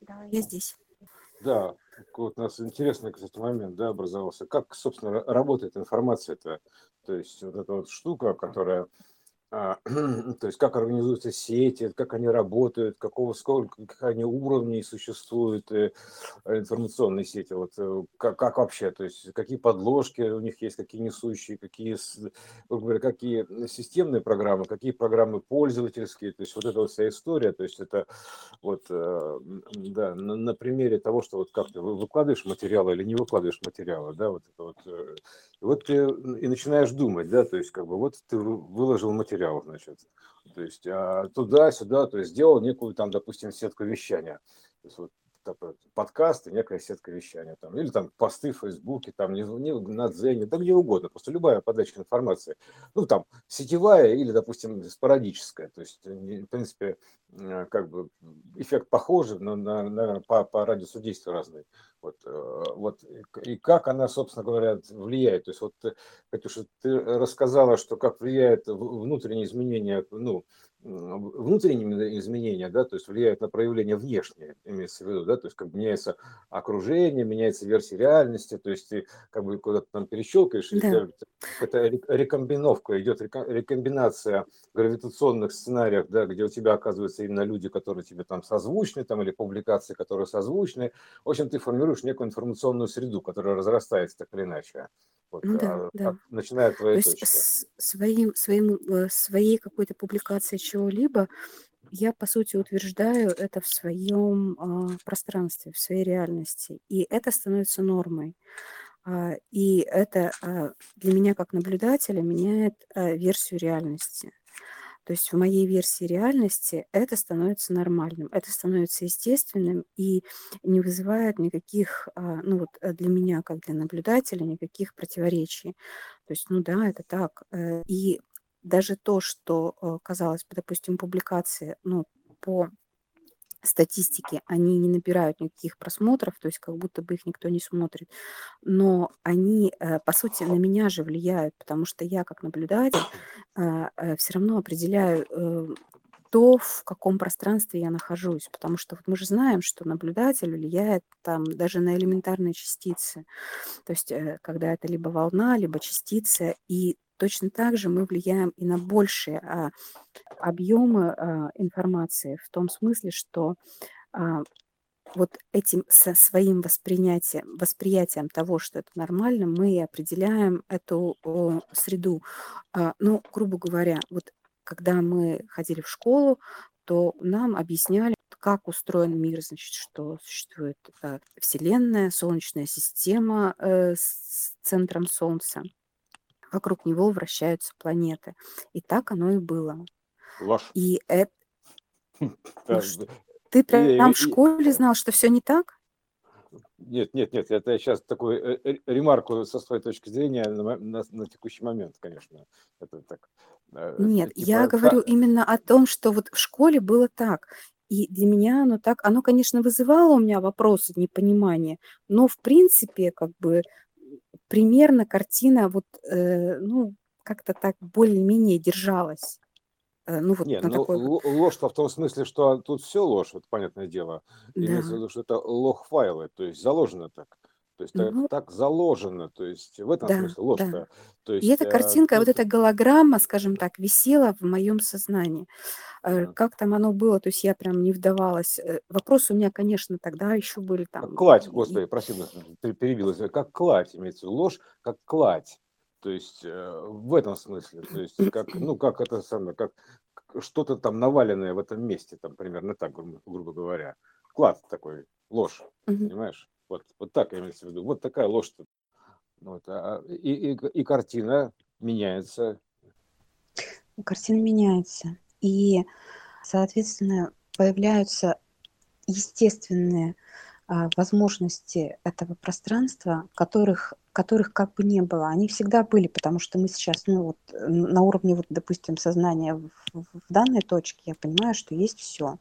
Да, я здесь. Да, вот у нас интересный, кстати, момент, да, образовался. Как, собственно, работает информация-то? То есть вот эта вот штука, которая то есть как организуются сети, как они работают, какого сколько как они уровней существуют э, информационные сети, вот э, как, как вообще, то есть какие подложки у них есть, какие несущие, какие, какие системные программы, какие программы пользовательские, то есть вот эта вот вся история, то есть это вот э, да на, на примере того, что вот как ты выкладываешь материалы или не выкладываешь материалы, да, вот это вот и вот ты и начинаешь думать, да, то есть как бы вот ты выложил материал, значит, то есть а туда-сюда, то есть сделал некую там, допустим, сетку вещания. То есть вот такой подкаст и некая сетка вещания. Там, или там посты в Фейсбуке, там, не, не, на Дзене, да где угодно. Просто любая подача информации. Ну, там, сетевая или, допустим, спорадическая. То есть, в принципе, э, как бы эффект похожий, но, на, наверное, по, по радиусу действия разный. Вот, э, вот, и как она, собственно говоря, влияет. То есть, вот, Катюша, ты рассказала, что как влияет внутренние изменения, ну, внутренние изменения, да, то есть влияют на проявление внешнее, имеется в виду, да, то есть как бы меняется окружение, меняется версия реальности, то есть ты как бы куда-то там перещелкаешь, да. это рекомбиновка, идет рекомбинация гравитационных сценариев, да, где у тебя оказываются именно люди, которые тебе там созвучны, там, или публикации, которые созвучны. В общем, ты формируешь некую информационную среду, которая разрастается так или иначе. Вот, Ну да, а, да. начиная от То твоей есть точки. с своим своим, э, своей какой-то публикацией чего-либо я, по сути, утверждаю это в своем, а, пространстве, в своей реальности, и это становится нормой. А, и это, а, для меня как наблюдателя меняет, а, версию реальности. То есть в моей версии реальности это становится нормальным, это становится естественным и не вызывает никаких, а, ну вот э, для меня, как для наблюдателя, никаких противоречий. То есть, ну да, это так. Э, И даже то, что, э, казалось бы, допустим, публикации, ну, по статистике они не набирают никаких просмотров, то есть как будто бы их никто не смотрит. Но они, э, по сути, на меня же влияют, потому что я как наблюдатель э, э, все равно определяю э, то, в каком пространстве я нахожусь. Потому что вот мы же знаем, что наблюдатель влияет там даже на элементарные частицы. То есть э, когда это либо волна, либо частица. И точно так же мы влияем и на большие а, объемы а, информации в том смысле, что а, вот этим со своим восприятием, восприятием того, что это нормально, мы определяем эту о, среду. А, ну, грубо говоря, вот когда мы ходили в школу, то нам объясняли, как устроен мир, значит, что существует э, Вселенная, Солнечная система э, с центром Солнца. Вокруг него вращаются планеты. И так оно и было. Ложь. И это, ну, ш- да. ты прям в школе знал, что все не так? Нет, нет, нет, это я сейчас такую э, э, ремарку со своей точки зрения на, на- на текущий момент, конечно. Это так. э, Нет, типа, я говорю именно о том, что вот в школе было так. И для меня оно так, оно, конечно, вызывало у меня вопросы, непонимание, но в принципе, как бы примерно картина вот, э, ну, как-то так более-менее держалась. Э, ну, вот Не, на ну такой, ло- ложь-то в том смысле, что тут все ложь, вот понятное дело. Имеется в да. виду, что это лог-файлы, то есть заложено так. То есть так, Ну, так заложено, то есть в этом да, смысле да. ложь-то. То И есть эта э, картинка, вот тут... эта голограмма, скажем так, висела в моем сознании. Э, Мгм. Как там оно было, то есть я прям не вдавалась. Э, Вопросы у меня, конечно, тогда еще были Как там. кладь, и- господи, прости, перебилась, э, как кладь, имеется в виду, ложь, как кладь. То есть э, в этом смысле, то есть как, ну, как это самое, как что-то там наваленное в этом месте, там примерно так, грубо, говоря. Клад такой, ложь, Мгм. понимаешь? Вот, вот так имеется в виду, вот такая ложь. Вот, а, и, и, и картина меняется. Картина меняется. И, соответственно, появляются естественные а, возможности этого пространства, которых, которых как бы не было. Они всегда были, потому что мы сейчас, ну вот, на уровне, вот, допустим, сознания в- в данной точке, я понимаю, что есть все.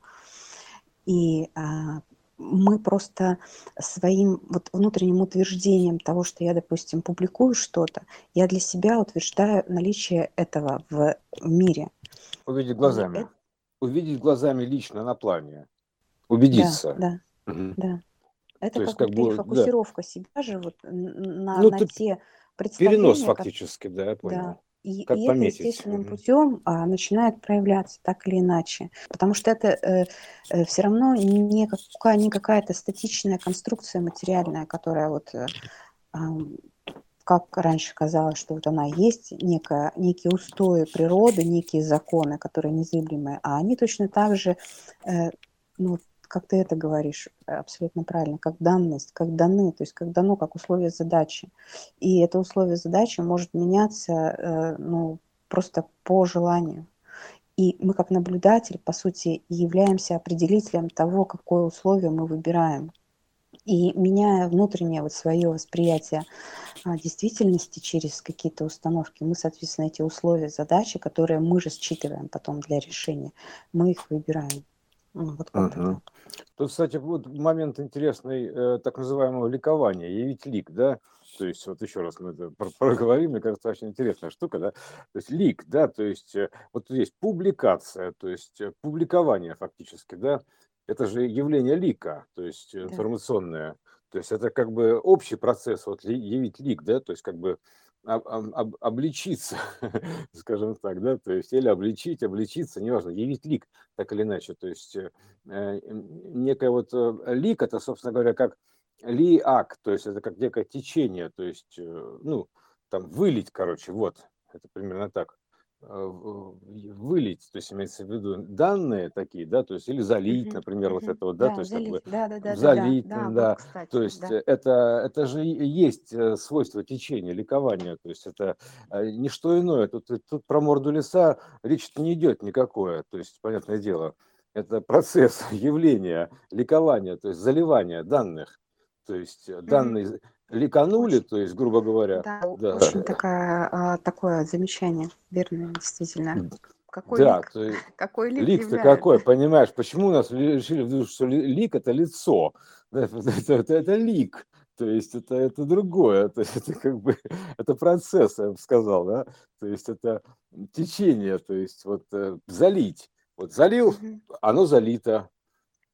И а, мы просто своим вот внутренним утверждением того, что я, допустим, публикую что-то, я для себя утверждаю наличие этого в мире. Увидеть глазами. это, Увидеть глазами лично на плане. да, Убедиться. да. Да. Это То есть как как бы, да. перефокусировка себя же вот на, Ну, на те перенос представления, ко- фактически, да, я да. И, Как и это естественным путем а, начинает проявляться так или иначе. Потому что это все равно не, какая, не какая-то статичная конструкция материальная, которая вот э, ам, как раньше казалось, что вот она есть, некая, некие устои природы, некие законы, которые незыблемые, а они точно так же, э, ну, как ты это говоришь, э, абсолютно правильно, как данность, как даны, то есть как дано, как условие задачи. И это условие задачи может меняться, э, ну, просто по желанию. И мы как наблюдатель, по сути, являемся определителем того, какое условие мы выбираем. И меняя внутреннее вот свое восприятие а, действительности через какие-то установки, мы, соответственно, эти условия, задачи, которые мы же считываем потом для решения, мы их выбираем. Вот. Тут, кстати, вот момент интересный, э, так называемого ликования, явить лик, да, то есть вот еще раз мы это про- проговорим, мне кажется, очень интересная штука, да, то есть лик, да, то есть э, вот тут есть публикация, то есть э, публикование фактически, да, это же явление лика, то есть э, Да. информационное, то есть это как бы общий процесс, вот ли- явить лик, да, то есть как бы об- об- об- обличиться, скажем так, да, то есть или обличить, обличиться, неважно, явить лик, так или иначе, то есть э, э, м, некое вот э, лик, это, собственно говоря, как лиак, то есть это как некое течение, то есть, э, ну, там, вылить, короче, вот, это примерно так, вылить, то есть имеется в виду данные такие, да, то есть или залить, Мгм, например, вот мгм. это вот, да, то Да, есть как бы залить. Да, да, да, да, да. залить, Да, вот, да, кстати, то есть да. это, это же есть э, свойство течения, ликования, то есть это э, не что иное, тут, тут про морду леса речь не идет никакое, то есть, понятное дело, это процесс явления, ликования, то есть заливания данных, то есть э, Мгм. Ликанули, Очень, то есть, грубо говоря, да, да, очень такая, а, такое замечание, верное, действительно. Какой да, лик, то есть какой лик Лик-то какой, понимаешь, почему у нас решили, что ли- лик это лицо, это, это, это лик, то есть это, это другое, то есть это как бы, это процесс, я бы сказал, да, то есть это течение, то есть вот э, залить, вот залил, оно залито,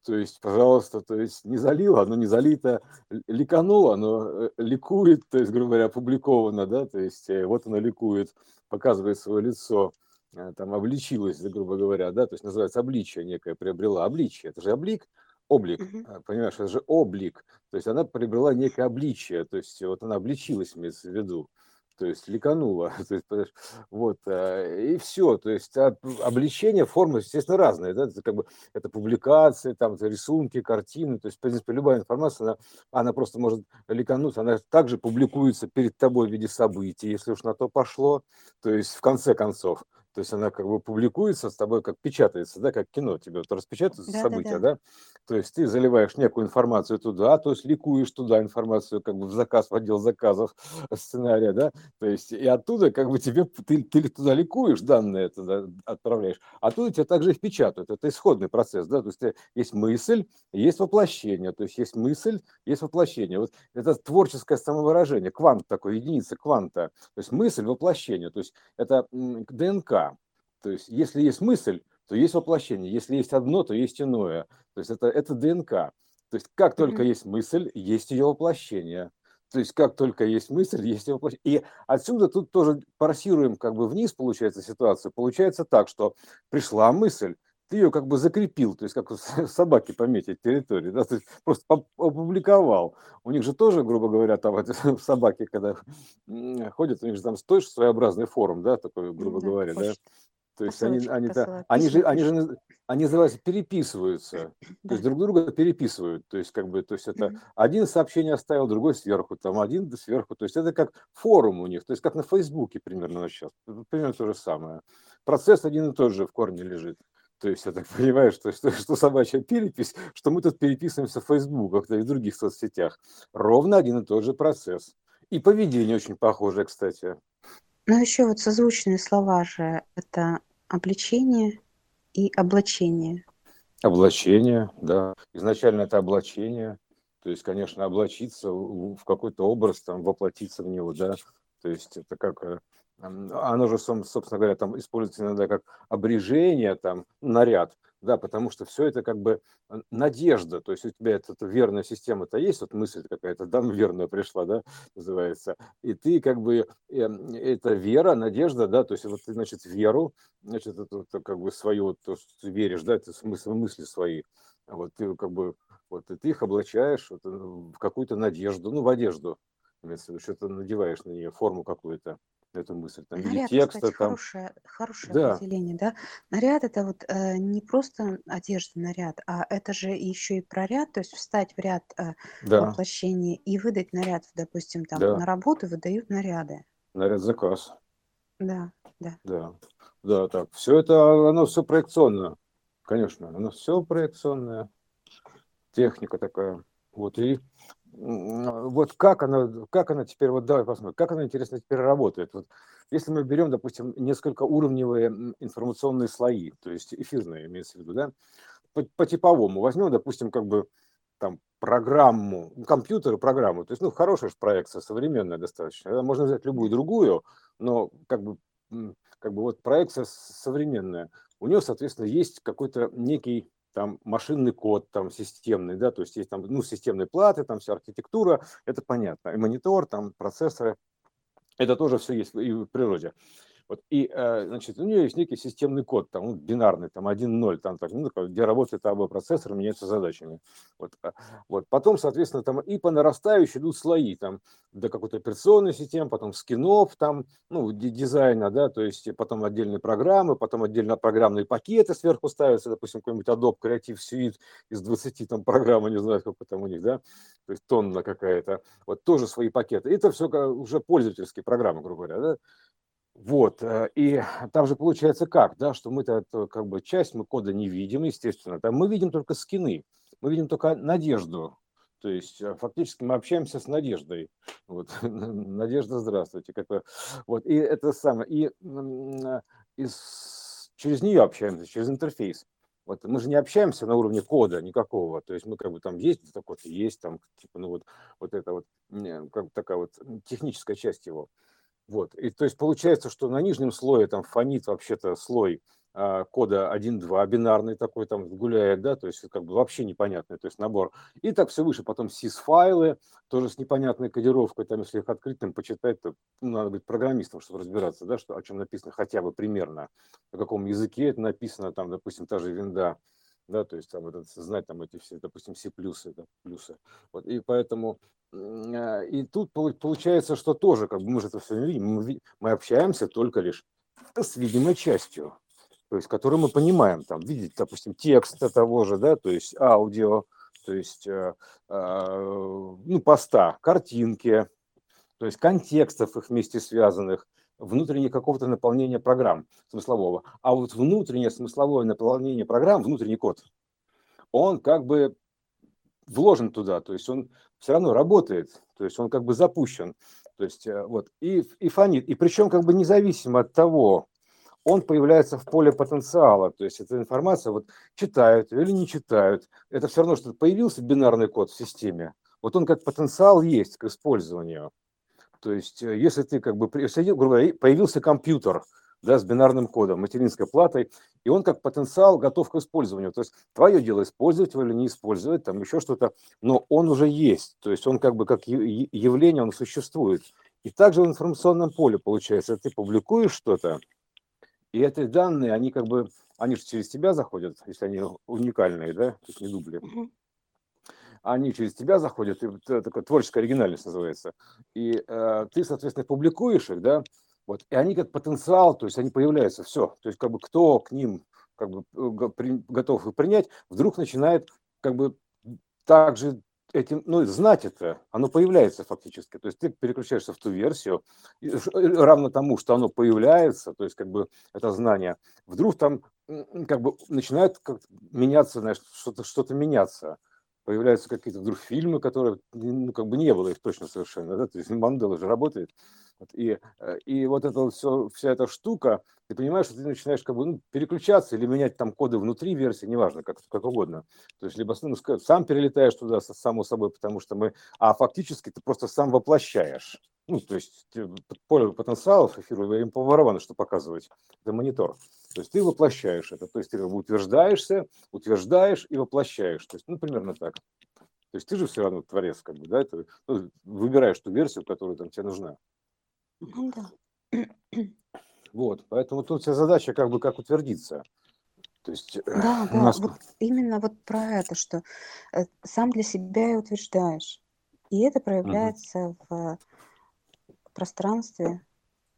то есть, пожалуйста, то есть не залило, оно не залито, ликануло, оно э, ликует, то есть, грубо говоря, опубликовано, да, то есть э, вот оно ликует, показывает свое лицо, э, там обличилась, да, грубо говоря, да, то есть называется обличие некое, приобрела обличие, это же облик, облик, а, понимаешь, это же облик, то есть она приобрела некое обличие, то есть вот она обличилась, имеется в виду, то есть ликанула, то есть, вот, э, и все, то есть п- обличение, формы, естественно, разные, да, это как бы, это публикации, там, это рисунки, картины, то есть, в принципе, любая информация, она, она просто может ликануть, она также публикуется перед тобой в виде событий, если уж на то пошло, то есть, в конце концов, то есть она как бы публикуется с тобой, как печатается, да, как кино, тебе вот распечатываются события, Да-да-да. да, то есть ты заливаешь некую информацию туда, то есть ликуешь туда информацию как бы в заказ, в отдел заказов сценария, да, то есть и оттуда как бы тебе, ты, ты туда ликуешь, данные туда отправляешь, а оттуда тебя также их печатают, это исходный процесс, да, то есть есть мысль, есть воплощение, то есть есть мысль, есть воплощение, вот это творческое самовыражение, квант такой, единица кванта, то есть мысль, воплощение, то есть это ДНК, то есть если есть мысль, то есть воплощение, если есть одно, то есть иное, то есть это, это ДНК. То есть как только Мгм. есть мысль, есть ее воплощение. То есть как только есть мысль, есть ее воплощение. И отсюда тут тоже парсируем как бы вниз, получается, ситуацию. Получается так, что пришла мысль, ты ее как бы закрепил, то есть как у собаки пометить территорию, да, то есть просто опубликовал. У них же тоже, грубо говоря, там эти собаки, когда ходят, у них же там тоже своеобразный форум, да, такой, грубо Да, говоря, да. То есть они, они-то, посылают, они же, они же, они называются переписываются, то Да. есть друг друга переписывают, то есть как бы, то есть это один сообщение оставил, другой сверху, там один сверху, то есть это как форум у них, то есть как на Фейсбуке примерно сейчас, примерно то же самое. Процесс один и тот же в корне лежит. То есть я так понимаю, что, что, что собачья перепись, что мы тут переписываемся в Фейсбуках да и в других соцсетях. Ровно один и тот же процесс. И поведение очень похоже, кстати. Но еще вот созвучные слова же это обличение и облачение. Облачение, да. Изначально это облачение. То есть, конечно, облачиться в какой-то образ, там, воплотиться в него, да. То есть это как... э, Оно же, собственно говоря, там используется иногда как обрежение, там, наряд. Да, потому что все это как бы э, надежда, то есть у тебя эта, эта верная система-то есть, вот мысль какая-то, да, ну, верная пришла, да, называется, и ты как бы, э, это вера, надежда, да, то есть вот ты, значит, веру, значит, это, это как бы свою, то, что ты веришь, да, это смысл мысли свои, вот ты как бы, вот и ты их облачаешь вот, в какую-то надежду, ну, в одежду, имеется что-то надеваешь на нее, форму какую-то, эту мысль, там, Наряд, текста, кстати, там, хорошее, хорошее да, определение, да. Наряд это вот э, не просто одежда, наряд, а это же еще и про ряд, то есть встать в ряд э, да, воплощения и выдать наряд, допустим, там да, на работу выдают наряды. наряд заказ. Да, да. Да, да, так. Все это, оно все проекционно, конечно, оно все проекционное, техника такая. Вот и вот как она, как она теперь, вот давай посмотрим, как она, интересно, теперь работает. Вот если мы берем, допустим, несколько уровневые информационные слои, то есть эфирные, имеется в виду, да, по, по типовому, возьмем, допустим, как бы там программу, компьютер программу, то есть, ну, хорошая же проекция, современная достаточно, можно взять любую другую, но как бы, как бы вот проекция современная, у нее, соответственно, есть какой-то некий там машинный код там системный, да, то есть есть там, ну, системные платы, там вся архитектура, это понятно, и монитор, там процессоры, это тоже все есть и в природе. Вот, и, э, значит, у нее есть некий системный код, там, ну, бинарный, там, 1-0, там, так, ну, где работает АБ процессор, меняются задачами. Вот, а, вот, потом, соответственно, там и по нарастающей идут слои, там, до какой-то операционной системы, потом скинов, там, ну, ди- дизайна, да, то есть потом отдельные программы, потом отдельно программные пакеты сверху ставятся, допустим, какой-нибудь Adobe Creative Suite из 20 там программ, не знаю, сколько там у них, да, то есть тонна какая-то, вот тоже свои пакеты. Это все уже пользовательские программы, грубо говоря, да, вот, э, и там же получается как, да, что мы-то как бы часть мы кода не видим, естественно, там мы видим только скины, мы видим только надежду, то есть э, фактически мы общаемся с надеждой, вот, надежда, здравствуйте, как бы, вот, и это самое, и, и с- через нее общаемся, через интерфейс. Вот мы же не общаемся на уровне кода никакого, то есть мы как бы там есть такой, есть там, типа, ну вот, вот это вот, как бы такая вот техническая часть его. Вот. И то есть получается, что на нижнем слое там фонит вообще-то слой а, кода 1.2, бинарный такой там гуляет, да, то есть как бы вообще непонятный, то есть набор. И так все выше, потом sys-файлы, тоже с непонятной кодировкой, там если их открыть, там почитать, то ну, надо быть программистом, чтобы разбираться, да, что, о чем написано хотя бы примерно, на каком языке это написано, там, допустим, та же винда, да, то есть там вот это, знать там эти все, допустим, C плюсы, да, плюсы. Вот, и поэтому а, И тут полу- получается, что тоже, как бы мы же это все видим, мы, мы общаемся только лишь с видимой частью, то есть, которую мы понимаем, там, видеть, допустим, текста того же, да, то есть аудио, то есть, э, а, ну, поста, картинки, то есть контекстов их вместе связанных, внутреннее какого-то наполнения программ смыслового. А вот внутреннее смысловое наполнение программ, внутренний код, он как бы вложен туда, то есть он все равно работает, то есть он как бы запущен, то есть э, вот и, и фонит, и причем как бы независимо от того, он появляется в поле потенциала, то есть эта информация вот читают или не читают, это все равно, что появился бинарный код в системе, вот он как потенциал есть к использованию, то есть э, если ты как бы грубо говоря, появился компьютер, да, с бинарным кодом, материнской платой, и он как потенциал готов к использованию. То есть твое дело использовать его или не использовать, там еще что-то, но он уже есть, то есть он как бы как явление, он существует. И также в информационном поле получается, ты публикуешь что-то, и эти данные, они как бы, они же через тебя заходят, если они уникальные, да, то есть не дубли. Они через тебя заходят, и это такая творческая оригинальность называется. И э, ты, соответственно, публикуешь их, да, вот, и они как потенциал, то есть они появляются, все, то есть как бы кто к ним как бы э, готов их принять, вдруг начинает как бы также этим, ну, знать это, оно появляется фактически. То есть ты переключаешься в ту версию, и э, равно тому, что оно появляется, то есть как бы это знание, вдруг там как бы начинает как меняться, знаешь, что-то что меняться появляются какие-то вдруг фильмы, которые, ну, как бы не было их точно совершенно, да, то есть Мандела же работает, вот, и, э, и вот это все, вся эта штука, ты понимаешь, что ты начинаешь как бы ну, переключаться или менять там коды внутри версии, неважно, как, как угодно, то есть либо ну, сам перелетаешь туда, само собой, потому что мы, а фактически ты просто сам воплощаешь, ну, то есть поле потенциалов эфира им по барабану, что показывать, это монитор. То есть ты воплощаешь это, то есть ты утверждаешься, утверждаешь и воплощаешь. То есть, ну, примерно так. То есть ты же все равно творец, как бы, да, ты ну, выбираешь ту версию, которая там тебе нужна. Ну да. Вот, поэтому тут вся задача как бы как утвердиться. То есть Да, у да, нас... вот именно вот про это, что э, сам для себя и утверждаешь. И это проявляется в пространстве,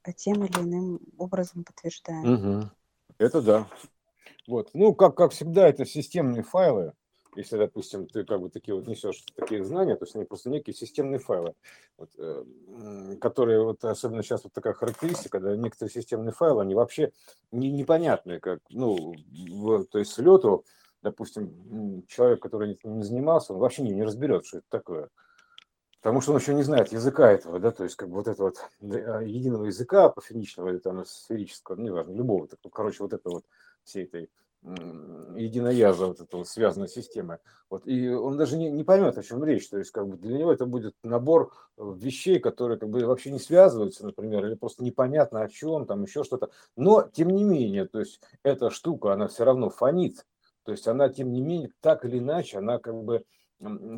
э, тем или иным образом подтверждая. Мгм. Это да. Вот. Ну, как, как всегда, это системные файлы. Если, допустим, ты как бы такие вот несешь такие знания, то есть они просто некие системные файлы, вот, э, которые, вот, особенно сейчас вот такая характеристика, да, некоторые системные файлы, они вообще не, непонятные, как, ну, в- то есть с лету, допустим, человек, который этим не занимался, он вообще не, не разберет, что это такое. Потому что он еще не знает языка этого, да, то есть как бы вот этого вот да, единого языка пофиничного или там сферического, ну, неважно, любого, так, короче, вот это вот всей этой единояза, вот этой вот связанной системы. Вот, и он даже не, не поймет, о чем речь. То есть как бы для него это будет набор э, вещей, которые как бы вообще не связываются, например, или просто непонятно о чем, там еще что-то. Но, тем не менее, то есть эта штука, она все равно фонит. То есть она, тем не менее, так или иначе, она как бы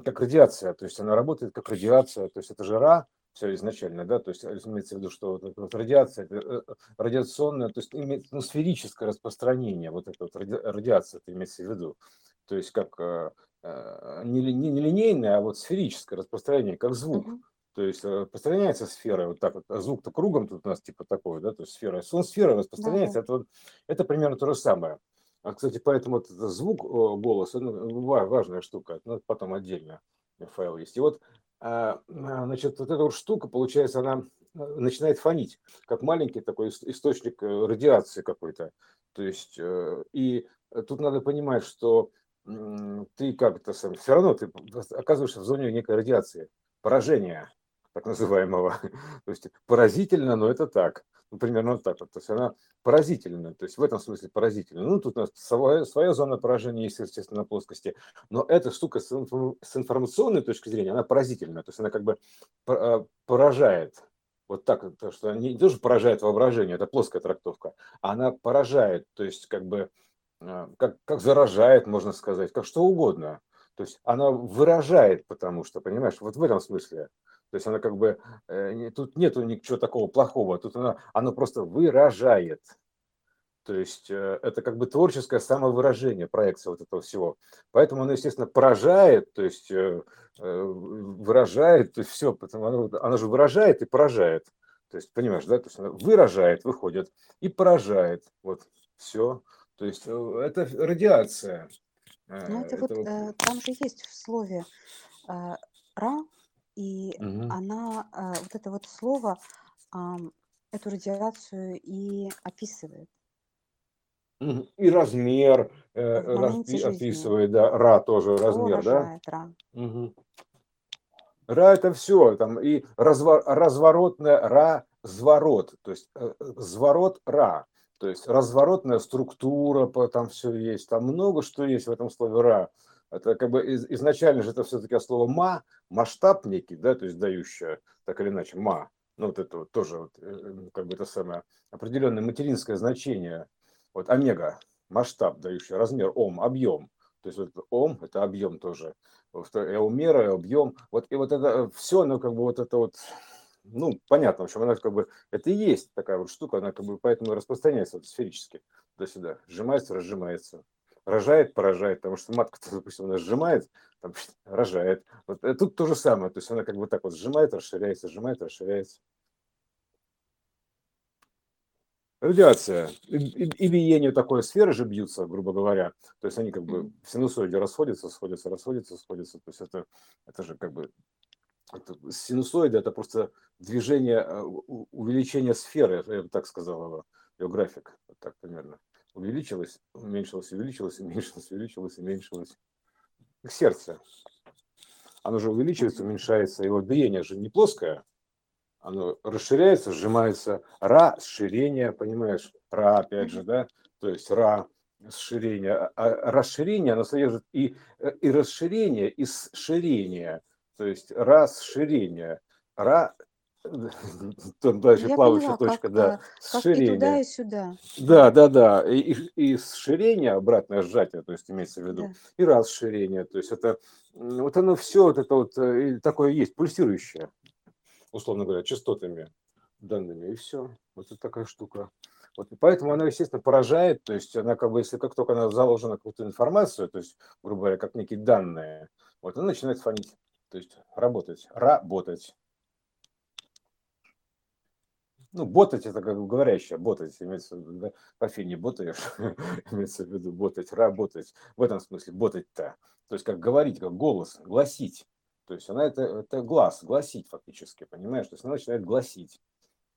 как радиация, то есть она работает как радиация, то есть это жара, все изначально, да, то есть э, имеется в виду, что вот эта вот радиация, это э, радиационное, то есть имеет ну, сферическое распространение, вот эта вот ради- радиация, это имеется в виду, то есть как э, э, не, не, не линейное, а вот сферическое распространение, как звук, то есть распространяется сфера, вот так вот, а звук-то кругом тут у нас типа такой, да, то есть сфера, если он сфера распространяется, это, вот, это примерно то же самое. А, кстати, поэтому этот звук, о, голос, это ну, ва- важная штука, это потом отдельно файл есть. И вот а, а, значит, вот эта вот штука, получается, она э, начинает фонить, как маленький такой ис- источник э, радиации какой-то. То есть, э, и тут надо понимать, что ты как-то сам, все равно ты оказываешься в зоне некой радиации, поражения, так называемого. То есть поразительно, но это так. Ну, примерно вот так вот. То есть она поразительна, то есть в этом смысле поразительна. Ну, тут у нас своя, своя зона поражения есть, естественно, на плоскости. Но эта штука с, инфо- с информационной точки зрения, она поразительная. То есть она как бы а, поражает. Вот так, то, что она не тоже поражает воображение, это плоская трактовка, а она поражает, то есть как бы а, как, как заражает, можно сказать, как что угодно. То есть она выражает, потому что, понимаешь, вот в этом смысле. То есть она как бы, э, тут нету ничего такого плохого, тут она, она просто выражает. То есть э, это как бы творческое самовыражение, проекция вот этого всего. Поэтому она, естественно, поражает, то есть э, выражает, то есть все, потому она, вот- она же выражает и поражает. То есть, понимаешь, да, то есть она выражает, выходит и поражает. Вот, все. То есть это радиация. Ну, это вот, Это вот, э, там же есть в слове «ра», и мгм. она, э, вот это вот слово, эту радиацию и описывает. И размер э, распи- описывает, да, ра тоже размер, да? «ра». Мгм. Ра это все, там и разво- разворотная ра, зворот, то есть э, э, зворот ра, то есть разворотная структура, там все есть, там много что есть в этом слове ра. Это как бы из- изначально же это все-таки слово ма, масштаб некий, да, то есть дающее, так или иначе, ма, ну вот это вот тоже вот, э, э, как бы это самое определенное материнское значение, вот омега, масштаб дающий, размер, ом, объем, то есть вот ом это объем тоже, эумера, объем, вот и вот это все, ну как бы вот это вот, ну понятно, в общем, она как бы, это и есть такая вот штука, она как бы поэтому распространяется вот, сферически туда-сюда, сжимается, разжимается, рожает, поражает, потому что матка, допустим, она сжимает, там, рожает, вот э, тут то же самое, то есть она как бы так вот сжимает, расширяется, сжимает, расширяется. Радиация и, биение такой сферы же бьются, грубо говоря. То есть они как бы в синусоиде расходятся, сходятся, расходятся, сходятся. То есть это, это же как бы это, синусоиды это просто движение, э, увеличение сферы, я бы так сказал его, ее график, вот так примерно. Увеличилось, уменьшилось, увеличилось, уменьшилось, увеличилось, уменьшилось. Сердце. Оно же увеличивается, уменьшается, его биение же не плоское, оно расширяется, сжимается. Расширение, понимаешь? Ра, опять же, да? То есть ра, расширение. А а расширение, оно содержит и, э, и расширение, и сширение. То есть расширение. Ра, там дальше Я плавающая поняла, точка, как, да, э, как и туда, сширение. и сюда. Да, Да, да. И, и, и сширение, обратное сжатие, то есть имеется в виду, да. и расширение. То есть это вот оно все вот это вот э, такое есть, пульсирующее, условно говоря, частотами данными, и все. Вот это такая штука. Вот, и поэтому она, естественно, поражает, то есть она как бы, если как только она заложена какую-то информацию, то есть, грубо говоря, как некие данные, вот она начинает фонить, то есть работать, работать. Ну, ботать это как говорящее, ботать, имеется в виду, да, по афине ботаешь, имеется в виду ботать, работать, в этом смысле ботать-то. То есть как говорить, как голос, гласить. То есть она это, это глаз, гласить фактически, понимаешь? То есть она начинает гласить,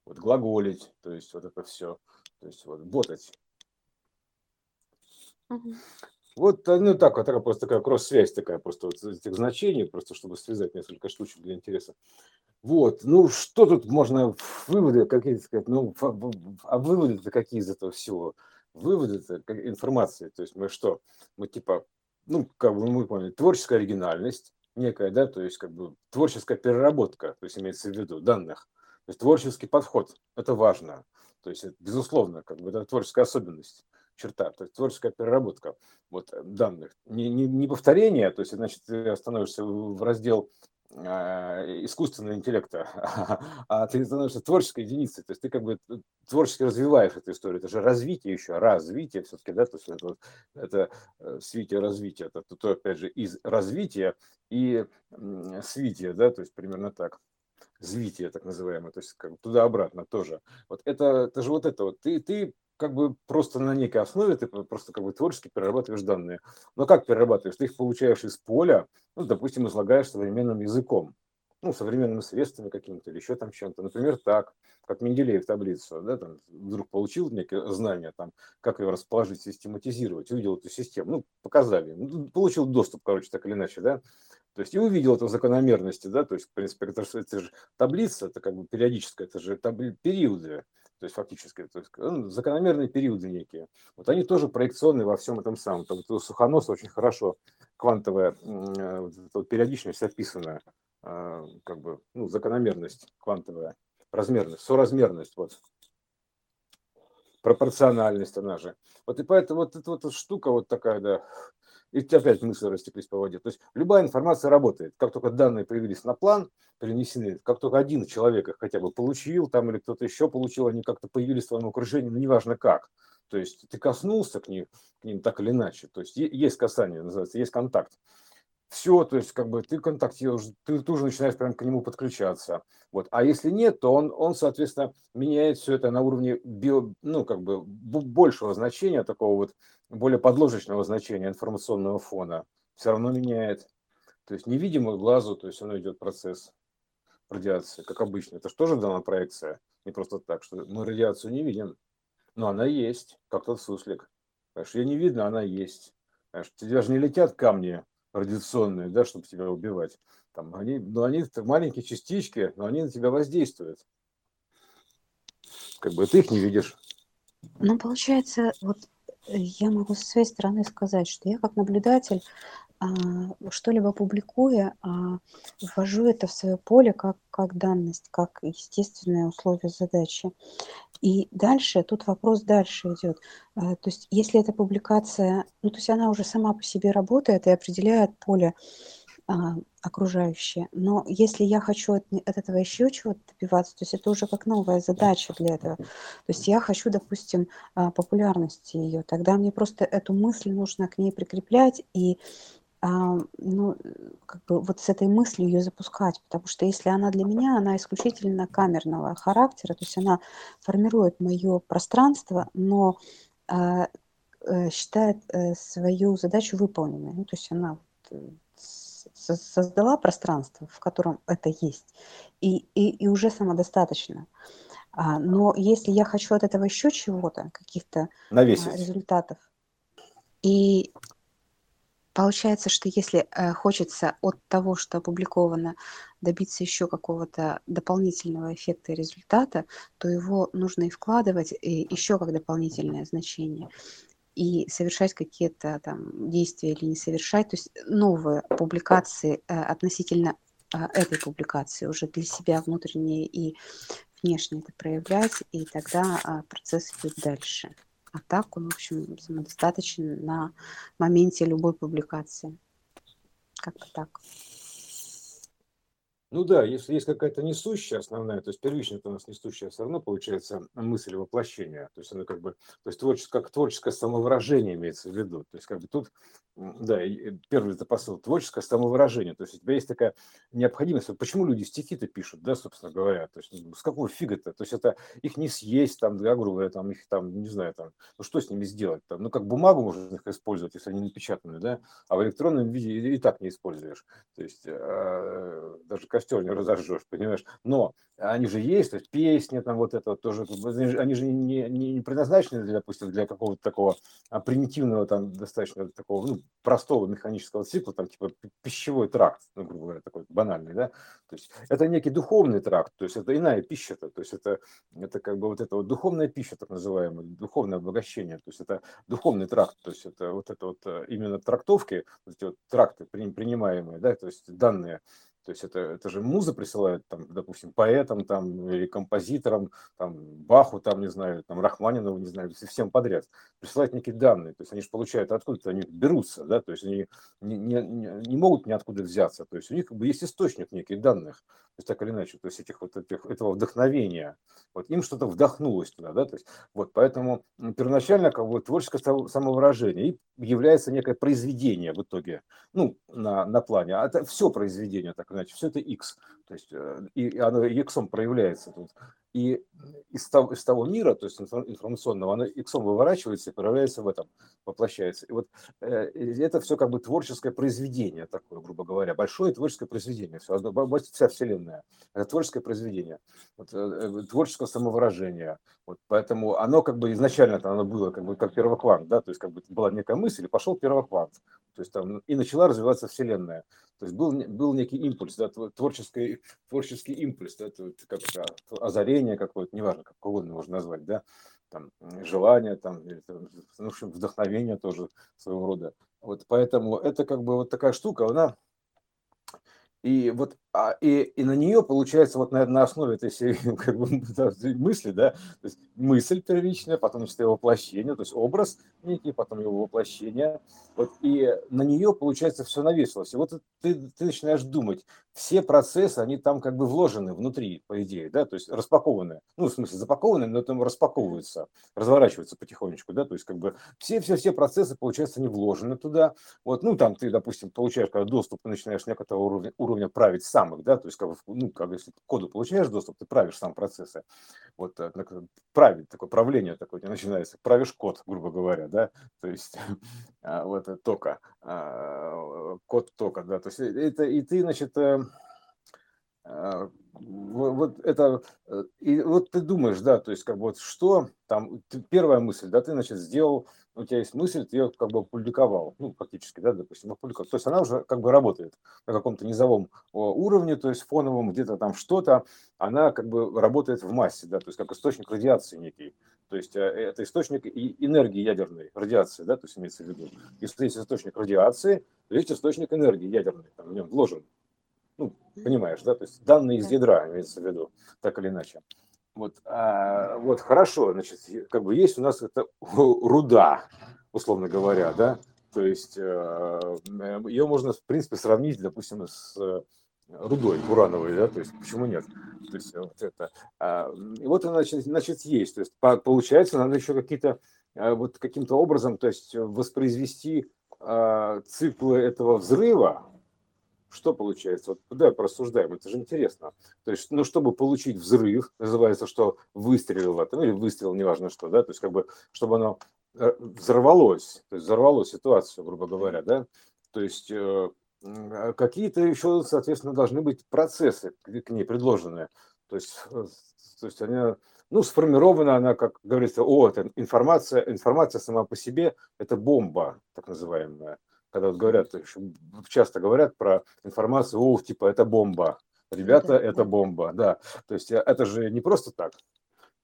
вот глаголить, то есть вот это все, то есть вот ботать. Вот, э, ну так, вот такая просто такая кросс-связь такая, просто вот этих значений, просто чтобы связать несколько штучек для интереса. Вот, ну что тут можно, выводы какие-то сказать, ну, а выводы-то какие из этого всего? Выводы-то, информации, то есть мы что? Мы типа, ну, как бы мы поняли, творческая оригинальность некая, да, то есть как бы творческая переработка, то есть имеется в виду данных, то есть творческий подход, это важно, то есть безусловно, как бы это творческая особенность черта, то есть творческая переработка вот, э, данных. Не, не, не повторение, то есть, значит, ты становишься в раздел а, искусственного интеллекта, а ты становишься творческой единицей, то есть ты как бы т- творчески развиваешь эту историю, это же развитие еще, развитие все-таки, да, то есть это, это э, свитие развития, это то, то, опять же из развития и свития, да, то есть примерно так, звитие так называемое, то есть как туда-обратно тоже. Вот это, это же вот это вот, ты, ты как бы просто на некой основе, ты просто как бы творчески перерабатываешь данные. Но как перерабатываешь? Ты их получаешь из поля, ну, допустим, излагаешь современным языком, ну, современными средствами какими-то или еще там чем-то. Например, так, как Менделеев таблицу, да, там вдруг получил некие знания, там, как ее расположить, систематизировать, увидел эту систему, ну, показали, ну, получил доступ, короче, так или иначе, да, то есть и увидел эту закономерности, да, то есть, в принципе, это, это же таблица, это как бы периодическая, это же табли- периоды, то есть фактически, то есть ну, закономерные периоды некие. Вот они тоже проекционные во всем этом самом. Там вот у Сухоноса очень хорошо квантовая э, вот периодичность описана, как бы, ну, закономерность квантовая, размерность, соразмерность, вот, пропорциональность она же. Вот и поэтому вот эта вот штука вот такая, да, и опять мысли растеклись по воде. То есть любая информация работает. Как только данные появились на план, перенесены, как только один человек их хотя бы получил, там или кто-то еще получил, они как-то появились в твоем окружении, ну неважно как. То есть ты коснулся к ним, к ним так или иначе. То есть есть касание, называется, есть контакт. Все, то есть как бы ты контактируешь, ты тоже начинаешь прям к нему подключаться. Вот. А если нет, то он, он, соответственно, меняет все это на уровне био, ну, как бы большего значения, такого вот более подложечного значения информационного фона. Все равно меняет. То есть невидимую глазу, то есть оно идет процесс радиации, как обычно. Это же тоже дана проекция. Не просто так, что мы радиацию не видим, но она есть, как тот суслик. Понимаешь, ее не видно, она есть. Понимаешь, тебя же не летят камни радиационные, да, чтобы тебя убивать. Там они, ну, они маленькие частички, но они на тебя воздействуют. Как бы ты их не видишь. Ну, получается, вот я могу со своей стороны сказать, что я как наблюдатель, а, что-либо публикуя, а, ввожу это в свое поле как, как данность, как естественное условие задачи. И дальше, тут вопрос дальше идет. А, То есть, если эта публикация, ну, то есть она уже сама по себе работает и определяет поле а, окружающее. Но если я хочу от, от этого еще чего-то добиваться, то есть это уже как новая задача для этого. То есть я хочу, допустим, а, популярности ее, тогда мне просто эту мысль нужно к ней прикреплять и а, ну, как бы вот с этой мыслью ее запускать, потому что если она для меня, она исключительно камерного характера, то есть она формирует мое пространство, но э, считает э, свою задачу выполненной. Ну, то есть она э, создала пространство, в котором это есть, и, и, и уже самодостаточно. А, но если я хочу от этого еще чего-то, каких-то а, результатов, и Получается, что если э, хочется от того, что опубликовано, добиться еще какого-то дополнительного эффекта и результата, то его нужно и вкладывать и еще как дополнительное значение и совершать какие-то там действия или не совершать, то есть новые публикации э, относительно а, этой публикации, уже для себя внутренне и внешне это проявлять, и тогда а, процесс идет дальше. А так он, в общем, самодостаточен на моменте любой публикации. Как-то так. Ну да, если есть какая-то несущая основная, то есть первичная у нас несущая, все равно получается мысль воплощения. То есть она как бы, то есть творческое, как творческое самовыражение имеется в виду. То есть как бы тут, да, первый это посыл, творческое самовыражение. То есть у тебя есть такая необходимость. Почему люди стихи-то пишут, да, собственно говоря? То есть с какого фига-то? То есть это их не съесть, там, да, грубо говоря, там, их там, не знаю, там, ну что с ними сделать? Там, ну как бумагу можно их использовать, если они напечатаны, да, а в электронном виде и, так не используешь. То есть э, даже костер не разожжешь, понимаешь? Но они же есть, то есть песни там вот это вот тоже, они же не, не, не предназначены, для, допустим, для какого-то такого а, примитивного там достаточно такого ну, простого механического цикла, там типа пищевой тракт, ну, грубо говоря, такой банальный, да, то есть это некий духовный тракт, то есть это иная пища, -то, то есть это, это как бы вот это вот духовная пища, так называемая, духовное обогащение, то есть это духовный тракт, то есть это вот это вот э, именно трактовки, вот эти вот тракты принимаемые, да, то есть данные, то есть это, это же муза присылают, там, допустим, поэтам там, или композиторам, там, Баху, там, не знаю, там, Рахманинову, не знаю, всем подряд. Присылают некие данные, то есть они же получают откуда-то, они берутся, да, то есть они не, не, не могут ниоткуда взяться, то есть у них как бы есть источник неких данных, то есть так или иначе, то есть этих вот этих, этого вдохновения, вот им что-то вдохнулось туда, да, то есть вот поэтому первоначально как бы творческое самовыражение и является некое произведение в итоге, ну, на, на плане, а это все произведение, так иначе, все это X, то есть э, и оно X проявляется тут. И из того, из того мира, то есть информационного, оно иксом выворачивается и проявляется в этом, воплощается. И вот э, это все как бы творческое произведение такое, грубо говоря, большое творческое произведение, все, вся Вселенная. Это творческое произведение, вот, э, э творческое самовыражение. Вот, поэтому оно как бы изначально -то оно было как бы как первоквант, да, то есть как бы была некая мысль, и пошел первоквант. То есть там и начала развиваться Вселенная. То есть был, был некий импульс, да, творческий, творческий импульс, да, как озарение какое-то, неважно, как угодно можно назвать, да, там, желание, там, или, ну, в общем, вдохновение тоже своего рода. Вот поэтому это как бы вот такая штука, она и вот а, и, и на нее получается вот на, на основе этой всей как бы, мысли, да, то есть мысль первичная, потом значит, его воплощение, то есть образ некий, потом его воплощение, вот, и на нее получается все навесилось. И вот ты, ты начинаешь думать, все процессы, они там как бы вложены внутри, по идее, да, то есть распакованы, ну, в смысле, запакованы, но там распаковываются, разворачиваются потихонечку, да, то есть как бы все-все-все процессы, получается, они вложены туда, вот, ну, там ты, допустим, получаешь когда доступ, ты начинаешь некоторого уровня, уровня править сам, самых, да, то есть, как, ну, как если к коду получаешь доступ, ты правишь сам процессы, вот, э, править, такое правление такое начинается, правишь код, грубо говоря, да, то есть, а, вот, э, тока, а, код тока, да, то есть, э, это, и ты, значит, вот это, и вот ты думаешь, да, то есть, как бы, вот что там, первая мысль, да, ты, значит, сделал у тебя есть мысль, ты ее как бы опубликовал, ну, фактически, да, допустим, опубликовал. То есть она уже как бы работает на каком-то низовом уровне, то есть фоновом, где-то там что-то, она как бы работает в массе, да, то есть как источник радиации некий. То есть э, это источник энергии ядерной, радиации, да, то есть имеется в виду. Если есть источник радиации, то есть источник энергии ядерной, там в нем вложен. Ну, понимаешь, да, то есть данные из ядра имеется в виду, так или иначе. Вот, а, вот хорошо, значит, как бы есть у нас это руда, условно говоря, да, то есть э, ее можно, в принципе, сравнить, допустим, с рудой урановой, да, то есть почему нет? То есть вот это. А, и вот она, значит, значит, есть, то есть получается, надо еще какие-то, а, вот каким-то образом, то есть воспроизвести а, циклы этого взрыва, что получается? Вот давай порассуждаем, это же интересно. То есть, ну, чтобы получить взрыв, называется, что выстрелил в этом, или выстрел, неважно что, да, то есть, как бы, чтобы оно э, взорвалось, то есть, взорвало ситуацию, грубо говоря, да, то есть, э, а какие-то еще, соответственно, должны быть процессы к ней предложенные, то есть, э, то есть, они, ну, сформирована она, как говорится, о, это информация, информация сама по себе, это бомба, так называемая, когда вот говорят, часто говорят про информацию, о, типа, это бомба. Ребята, это да. бомба, да. То есть э, это же не просто так.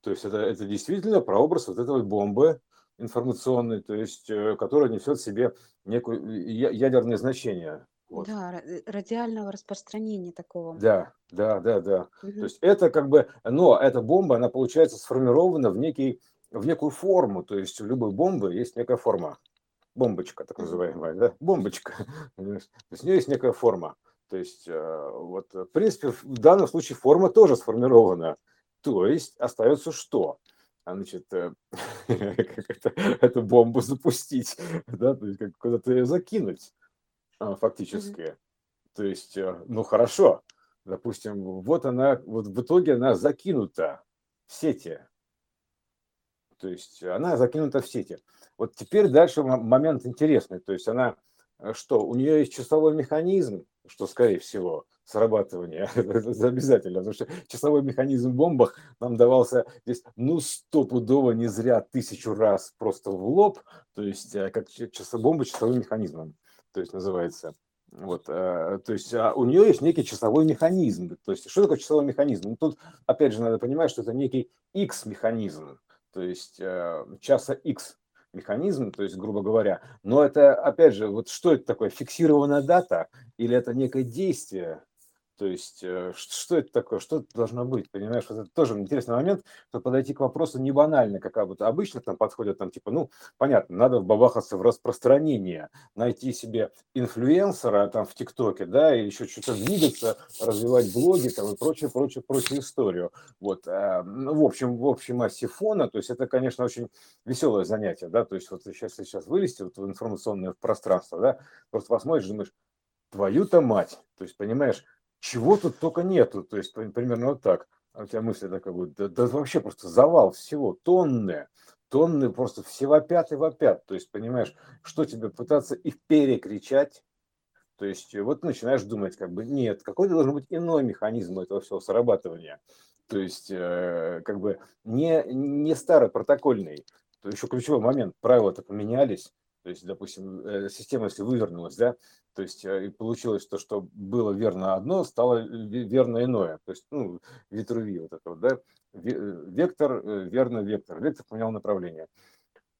То есть это, это действительно прообраз вот этой бомбы информационной, то есть, э, которая несет в себе некое ядерное значение. Вот. Да, э, радиального распространения такого. Да, да, да, да. Угу. То есть это как бы, но эта бомба, она получается сформирована в, некий, в некую форму. То есть у любой бомбы есть некая форма. Бомбочка, так называемая, да? Бомбочка. То есть у нее есть некая форма. То есть, э, вот, в принципе, в данном случае форма тоже сформирована. То есть остается что? А, значит, э, как это, эту бомбу запустить, да, то есть как куда-то ее закинуть а, фактически. Mm-hmm. То есть, э, ну хорошо, допустим, вот она, вот в итоге она закинута в сети. То есть она закинута в сети. Вот теперь дальше момент интересный. То есть она что, у нее есть часовой механизм, что, скорее всего, срабатывание. Обязательно, потому что часовой механизм в бомбах нам давался здесь, ну, стопудово не зря тысячу раз просто в лоб, то есть э, как часовой бомба часовым механизмом, то есть называется. Вот, э, то есть а у нее есть некий часовой механизм. То есть что такое часовой механизм? Ну, тут опять же надо понимать, что это некий X-механизм, то есть э, часа X механизм, то есть, грубо говоря. Но это, опять же, вот что это такое? Фиксированная дата или это некое действие? То есть, э, что это такое, что это должно быть, понимаешь? Вот это тоже интересный момент, что подойти к вопросу не банально, как обычно там подходят, там типа, ну, понятно, надо бабахаться в распространение, найти себе инфлюенсера там в ТикТоке, да, и еще что-то двигаться, развивать блоги там и прочее, прочее, прочую историю. Вот, э, ну, в общем, в общей массе фона, то есть это, конечно, очень веселое занятие, да, то есть вот сейчас, сейчас вылезти вот в информационное пространство, да, просто посмотришь, думаешь, твою-то мать, то есть, понимаешь, чего тут только нету, то есть примерно вот так. А у тебя мысли такая будет, да, да вообще просто завал всего, тонны, тонны просто все вопят вопят. То есть, понимаешь, что тебе пытаться их перекричать, то есть вот начинаешь думать, как бы, нет, какой-то должен быть иной механизм этого всего срабатывания. То есть, э, как бы, не, не старопротокольный. То еще ключевой момент, правила-то поменялись, то есть, допустим, э, система, если вывернулась, да, то есть э, и получилось то, что было верно одно, стало верно иное. То есть, ну, витруви вот это вот, да, э, вектор, верно вектор, вектор поменял направление.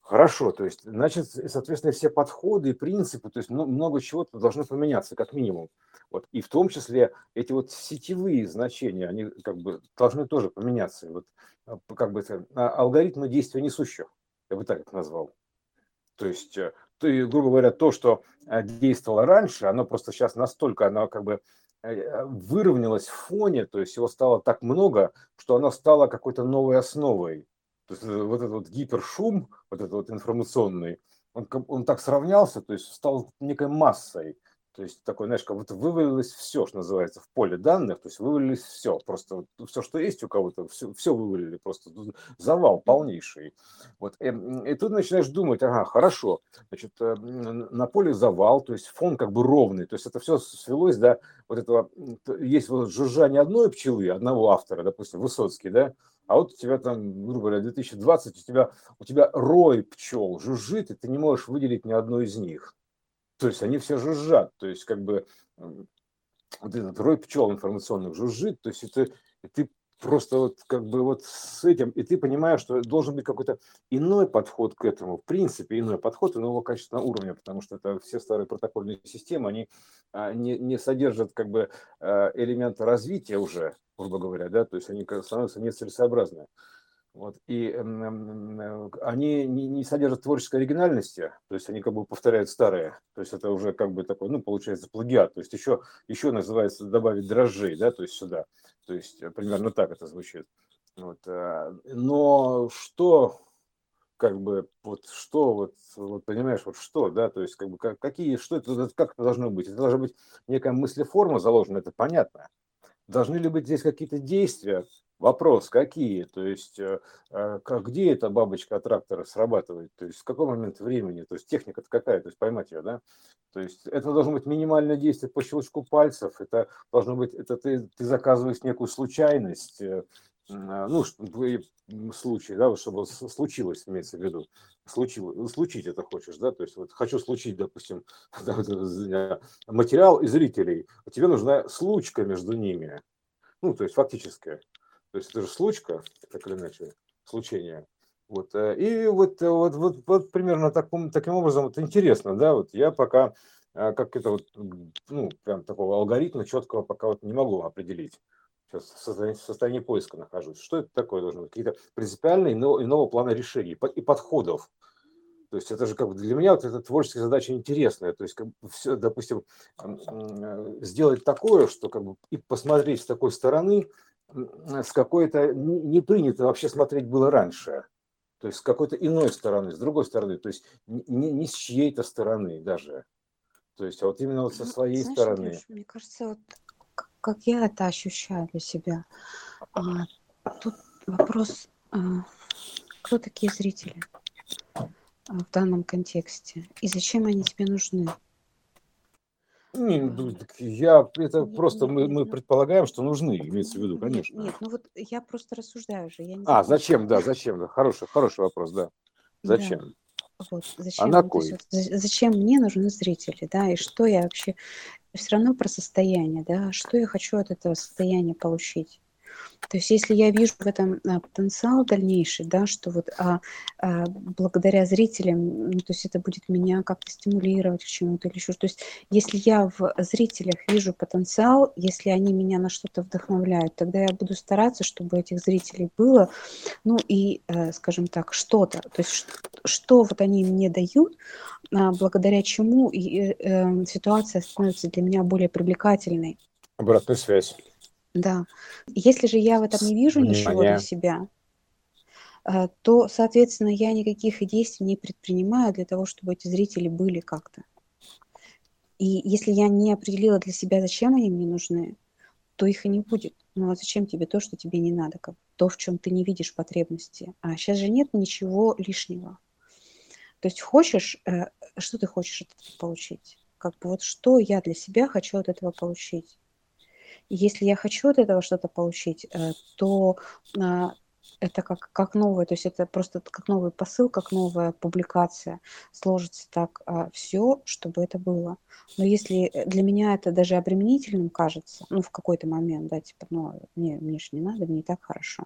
Хорошо, то есть, значит, соответственно, все подходы и принципы, то есть много чего должно поменяться, как минимум. Вот. И в том числе эти вот сетевые значения, они как бы должны тоже поменяться. Вот, как бы это, а, алгоритмы действия несущих, я бы так это назвал. То есть, э, ты, грубо говоря, то, что э, действовало раньше, оно просто сейчас настолько, оно как бы э, выровнялось в фоне, то есть его стало так много, что оно стало какой-то новой основой. То есть вот этот вот гипершум, вот этот вот информационный, он, он так сравнялся, то есть стал некой массой. То есть такой, знаешь, как будто вывалилось все, что называется, в поле данных, то есть вывалились все, просто все, что есть у кого-то, все, все вывалили, просто завал полнейший. Вот. И, и тут начинаешь думать, ага, хорошо, значит, э, на поле завал, то есть фон как бы ровный, то есть это все свелось до вот этого, есть вот жужжание одной пчелы, одного автора, допустим, Высоцкий, да, а вот у тебя там, грубо говоря, 2020, у тебя, у тебя рой пчел жужжит, и ты не можешь выделить ни одну из них. То есть они все жужжат, то есть как бы вот этот рой пчел информационных жужжит, то есть это, ты просто вот как бы вот с этим, и ты понимаешь, что должен быть какой-то иной подход к этому, в принципе, иной подход иного качественного уровня, потому что это все старые протокольные системы, они а, не, не содержат как бы а, элемента развития уже, грубо говоря, да, то есть они становятся нецелесообразны. Вот, и э, они не, не содержат творческой оригинальности, то есть они как бы повторяют старые, то есть это уже как бы такой, ну, получается, плагиат, то есть еще, еще называется добавить дрожжей, да, то есть сюда, то есть э, примерно так это звучит. Вот, э, но что, как бы, вот что, вот, вот понимаешь, вот что, да, то есть как бы как, какие, что это, как это должно быть? Это должна быть некая мыслеформа заложена, это понятно. Должны ли быть здесь какие-то действия, Вопрос, какие? То есть, э, э, как, где эта бабочка от трактора срабатывает? То есть, в какой момент времени? То есть, техника какая? То есть, поймать ее, да? То есть, это должно быть минимальное действие по щелчку пальцев. Это должно быть, это ты, ты заказываешь некую случайность, э, ну, случай, да, чтобы случилось, имеется в виду, случилось, случить это хочешь, да, то есть вот хочу случить, допустим, материал и зрителей, тебе нужна случка между ними, ну, то есть фактически. То есть это же случка, так или иначе, случение. Вот. Э, и вот, э, вот, вот, вот примерно таком, таким образом, вот интересно, да, вот я пока а, как это вот, ну, прям такого алгоритма четкого пока вот не могу определить. Сейчас в состоянии, в состоянии поиска нахожусь. Что это такое должно быть? Какие-то принципиальные иного, иного плана решений и подходов. То есть это же как бы для меня вот эта творческая задача интересная. То есть как бы все, допустим, сделать такое, что как бы и посмотреть с такой стороны, с какой-то не принято вообще смотреть было раньше. То есть с какой-то иной стороны, с другой стороны, то есть не, не с чьей-то стороны даже. То есть а вот именно вот со Ну, своей знаешь, стороны. Андрюш, мне кажется, вот как я это ощущаю для себя, а, тут вопрос, а, кто такие зрители а, в данном контексте и зачем они тебе нужны? Не, А, ну, я, это Нет, просто нет, мы, нет, мы предполагаем, что нужны, имеется в виду, конечно. нет, ну вот я просто рассуждаю же, я не А, закончила. зачем, да, зачем, да, хороший, хороший вопрос, да. Да, Зачем? вот, А зачем, на то есть кой? вот за- зачем мне нужны зрители, да, и что я вообще, все равно про состояние, да, что я хочу от этого состояния получить. То есть если я вижу в этом а, потенциал дальнейший, да, что вот а, а, благодаря зрителям, ну, то есть это будет меня как-то стимулировать к чему-то или еще, что- то есть если я в зрителях вижу потенциал, если они меня на что-то вдохновляют, тогда я буду стараться, чтобы этих зрителей было, ну и, э, скажем так, что-то, то есть ш- что вот они мне дают, а, благодаря чему и, э, э, ситуация становится для меня более привлекательной. Обратная связь. Да. Если же я в этом не вижу ничего для Внимание. себя, э, то, соответственно, я никаких действий не предпринимаю для того, чтобы эти зрители были как-то. И если я не определила для себя, зачем они мне нужны, то их и не будет. Ну а зачем тебе то, что тебе не надо, как то, в чем ты не видишь потребности? А сейчас же нет ничего лишнего. То есть хочешь, э, что ты хочешь от этого получить? Как бы вот что я для себя хочу от этого получить? Если я хочу от этого что-то получить, э, то а, это как, как новое, то есть это просто как новый посыл, как новая публикация сложится так все, чтобы это было. Но если э, для меня это даже обременительным кажется, ну, в какой-то момент, да, типа, ну, мне, мне же не надо, мне и так хорошо,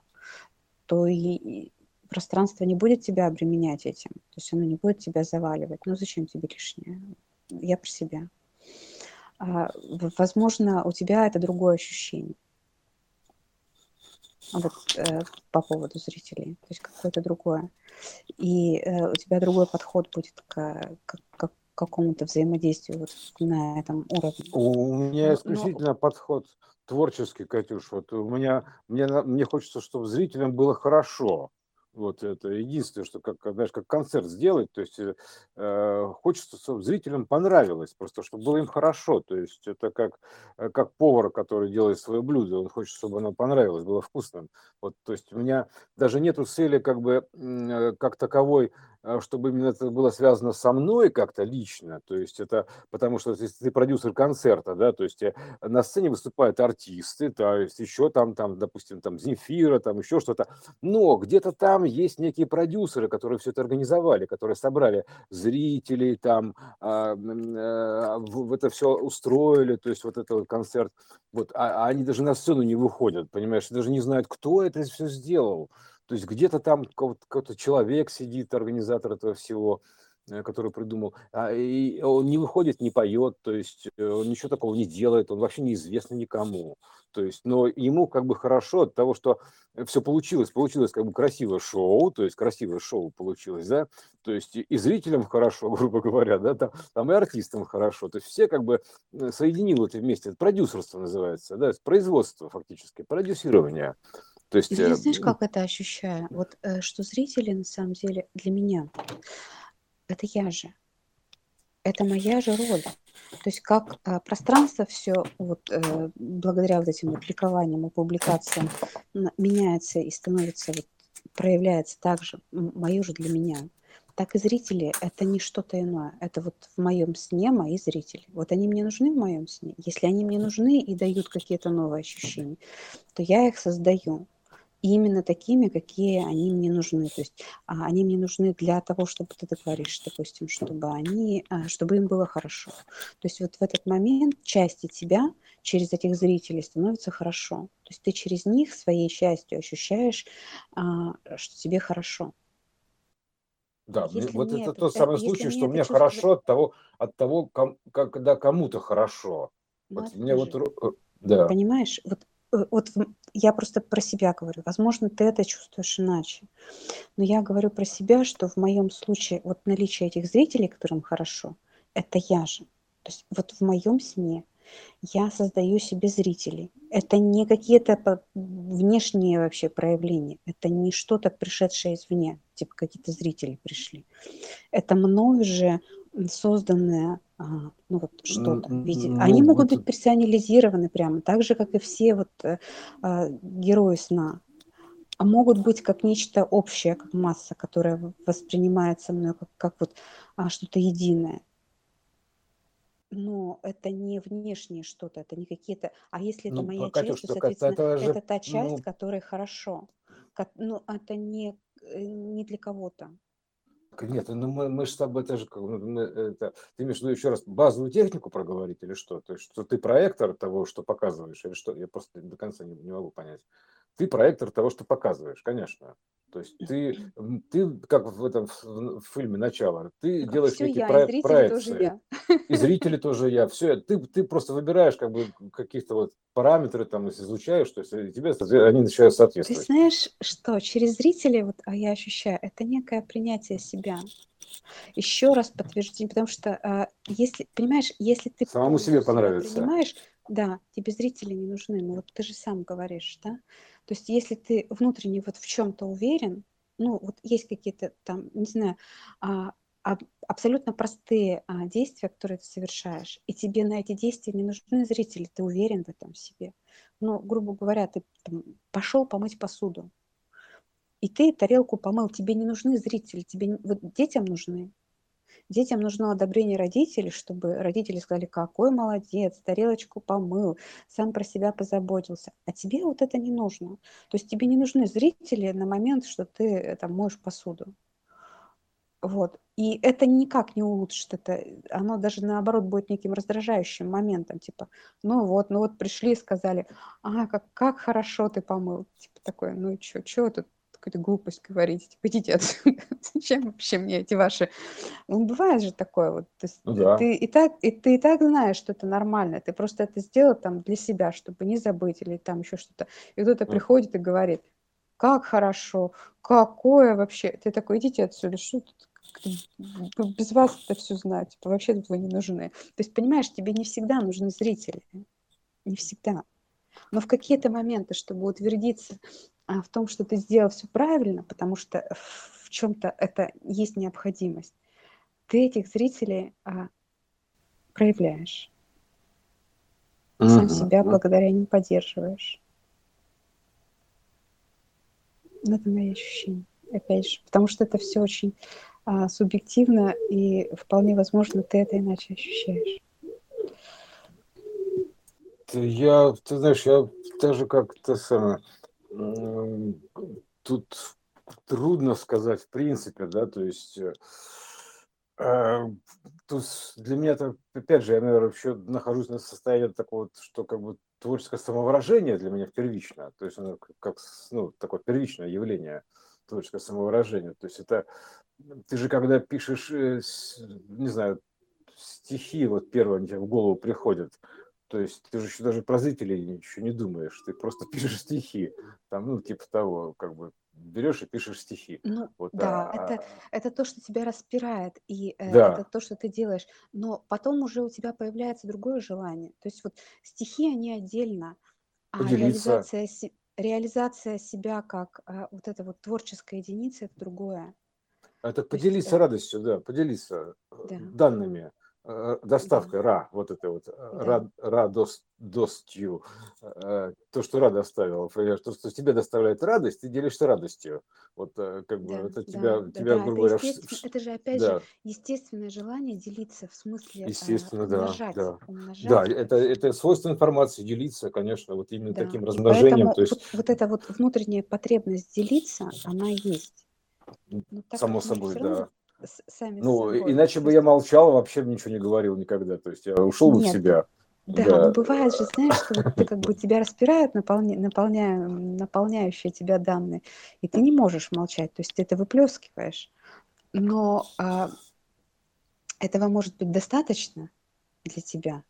то и, и пространство не будет тебя обременять этим, то есть оно не будет тебя заваливать. Ну, зачем тебе лишнее? Я про себя. А, возможно, у тебя это другое ощущение. Вот э, по поводу зрителей, то есть какое-то другое. И э, у тебя другой подход будет к, к, к какому-то взаимодействию вот на этом уровне. У меня Но, но исключительно подход творческий, Катюш. Вот у меня, мне, на- мне хочется, чтобы зрителям было хорошо. Вот это единственное, что как, знаешь, как концерт сделать, то есть э, э, хочется, чтобы зрителям понравилось, просто чтобы было им хорошо. То есть это как, э, как повар, который делает свое блюдо, он хочет, чтобы оно понравилось, было вкусным. Вот, то есть у меня даже нету цели как бы э, как таковой, чтобы именно это было связано со мной как-то лично. То есть это потому что если ты продюсер концерта, да, то есть э, на сцене выступают артисты, то есть еще там, там, допустим, там Земфира, там еще что-то, но где-то там есть некие продюсеры, которые все это организовали, которые собрали зрителей, там а, м, э, в это все устроили, то есть вот это вот концерт, вот, а, а они даже на сцену не выходят, понимаешь, даже не знают, кто это все сделал. То есть где-то там какой-то человек сидит, организатор этого всего, э, который придумал, а, и он не выходит, не поет, то есть э, он ничего такого не делает, он вообще неизвестный никому. То есть, но ему как бы хорошо от того, что все получилось, получилось как бы красивое шоу, то есть красивое шоу получилось, да, то есть и зрителям хорошо, грубо говоря, да, там, там и артистам хорошо, то есть все как бы э, соединило это вместе, это продюсерство называется, да, производство фактически, продюсирование, то есть, я э, знаешь, как это ощущаю? Вот э, что зрители на самом деле для меня это я же, это моя же роль. То есть как а, пространство все вот э, благодаря вот этим публикованиям и публикациям меняется и становится вот, проявляется также мое же для меня. Так и зрители это не что-то иное. Это вот в моем сне мои зрители. Вот они мне нужны в моем сне. Если они мне нужны и дают какие-то новые ощущения, то я их создаю. Именно такими, какие они мне нужны. То есть а, они мне нужны для того, чтобы ты говоришь, допустим, чтобы они, а, чтобы им было хорошо. То есть вот в этот момент части тебя через этих зрителей становится хорошо. То есть ты через них своей частью ощущаешь, а, что тебе хорошо. Да, Если вот мне это это, тот самый если случай, что это мне чувство, хорошо от того, от того, ком- когда кому-то хорошо. ну Вот это мне вот, э, да, понимаешь, вот, вот в- я просто про себя говорю. Возможно, ты это чувствуешь иначе. Но я говорю про себя, что в моем случае вот наличие этих зрителей, которым хорошо, это я же. То есть вот в моем сне я создаю себе зрителей. Это не какие-то внешние вообще проявления. Это не что-то пришедшее извне, типа какие-то зрители пришли. Это мною же созданное, а, ну вот что-то. в виде- М, Они ну, могут вот- быть персонализированы прямо, так же, как и все вот э, а, герои сна. А могут быть как нечто общее, как масса, которая воспринимается мной как, как вот а, что-то единое. Но это не внешнее что-то, это не какие-то... А если это ну, моя Катюш, часть, то, соответственно, это же, это та часть, ну, которой хорошо. Ко- Ну, это не, э, не для кого-то. нет, ну мы, мы же с тобой тоже, как бы, мы это, ты имеешь в виду еще раз базовую технику проговорить или что? То есть, что ты проектор того, что показываешь, или что? Я просто до конца не, не могу понять. Ты проектор того, что показываешь, конечно. То есть ты, ты как в этом в, в фильме «Начало», ты делаешь Все некие я, и про- зрители тоже проекции. я. И зрители тоже я. Все, ты, ты просто выбираешь как бы каких-то вот параметры, там, если изучаешь, то есть и тебе они начинают Ты соответствовать. знаешь, что через зрителей, вот, а я ощущаю, это некое принятие себя. Еще раз подтверждение, потому что а, если, понимаешь, если ты Самому себе понравится. принимаешь, да, тебе зрители не нужны, ну вот ты же сам говоришь, да, то есть если ты внутренне вот в чем-то уверен, ну вот есть какие-то там, не знаю, а, аб- абсолютно простые а, действия, которые ты совершаешь, и тебе на эти действия не нужны зрители, ты уверен в этом себе. Ну, грубо говоря, ты там, пошел помыть посуду, и ты тарелку помыл, тебе не нужны зрители, тебе вот детям нужны. Детям нужно одобрение родителей, чтобы родители сказали, какой молодец, тарелочку помыл, сам про себя позаботился. А тебе вот это не нужно. То есть тебе не нужны зрители на момент, что ты э, там моешь посуду. Вот. И это никак не улучшит это. Оно даже наоборот будет неким раздражающим моментом. Типа, ну вот, ну вот пришли и сказали, а, как, как хорошо ты помыл. Типа такое, ну и что, что тут какую-то глупость говорить? Типа, идите отсюда. Зачем вообще мне эти ваши... Ну, бывает же такое вот. То есть Ну да. ты, и так, и ты и так знаешь, что это нормально. Ты просто это сделал там для себя, чтобы не забыть или там еще что-то. И кто-то Мгм. приходит и говорит, как хорошо, какое вообще. Ты такой, идите отсюда, что тут без вас это все знать, типа, вообще вы не нужны. То есть, понимаешь, тебе не всегда нужны зрители, не всегда. Но в какие-то моменты, чтобы утвердиться а, в том, что ты сделал все правильно, потому что в чем-то это есть необходимость, ты этих зрителей а, проявляешь, сам Мгм. себя благодаря ним поддерживаешь. Это мои ощущения. Опять же, потому что это все очень а, субъективно, и вполне возможно, ты это иначе ощущаешь. Я, ты знаешь, я даже как-то самое, тут трудно сказать в принципе, да, то есть э, э, тут для меня это, опять же, я, наверное, вообще нахожусь на состоянии такого, что как бы творческое самовыражение для меня первично, то есть оно как, ну, такое первичное явление творческое самовыражение, то есть это ты же когда пишешь, э, не знаю, стихи, вот первое тебе в голову приходят, то есть ты же еще даже про зрителей ничего не думаешь, ты просто пишешь стихи, там, ну, типа того, как бы берешь и пишешь стихи. Ну, Вот, да, а, это, это то, что тебя распирает, и э, да, это то, что ты делаешь. Но потом уже у тебя появляется другое желание. То есть вот стихи, они отдельно, а поделиться, реализация, се- реализация себя как а, вот эта вот творческая единица, это другое. это То есть, поделиться э, радостью, да, поделиться э, да, данными, э, да, доставкой, ра, вот это вот, э, да. рад, радостью, э, то, что рада оставила, понимаешь, то, что тебе доставляет радость, ты делишься радостью, вот как бы Да, это да, тебя, да, тебя, да, это грубо говоря, естественно, ш- это же опять же да, естественное желание делиться в смысле естественно, да, умножать, да. Да, умножать это это, это свойство информации, делиться, конечно, вот именно Да, таким размножением, поэтому то есть, вот, вот эта вот внутренняя потребность делиться, она есть. Но так само же собой, да. Сами Ну, собой, иначе бы я молчал, вообще бы ничего не говорил никогда, то есть я ушел бы в себя, да, но да. бывает же, знаешь, что вот ты как бы тебя распирают, наполня, наполняя, наполняющие тебя данные, и ты не можешь молчать, то есть ты это выплескиваешь. но а, этого может быть достаточно для тебя.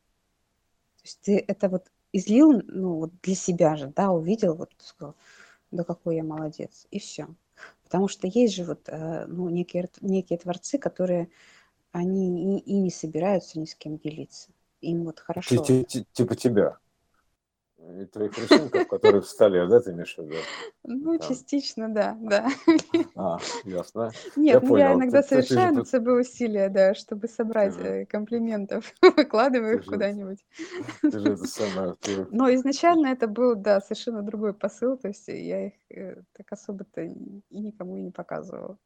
То есть ты это вот излил, ну, вот для себя же, да, увидел, вот сказал, да какой я молодец, и все. Потому что есть же вот, э, ну, некие, некие творцы, которые, они и, и не собираются ни с кем делиться. Им вот хорошо. Типа тебя и твоих рисунков, которые встали, да, ты имеешь в виду? Ну, Там. частично, да, да. А, ясно. Нет, я, ну, я иногда ты, совершаю над собой усилия, да, чтобы собрать же, комплиментов, выкладываю их куда-нибудь. Ты же это самое... Ты... Но изначально это был, да, совершенно другой посыл, то есть я их э, так особо-то и никому и не показывала.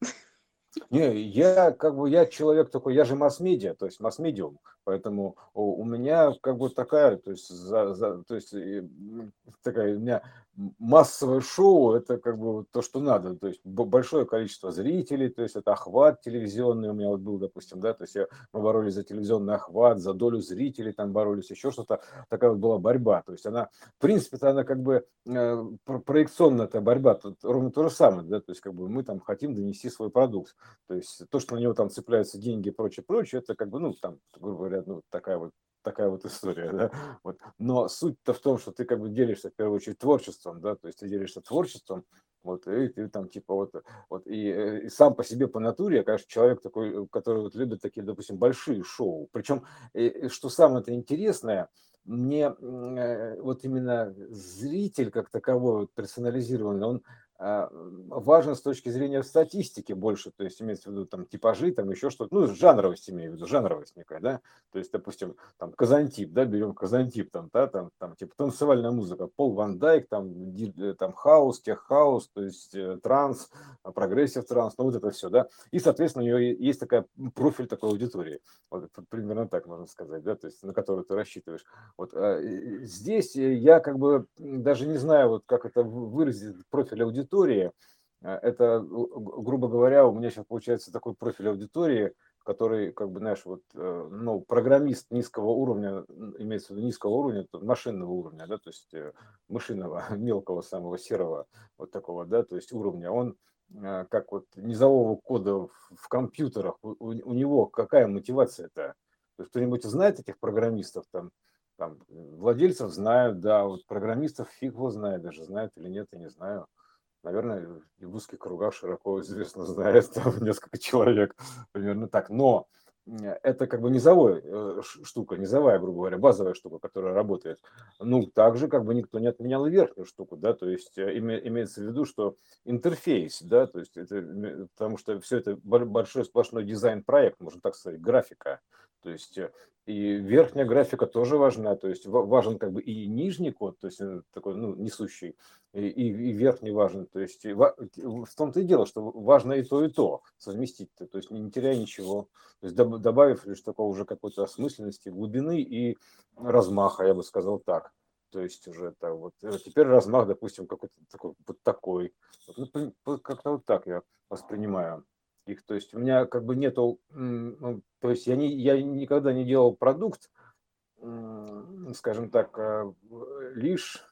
Не, я как бы, я человек такой, я же масс-медиа, то есть масс-медиум, поэтому у, меня как бы такая, то есть, за, за, то есть такая у меня массовое шоу, это как бы то, что надо, то есть большое количество зрителей, то есть это охват телевизионный у меня вот был, допустим, да, то есть я, мы боролись за телевизионный охват, за долю зрителей там боролись, еще что-то, такая вот была борьба, то есть она, в принципе, она как бы э, проекционная эта борьба, тут ровно то же самое, да, то есть как бы мы там хотим донести свой продукт, то есть то, что на него там цепляются деньги и прочее, прочее, это как бы, ну, там, грубо говоря, ну, такая вот такая вот история, да. Вот. Но суть-то в том, что ты как бы делишься в первую очередь творчеством, да, то есть ты делишься творчеством, вот, и ты там типа вот, вот и, э, и сам по себе по натуре, я, конечно, человек такой, который вот любит такие, допустим, большие шоу. Причем, что самое это интересное, мне э, вот именно зритель как таковой, вот персонализированный, он важен с точки зрения статистики больше, то есть имеется в виду там типажи, там еще что-то, ну, жанровость имею в виду, жанровость некая, да, то есть, допустим, там Казантип, да, берем Казантип, там, да, там, там, типа танцевальная музыка, Пол Ван Дайк, там, э, там house, tech house, то есть э, транс, а, progressive trance, ну, вот это все, да, и, соответственно, у нее есть такая профиль такой аудитории, вот примерно так можно сказать, да, то есть на которую ты рассчитываешь. Вот а, здесь я как бы даже не знаю, вот как это выразить профиль аудитории, аудитории. Э, это, грубо говоря, у меня сейчас получается такой профиль аудитории, который, как бы, знаешь, вот, э, ну, программист низкого уровня, имеется в виду низкого уровня, машинного уровня, да, то есть э, мышиного, мелкого, самого серого, вот такого, да, то есть уровня, он как вот низового кода в компьютерах, у, у него какая мотивация-то? Кто-нибудь знает этих программистов там? Там, владельцев знают, да, вот программистов фиг его знает, даже знают или нет, я не знаю наверное, в узких кругах широко известно знает там несколько человек, примерно так. Но это как бы низовая э, штука, низовая, грубо говоря, базовая штука, которая работает. Ну, также как бы никто не отменял верхнюю штуку, да, то есть э, имеется в виду, что интерфейс, да, то есть это, потому что все это большой сплошной дизайн-проект, можно так сказать, графика, то есть э, и верхняя графика тоже важна, то есть важен как бы и нижний код, то есть такой, ну, несущий, и, и верхний важен. То есть в том-то и дело, что важно и то, и то совместить, то есть не теряя ничего. То есть добавив лишь такого уже какой-то осмысленности, глубины и размаха, я бы сказал так. То есть уже это вот э, теперь размах, допустим, какой-то такой вот такой. Ну, как-то вот так я воспринимаю их. То есть у меня как бы нету, ну, то есть я, не, я никогда не делал продукт, скажем так, а, лишь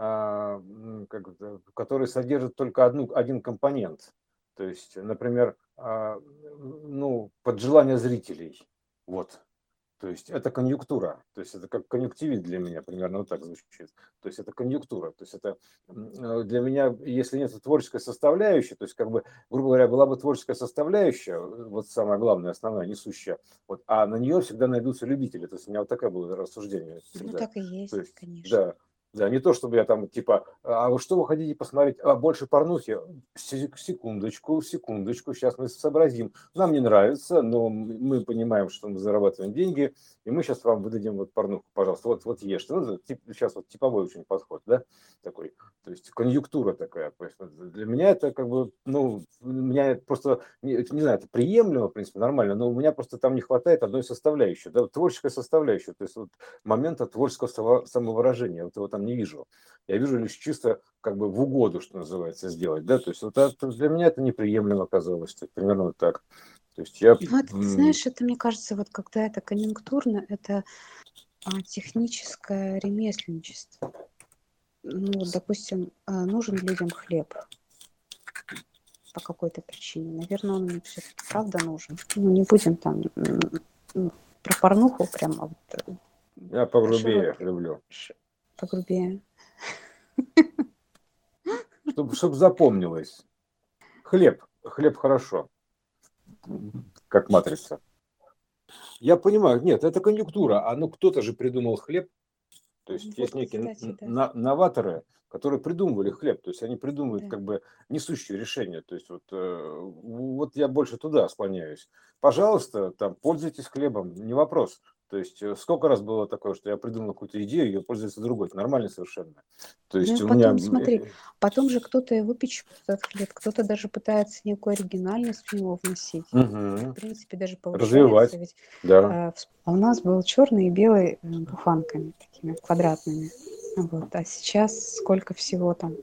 как, который содержит только одну, один компонент. То есть, например, а, ну, под желание зрителей. Вот. То есть это конъюнктура, то есть это как конъюнктивит для меня, примерно вот так звучит. То есть это конъюнктура, то есть это для меня, если нет творческой составляющей, то есть как бы, грубо говоря, была бы творческая составляющая, вот самая главная, основная, несущая, вот, а на нее всегда найдутся любители, то есть у меня вот такое было рассуждение. Ну, всегда. Ну так и есть, есть конечно. Да, да, не то, чтобы я там типа, а вы что вы хотите посмотреть? А больше порнухи? Секундочку, секундочку, сейчас мы сообразим. Нам не нравится, но мы понимаем, что мы зарабатываем деньги, и мы сейчас вам выдадим вот порнуху, пожалуйста, вот, вот ешьте. Ну, тип, сейчас вот типовой очень подход, да, такой, то есть конъюнктура такая. Для меня это как бы, ну, меня просто, не, не знаю, это приемлемо, в принципе, нормально, но у меня просто там не хватает одной составляющей, да, творческой составляющей, то есть вот момента творческого самовыражения. Вот его там не вижу. Я вижу лишь чисто как бы в угоду, что называется, сделать. Да? То есть вот это, для меня это неприемлемо оказалось. То есть, примерно вот так. То есть я... Ну, это, знаешь, это, мне кажется, вот когда это конъюнктурно, это а, техническое ремесленничество. Ну, допустим, а, нужен людям хлеб. по какой-то причине. Наверное, он мне все правда нужен. Ну, не будем там ну, про порнуху прямо вот. Э, Я погрубее широкий, люблю. Погрубее. Чтобы чтоб запомнилось. Хлеб. Хлеб хорошо. Как матрица. Я понимаю, нет, это конъюнктура. А ну кто-то же придумал хлеб. То есть вот, есть некие кстати, да. новаторы, которые придумывали хлеб, то есть они придумывают да. как бы несущие решения. То есть вот, э, вот я больше туда склоняюсь. Пожалуйста, там пользуйтесь хлебом, не вопрос. То есть э, сколько раз было такое, что я придумал какую-то идею, ее пользуется другой, это нормально совершенно. То есть ну, потом, меня... смотри, потом же кто-то его хлеб, кто-то даже пытается некую оригинальность в него вносить. Угу. В принципе, даже получается. Развивать, ведь, да. А у нас был черный и белый э, буфанками, такими квадратными. Вот. А сейчас сколько всего там?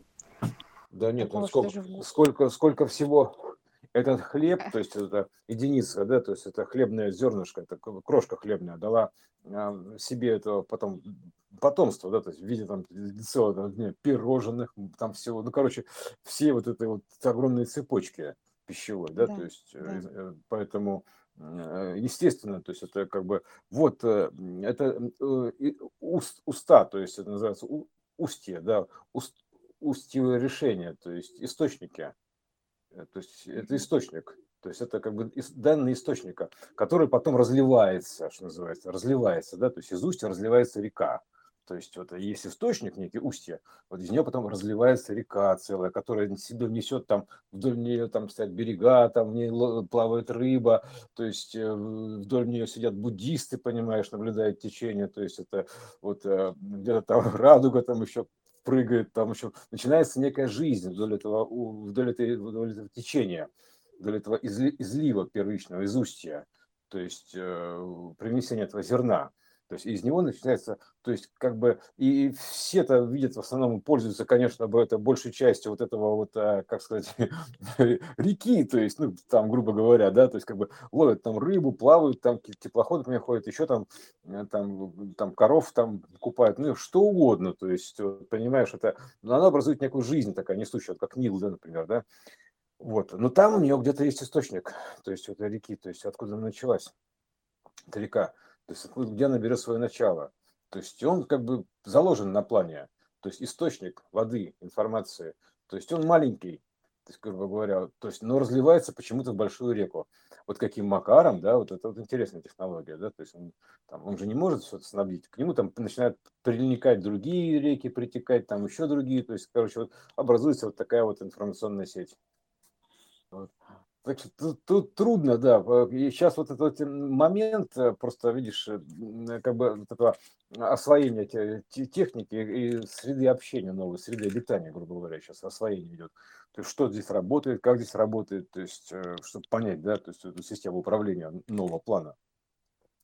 Да нет, ну, сколько, сколько, сколько всего этот хлеб, то есть это единица, да, то есть это хлебное зернышко, это крошка хлебная, дала себе это потом потомство, да, то есть в виде там целого там, пирожных, там всего, ну, короче, все вот этой вот огромные цепочки пищевой, да, да то есть да. Э, поэтому э, естественно, то есть это как бы вот э, это уст, уста, то есть это называется устье, да, уст, устьевое решение, то есть источники. Э, то есть это источник, то есть это как бы данные источника, который потом разливается, что называется, разливается, да, то есть из устья разливается река. То есть вот есть источник, некий устье, вот из нее потом разливается река целая, которая себе несет там, вдоль нее там стоят берега, там в ней плавает рыба, то есть э, вдоль нее сидят буддисты, понимаешь, наблюдают течение, то есть это вот э, где-то там радуга там еще прыгает, там еще начинается некая жизнь вдоль этого, вдоль этой, вдоль этого течения, вдоль этого излива первичного, из устья, то есть э, привнесение этого зерна. То есть из него начинается, то есть как бы и все это видят в основном пользуются, конечно, это большей частью вот этого вот, а, как сказать, реки, то есть, ну, там, грубо говоря, да, то есть как бы ловят там рыбу, плавают, там теплоходы по ходят, еще там, э, там, там коров там купают, ну, что угодно, то есть, понимаешь, это, ну, она образует некую жизнь такая несущая, вот как Нил, да, например, да, вот, но там у нее где-то есть источник, то есть вот реки, то есть откуда она началась, эта река. То есть где она берет свое начало. То есть он как бы заложен на плане. То есть источник воды, информации. То есть он маленький, то есть, грубо говоря, то есть, но разливается почему-то в большую реку. Вот каким макаром, да, вот это вот интересная технология, да, то есть он, там, он же не может все это снабдить, к нему там начинают приникать другие реки, притекать там еще другие, то есть, короче, вот образуется вот такая вот информационная сеть. Вот. Значит, тут, тут трудно, да. И сейчас вот этот момент, э, просто видишь, э, как бы вот этого освоения техники и среды общения новой, среды обитания, грубо говоря, сейчас освоение идет. То есть что здесь работает, как здесь работает, то есть э, чтобы понять, да, то есть эту систему управления нового плана.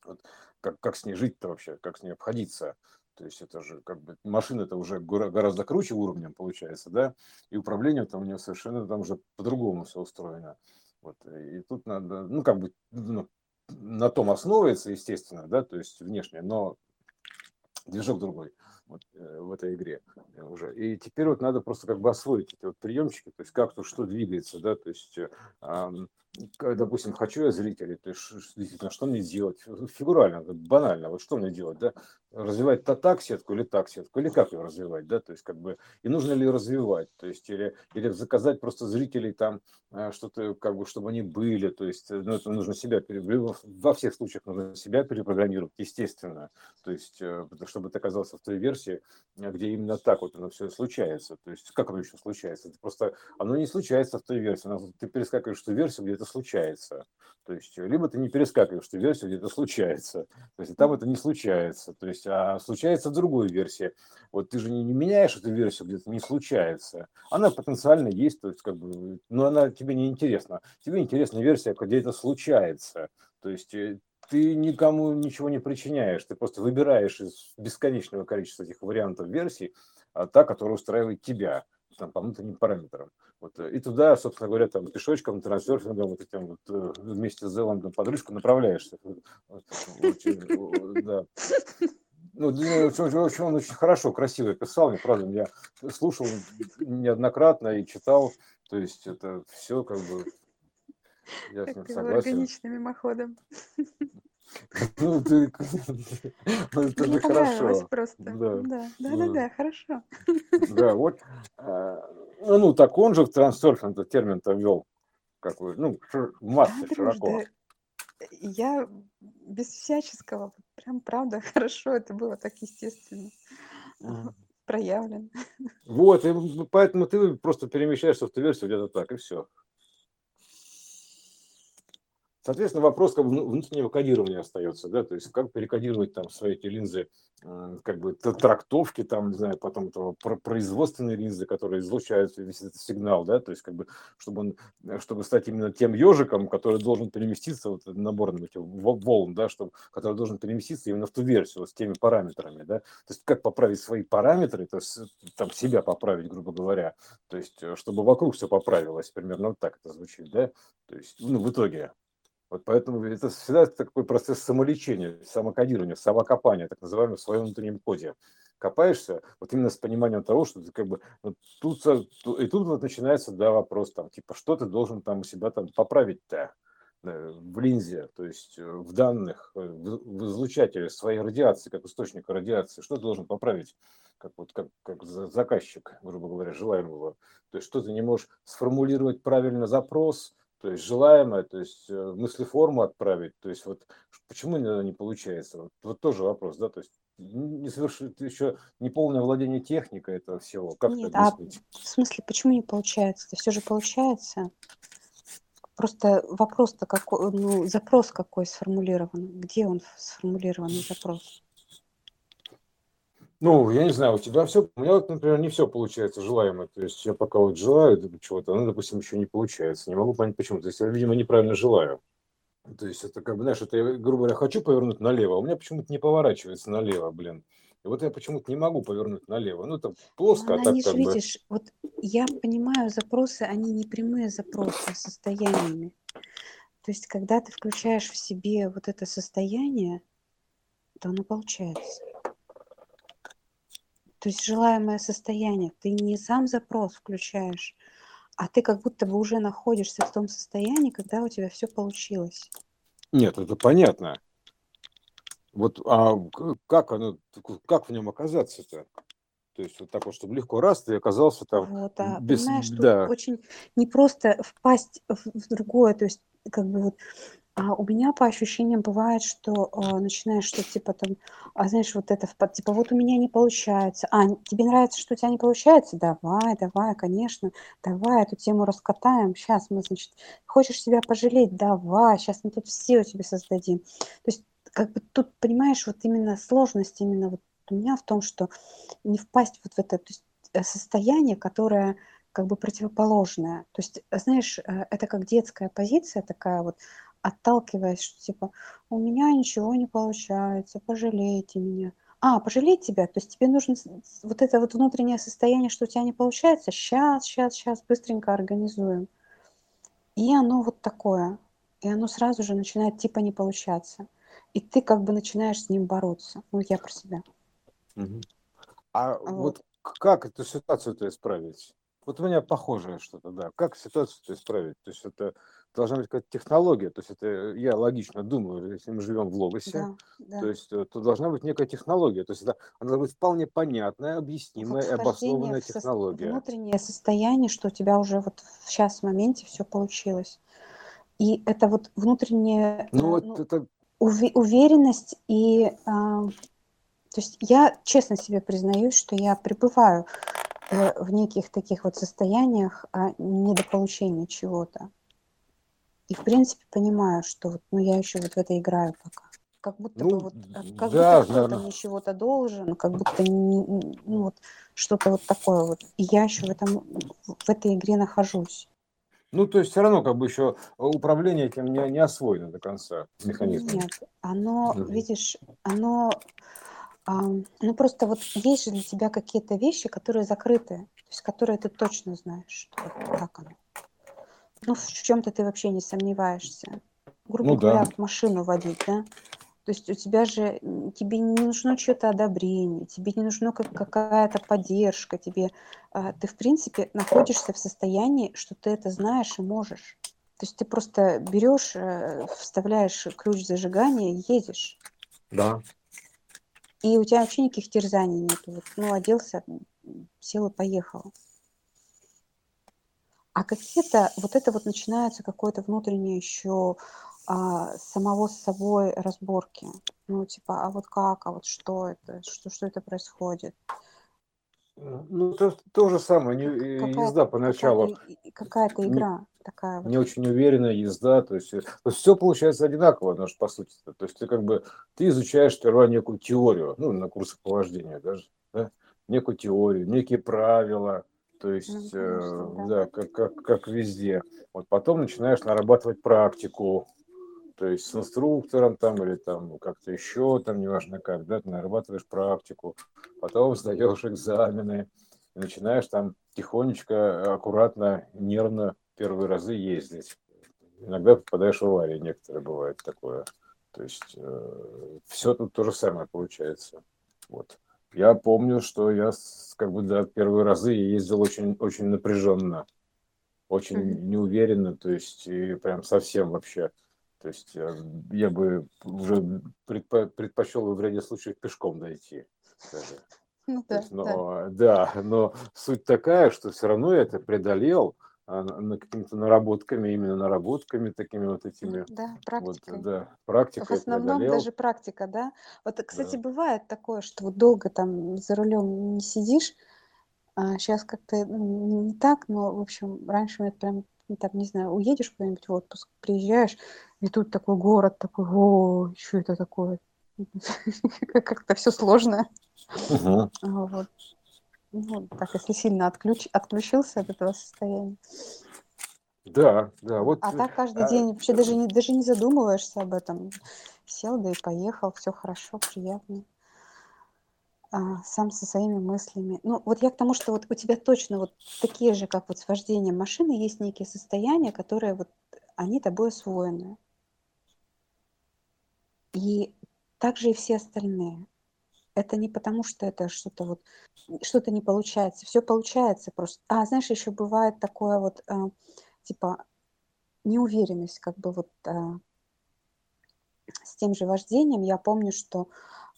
Вот, как, как с ней жить-то вообще, как с ней обходиться. То есть это же как бы машина это уже гораздо круче уровнем получается, да, и управление там у нее совершенно там уже по-другому все устроено. Вот, и тут надо, ну, как бы ну, на том основывается, естественно, да, то есть внешне, но движок другой вот, э, в этой игре уже. И теперь вот надо просто как бы освоить эти вот приемчики, то есть как то что двигается, да, то есть э, допустим, хочу я зрителей, то есть действительно, что мне делать? Фигурально, банально, вот что мне делать, да? Развивать то так сетку или так сетку, или как ее развивать, да? То есть как бы, и нужно ли развивать, то есть или, или заказать просто зрителей там э, что-то, как бы, чтобы они были, то есть, э, ну, это нужно себя, во всех случаях нужно себя перепрограммировать, естественно, то есть, э, чтобы ты оказался в той версии, где именно так вот оно все случается, то есть, как оно еще случается? Это просто, оно не случается в той версии, ты перескакиваешь в ту версию, где это случается. То есть, либо ты не перескакиваешь в версию, где это случается. То есть, там это не случается. То есть, а случается в другой версии. Вот ты же не, не меняешь эту версию, где это не случается. Она потенциально есть, то есть, как бы, но она тебе не интересна. Тебе интересна версия, где это случается. То есть, э, ты никому ничего не причиняешь, ты просто выбираешь из бесконечного количества этих вариантов версий а та, которая устраивает тебя там, по внутренним параметрам. Вот, э, и туда, собственно говоря, там пешочком, трансерфингом, вот этим вот э, вместе с Зеландом под ручку направляешься. Да. Ну, очень, он очень хорошо, красиво писал, мне правда, я слушал неоднократно и читал, то есть это все как бы, я с ним согласен. органично мимоходом. Ну, ты, ну, это же хорошо. просто. Да, да, да, да, да, хорошо. Да, вот, а, ну, ну, так он же в трансерфинг этот термин-то ввел, какой, ну, в массы широко. Я без всяческого, прям правда хорошо, это было так естественно проявлено. Вот, и поэтому ты просто перемещаешься в ту версию где-то так, и все. Соответственно, вопрос как бы внутреннего кодирования остается, да, то есть как перекодировать там свои эти линзы, э, как бы трактовки там, не знаю, потом этого производственные линзы, которые излучают весь этот сигнал, да, то есть как бы, чтобы он, чтобы стать именно тем ежиком, который должен переместиться, вот набор этих волн, да, чтобы, который должен переместиться именно в ту версию вот, с теми параметрами, да, то есть как поправить свои параметры, то есть там себя поправить, грубо говоря, то есть э, чтобы вокруг все поправилось, примерно вот так это звучит, да, то есть, ну, в итоге, вот поэтому это всегда такой процесс самолечения, самокодирования, самокопания, так называемый в своем внутреннем коде. Копаешься вот именно с пониманием того, что ты как бы вот тут, и тут вот начинается да, вопрос там, типа, что ты должен там у себя там поправить-то в линзе, то есть э, в данных, э, в излучателе своей радиации, как источника радиации, что ты должен поправить, как, вот, как, как заказчик, грубо говоря, желаемого. То есть что ты не можешь сформулировать правильно запрос, то есть желаемое, то есть э, мыслеформу отправить, то есть вот почему иногда не получается, вот, вот тоже вопрос, да, то есть не совершит еще не полное владение техникой этого всего, как Нет, это объяснить? А в смысле, почему не получается? Это все же получается. Просто вопрос-то какой, ну, запрос какой сформулирован, где он сформулированный запрос? Ну, я не знаю, у тебя все, у меня вот, например, не все получается желаемое. То есть я пока вот желаю чего-то, ну, допустим, еще не получается. Не могу понять, почему. То есть я, видимо, неправильно желаю. То есть это как бы, знаешь, это я, грубо говоря, хочу повернуть налево, а у меня почему-то не поворачивается налево, блин. И вот я почему-то не могу повернуть налево. Ну, это плоско, ну, а так как же, бы... видишь, вот я понимаю, запросы, они не прямые запросы а состояниями. То есть, когда ты включаешь в себе вот это состояние, то оно получается. То есть желаемое состояние. Ты не сам запрос включаешь, а ты как будто бы уже находишься в том состоянии, когда у тебя все получилось. Нет, это понятно. Вот а как оно, как в нем оказаться-то? То есть вот так вот, чтобы легко раз ты оказался там вот, а, без... Понимаешь, да. очень непросто впасть в другое, то есть как бы вот а у меня по ощущениям бывает, что э, начинаешь что типа там, а знаешь, вот это, типа вот у меня не получается. А, тебе нравится, что у тебя не получается? Давай, давай, конечно, давай эту тему раскатаем. Сейчас мы, значит, хочешь себя пожалеть? Давай, сейчас мы тут все тебе создадим. То есть как бы тут, понимаешь, вот именно сложность именно вот у меня в том, что не впасть вот в это то есть, э, состояние, которое как бы противоположное. То есть, знаешь, э, это как детская позиция такая вот, отталкиваясь, что типа у меня ничего не получается, пожалейте меня. А, пожалеть тебя, то есть тебе нужно вот это вот внутреннее состояние, что у тебя не получается, сейчас, сейчас, сейчас быстренько организуем. И оно вот такое, и оно сразу же начинает типа не получаться. И ты как бы начинаешь с ним бороться. Ну, я про себя. Угу. А вот. вот как эту ситуацию-то исправить? Вот у меня похожее что-то, да. Как ситуацию-то исправить? То есть это должна быть какая-то технология. То есть это я логично думаю, если мы живем в Логосе, да, да. то есть э, то должна быть некая технология. То есть это, она должна быть вполне понятная, объяснимая, вот обоснованная в технология. Внутреннее состояние, что у тебя уже вот сейчас в моменте все получилось. И это вот внутренняя ну, вот ну, это... уверенность и... А, то есть я честно себе признаюсь, что я пребываю э, в неких таких вот состояниях а, недополучения чего-то. И, в принципе, понимаю, что вот, ну, я еще вот в это играю пока. Как будто ну, бы вот, э, как да, будто кто-то мне чего-то должен, как будто не, ну, вот, что-то вот такое вот. И я еще в, этом, в этой игре нахожусь. Ну, то есть все равно как бы еще управление этим не, не освоено до конца механизм. Нет, оно, угу. видишь, оно, а, ну просто вот есть же для тебя какие-то вещи, которые закрыты, то есть которые ты точно знаешь, что так оно ну, в чем-то ты вообще не сомневаешься. Грубо ну, говоря, да. машину водить, да? То есть у тебя же, тебе не нужно чьё-то одобрение, тебе не нужно как какая-то поддержка, тебе, а, ты, в принципе, находишься в состоянии, что ты это знаешь и можешь. То есть ты просто берешь, э, вставляешь ключ зажигания и едешь. Да. И у тебя вообще никаких терзаний нету. Вот, ну, оделся, сел и поехал. А какие-то, вот это вот начинается какое-то внутреннее еще а, самого с собой разборки. Ну, типа, а вот как, а вот что это, что, что это происходит? Ну, то, то же самое, не, э, Какая-то езда поначалу. какая-то, Не, игра такая вот. не очень уверенная езда, то есть, э, то есть все получается одинаково, но по сути. -то. то есть ты как бы ты изучаешь сперва некую теорию, ну на курсах по вождению даже, да? некую теорию, некие правила, то Ну, есть конечно, э, да. да, как, как, как везде. Вот потом начинаешь нарабатывать практику, то есть с инструктором там или там как-то еще, там неважно как, да, ты нарабатываешь практику, потом сдаешь экзамены, и начинаешь там тихонечко, аккуратно, нервно первые разы ездить. Иногда попадаешь в аварии, некоторые бывает такое. То есть э, все тут то же самое получается. Вот. Я помню, что я как бы да, первые разы ездил очень, очень напряженно, очень Мгм. неуверенно, то есть и прям совсем вообще. То есть э, я бы уже предпо- предпочел в ряде случаев пешком дойти даже. Ну да, есть, да. но, да, но суть такая, что все равно я это преодолел какими-то наработками, именно наработками такими вот этими, Да, вот, практикой. да, В практикой основном преодолел, даже практика, да. Вот, кстати, да. бывает такое, что вот долго там за рулем не сидишь, а сейчас как-то не так, но, в общем, раньше это прям, ну, там, не знаю, уедешь куда-нибудь в отпуск, приезжаешь, и тут такой город, такой, о, что это такое? Как-то все сложно. А, Вот. Ну, так, если сильно отключ, отключился от этого состояния. Да, да, вот А э, так каждый а, день вообще даже не, даже не задумываешься об этом. Сел, да и поехал, все хорошо, приятно. А, сам со своими мыслями. Ну, вот я к тому, что вот у тебя точно вот такие же, как вот с вождением машины, есть некие состояния, которые вот, они тобой освоены. И также и все остальные. Это не потому, что это что-то вот, что-то не получается. Все получается просто. А, знаешь, еще бывает такое вот, а, типа, неуверенность, как бы вот а, с тем же вождением. Я помню, что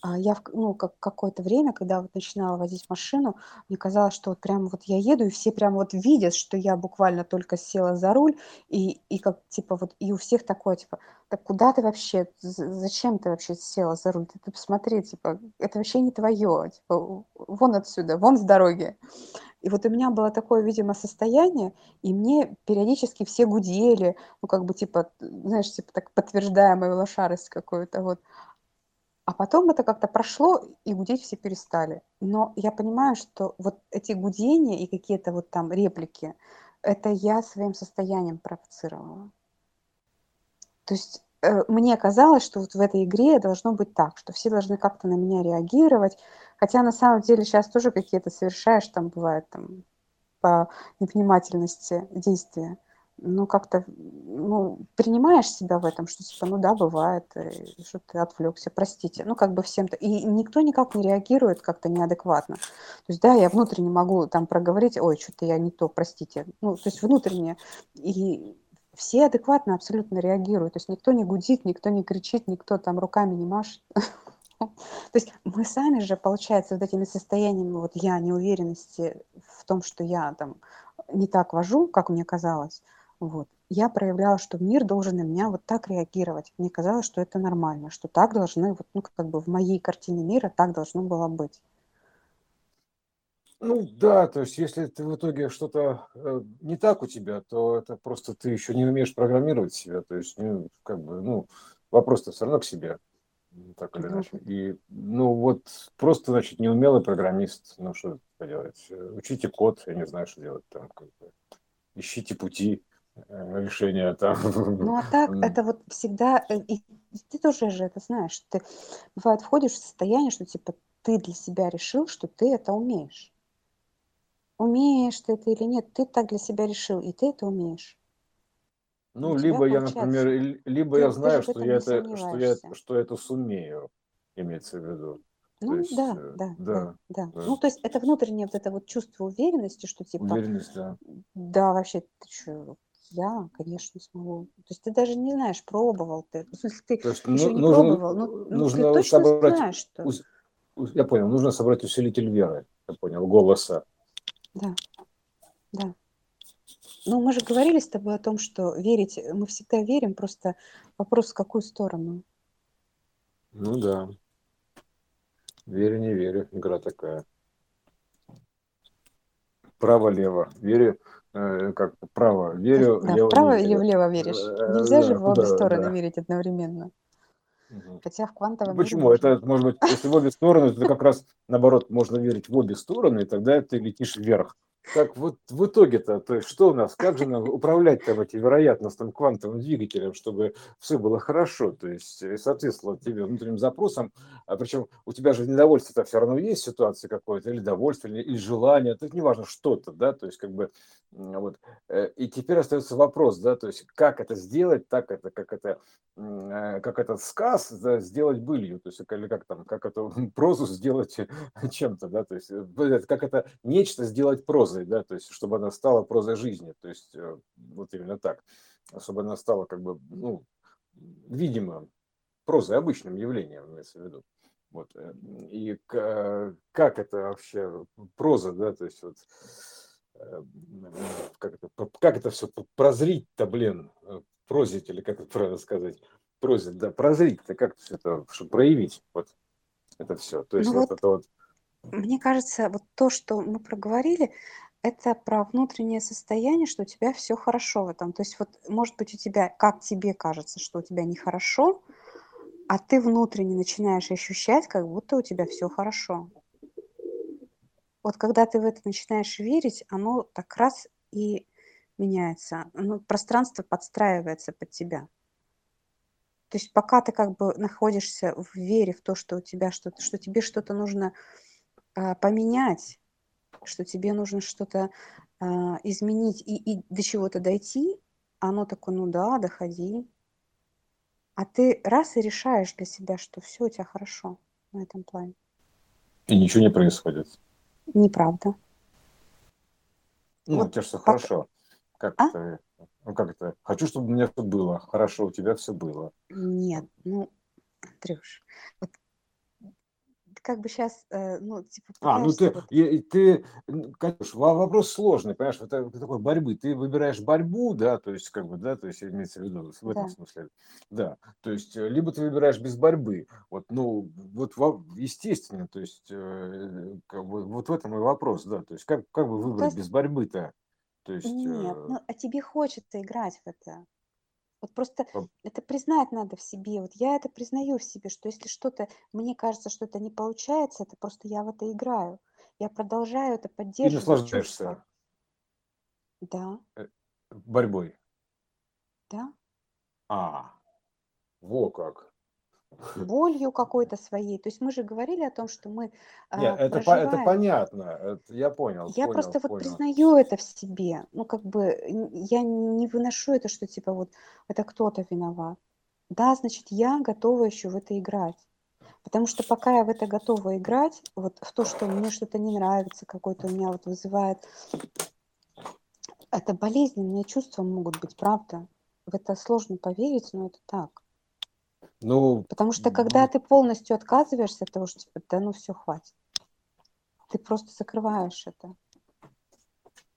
я в, к- ну, как какое-то время, когда вот начинала водить машину, мне казалось, что вот прям вот я еду, и все прям вот видят, что я буквально только села за руль, и, и как типа вот, и у всех такое, типа, так куда ты вообще, зачем ты вообще села за руль? Ты, ты посмотри, типа, это вообще не твое, типа, вон отсюда, вон с дороги. И вот у меня было такое, видимо, состояние, и мне периодически все гудели, ну, как бы, типа, знаешь, типа, так подтверждая мою лошарость какую-то, вот. А потом это как-то прошло, и гудеть все перестали. Но я понимаю, что вот эти гудения и какие-то вот там реплики, это я своим состоянием провоцировала. То есть э, мне казалось, что вот в этой игре должно быть так, что все должны как-то на меня реагировать, хотя на самом деле сейчас тоже какие-то совершаешь, там бывает там по невнимательности действия. Ну, как-то, ну, принимаешь себя в этом, что типа, ну да, бывает, э, что ты отвлекся, простите. Ну, как бы всем то И никто никак не реагирует как-то неадекватно. То есть, да, я внутренне могу там проговорить, ой, что-то я не то, простите. Ну, то есть внутренне. И все адекватно абсолютно реагируют. То есть никто не гудит, никто не кричит, никто там руками не машет. То есть мы сами же, получается, вот этими состояниями вот я неуверенности в том, что я там не так вожу, как мне казалось, вот, я проявляла, что мир должен на меня вот так реагировать. Мне казалось, что это нормально, что так должны, вот, ну, как бы в моей картине мира так должно было быть. Ну да, то есть если ты в итоге что-то э, не так у тебя, то это просто ты еще не умеешь программировать себя, то есть, ну, как бы, ну, вопрос-то все равно к себе, м, так или Ну, иначе. И, ну, вот просто, значит, неумелый программист, ну, что поделать, Э, учите код, я не знаю, что делать там, как бы, ищите пути э, решения там. ну а так, это вот всегда, э, и ты тоже же это знаешь, ты бывает входишь в состояние, что типа ты для себя решил, что ты это умеешь. Умеешь ты это или нет, ты так для себя решил, и ты это умеешь. Ну, у либо я, например, получается. либо Ты, я знаю, что я это, что я, что это сумею, имеется в виду. То Ну, есть, да, э, да, да, да, да. да, Ну, то есть это внутреннее вот это вот чувство уверенности, что типа, уверенность, да. да, вообще, ты что, я, конечно, смогу. То есть ты даже не знаешь, пробовал ты. В смысле, ты То есть еще ну, не нужно, пробовал, но, но ты точно собрать, знаешь, что... ус- я понял, нужно собрать усилитель веры, я понял, голоса. Да, да. Ну, мы же говорили с тобой о том, что верить, мы всегда верим, просто вопрос, в какую сторону. Ну да, верю, не верю, игра такая. Право-лево, верю, как право, верю, Да, лево вправо не или влево веришь. Э, Нельзя же да, в обе да, стороны да. верить одновременно. Мгм. Хотя в квантовом Ну, мире Почему? можно. Это может быть, если в обе стороны, то как раз наоборот можно верить в обе стороны, и тогда ты летишь вверх. Так вот в итоге-то, то есть что у нас, как же нам управлять там этим вероятностным квантовым двигателем, чтобы все было хорошо, то есть э, соответствовало тебе внутренним запросам, а причем у тебя же недовольство-то все равно есть ситуация какое-то, или довольство, или, или желание, это неважно что-то, да, то есть как бы вот. Э, И теперь остается вопрос, да, то есть как это сделать, так это, как это, э, как этот сказ да, сделать былью, то есть или как там, как эту прозу сделать чем-то, да, то есть как это нечто сделать прозой, да, то есть чтобы она стала прозой жизни, то есть э, вот именно так, чтобы она стала как бы, ну, видимо, прозой обычным явлением, имеется в виду. Вот. э, И как это вообще проза, да, то есть вот э, как это, как это все прозрить-то, блин, прозить или как это правильно сказать, прозить, да, прозрить-то, как все это, чтобы проявить вот это все. То есть Ну вот вот, это вот, мне кажется, вот то, что мы проговорили, это про внутреннее состояние, что у тебя все хорошо в этом. То есть вот, может быть, у тебя, как тебе кажется, что у тебя нехорошо, а ты внутренне начинаешь ощущать, как будто у тебя все хорошо. Вот когда ты в это начинаешь верить, оно так раз и меняется. Ну, пространство подстраивается под тебя. То есть пока ты как бы находишься в вере в то, что у тебя что-то, что тебе что-то нужно а, поменять, что тебе нужно что-то а, изменить и, и до чего-то дойти, оно такое, ну да, доходи. А ты раз и решаешь для себя, что все у тебя хорошо на этом плане. и ничего не происходит. Неправда. Ну, Вот тебя все пока- хорошо. Как А? это, ну как это, хочу, чтобы у меня все было, хорошо, у тебя все было. Нет, ну, Андрюш, вот как бы сейчас, ну, типа, А, ну ты, вот... и- ты, Катюш, во- вопрос сложный, понимаешь, это такой борьбы. Ты выбираешь борьбу, да, то есть как бы, да, то есть имеется в виду в этом Да. смысле, да, то есть э, либо ты выбираешь без борьбы, вот, ну, вот во- естественно, то есть э, как бы, вот в этом и вопрос, да, то есть как, как бы Ну, выбрать есть, без борьбы-то, то есть нет, э, ну, а тебе хочется играть в это. Вот просто это признать надо в себе. Вот я это признаю в себе, что если что-то, мне кажется, что это не получается, это просто я в это играю. Я продолжаю это и поддерживать наслаждаешься чувство. Да, э, борьбой. да. А, во как. Болью какой-то своей. То есть мы же говорили о том, что мы Нет, а, это, по- это понятно, это я понял, Я понял, просто вот понял. признаю это в себе. Ну, как бы я не выношу это, что типа вот это кто-то виноват. Да, значит, я готова еще в это играть. Потому что пока я в это готова играть, вот в то, что мне что-то не нравится, какой-то у меня вот вызывает, это болезненные чувства могут быть, правда. В это сложно поверить, но это так. Ну, Потому что когда ты полностью отказываешься от того, что типа, да ну все, хватит. Ты просто закрываешь это.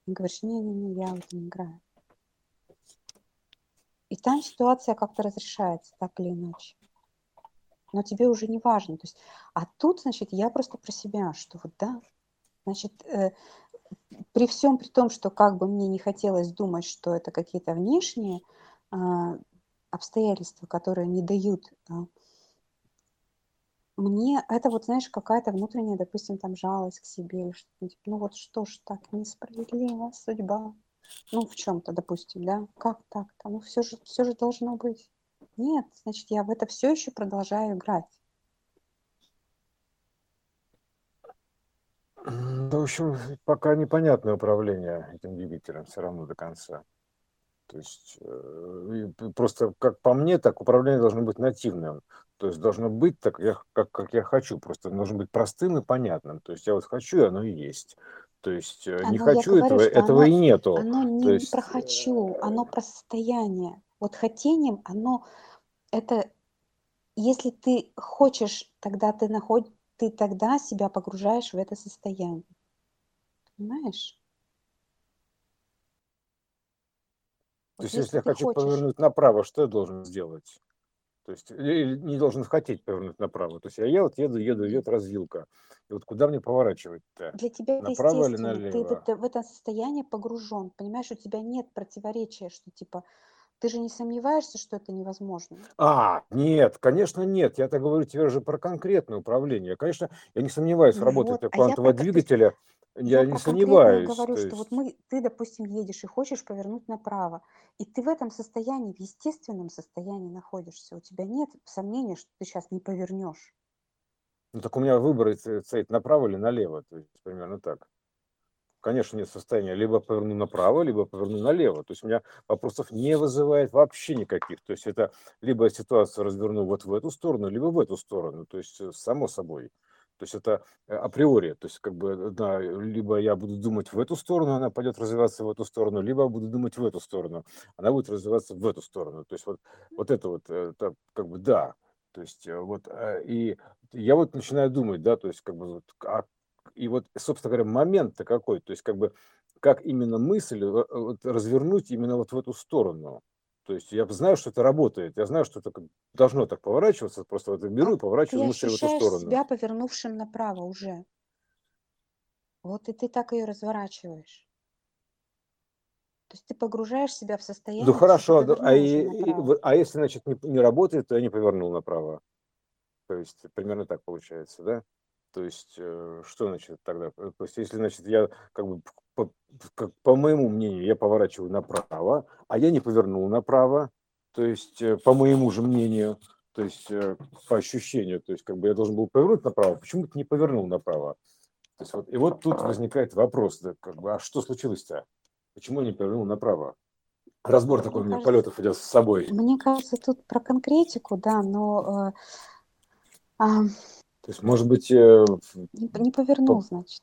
И говоришь, не-не-не, я в это не играю. И там ситуация как-то разрешается, так или иначе. Но тебе уже не важно. То есть, а тут, значит, я просто про себя, что вот да, значит, э, при всем при том, что как бы мне не хотелось думать, что это какие-то внешние а, обстоятельства, которые не дают а, мне это вот, знаешь, какая-то внутренняя, допустим, там жалость к себе, что-то, типа, ну вот что ж так несправедлива судьба, ну в чем-то, допустим, да, как так-то, ну все же, все же должно быть. Нет, значит, я в это все еще продолжаю играть. Ну, в общем, пока непонятное управление этим двигателем все равно до конца. То есть э, просто, как по мне, так управление должно быть нативным. То есть должно быть так, я, как, как я хочу, просто должно быть простым и понятным. То есть я вот хочу, и оно и есть. То есть э, не Оно, хочу говорю, этого, этого оно, и нету. оно не, То есть, про хочу, оно про состояние. Вот хотением, оно это если ты хочешь, тогда ты находишь, ты тогда себя погружаешь в это состояние. Понимаешь? То есть если если я ты хочу хочешь, повернуть направо, что я должен сделать? То есть или не должен хотеть повернуть направо. То есть я еду, еду, еду, идет развилка. И вот куда мне поворачивать-то? для тебя это Направо или естественно. Ты налево? это, в это состояние погружен. Понимаешь, у тебя нет противоречия, что типа ты же не сомневаешься, что это невозможно. А, нет, конечно, нет. Я-то говорю тебе уже про конкретное управление. Конечно, я не сомневаюсь в Ну работе вот, а я квантового есть двигателя. Я я не конкретное сомневаюсь. говорю, То что вот есть, мы, ты, допустим, едешь и хочешь повернуть направо, и ты в этом состоянии, в естественном состоянии находишься. У тебя нет сомнения, что ты сейчас не повернешь. ну так у меня выбор стоит направо или налево. То есть примерно так. Конечно, нет состояния. Либо поверну направо, либо поверну налево. То есть у меня вопросов не вызывает вообще никаких. То есть это либо я ситуацию разверну вот в эту сторону, либо в эту сторону. То есть э, само собой. То есть это э, априори. То есть как бы, да, либо я буду думать в эту сторону, она пойдет развиваться в эту сторону, либо буду думать в эту сторону, она будет развиваться в эту сторону. То есть вот, вот это вот, э, это как бы да. То есть э, вот, э, и я вот начинаю думать, да, то есть как бы вот, а и вот, собственно говоря, момент-то какой, то есть как бы как именно мысль э, вот, развернуть именно вот в эту сторону. То есть я знаю, что это работает, я знаю, что это должно так поворачиваться, просто вот беру А и поворачиваю ты мысль в эту сторону. себя повернувшим направо уже. Вот и ты так ее разворачиваешь. То есть ты погружаешь себя в Ну состояние, ты хорошо, а, уже и- а если, значит, не, не работает, то я не повернул направо. То есть примерно так получается, да? То есть э, что значит тогда? Э, То есть если, значит, я как бы по, как по моему мнению, я поворачиваю направо, а я не повернул направо, то есть э, по моему же мнению, то есть э, по ощущению, то есть как бы я должен был повернуть направо, почему ты не повернул направо? То есть вот, и вот тут возникает вопрос, да, как бы, а что случилось-то? Почему я не повернул направо? Разбор такой у Мне меня кажется, полетов идет с собой. мне кажется, тут про конкретику, да, но э, а, То есть, может быть, э, не, не повернул, значит.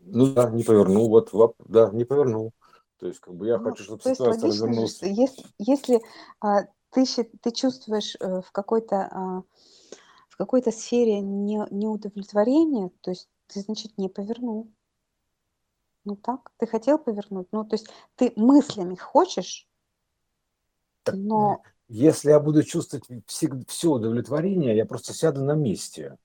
Ну да, не повернул, вот, вот, да, не повернул. То есть, как бы я Ну, хочу, чтобы ситуация логично развернулась. что если, если а, ты, ты чувствуешь э, в какой-то а, в какой-то сфере не, неудовлетворение, то есть ты, значит, не повернул. Ну так, ты хотел повернуть. Ну, то есть ты мыслями хочешь, Так, но Если я буду чувствовать все удовлетворение, я просто сяду на месте.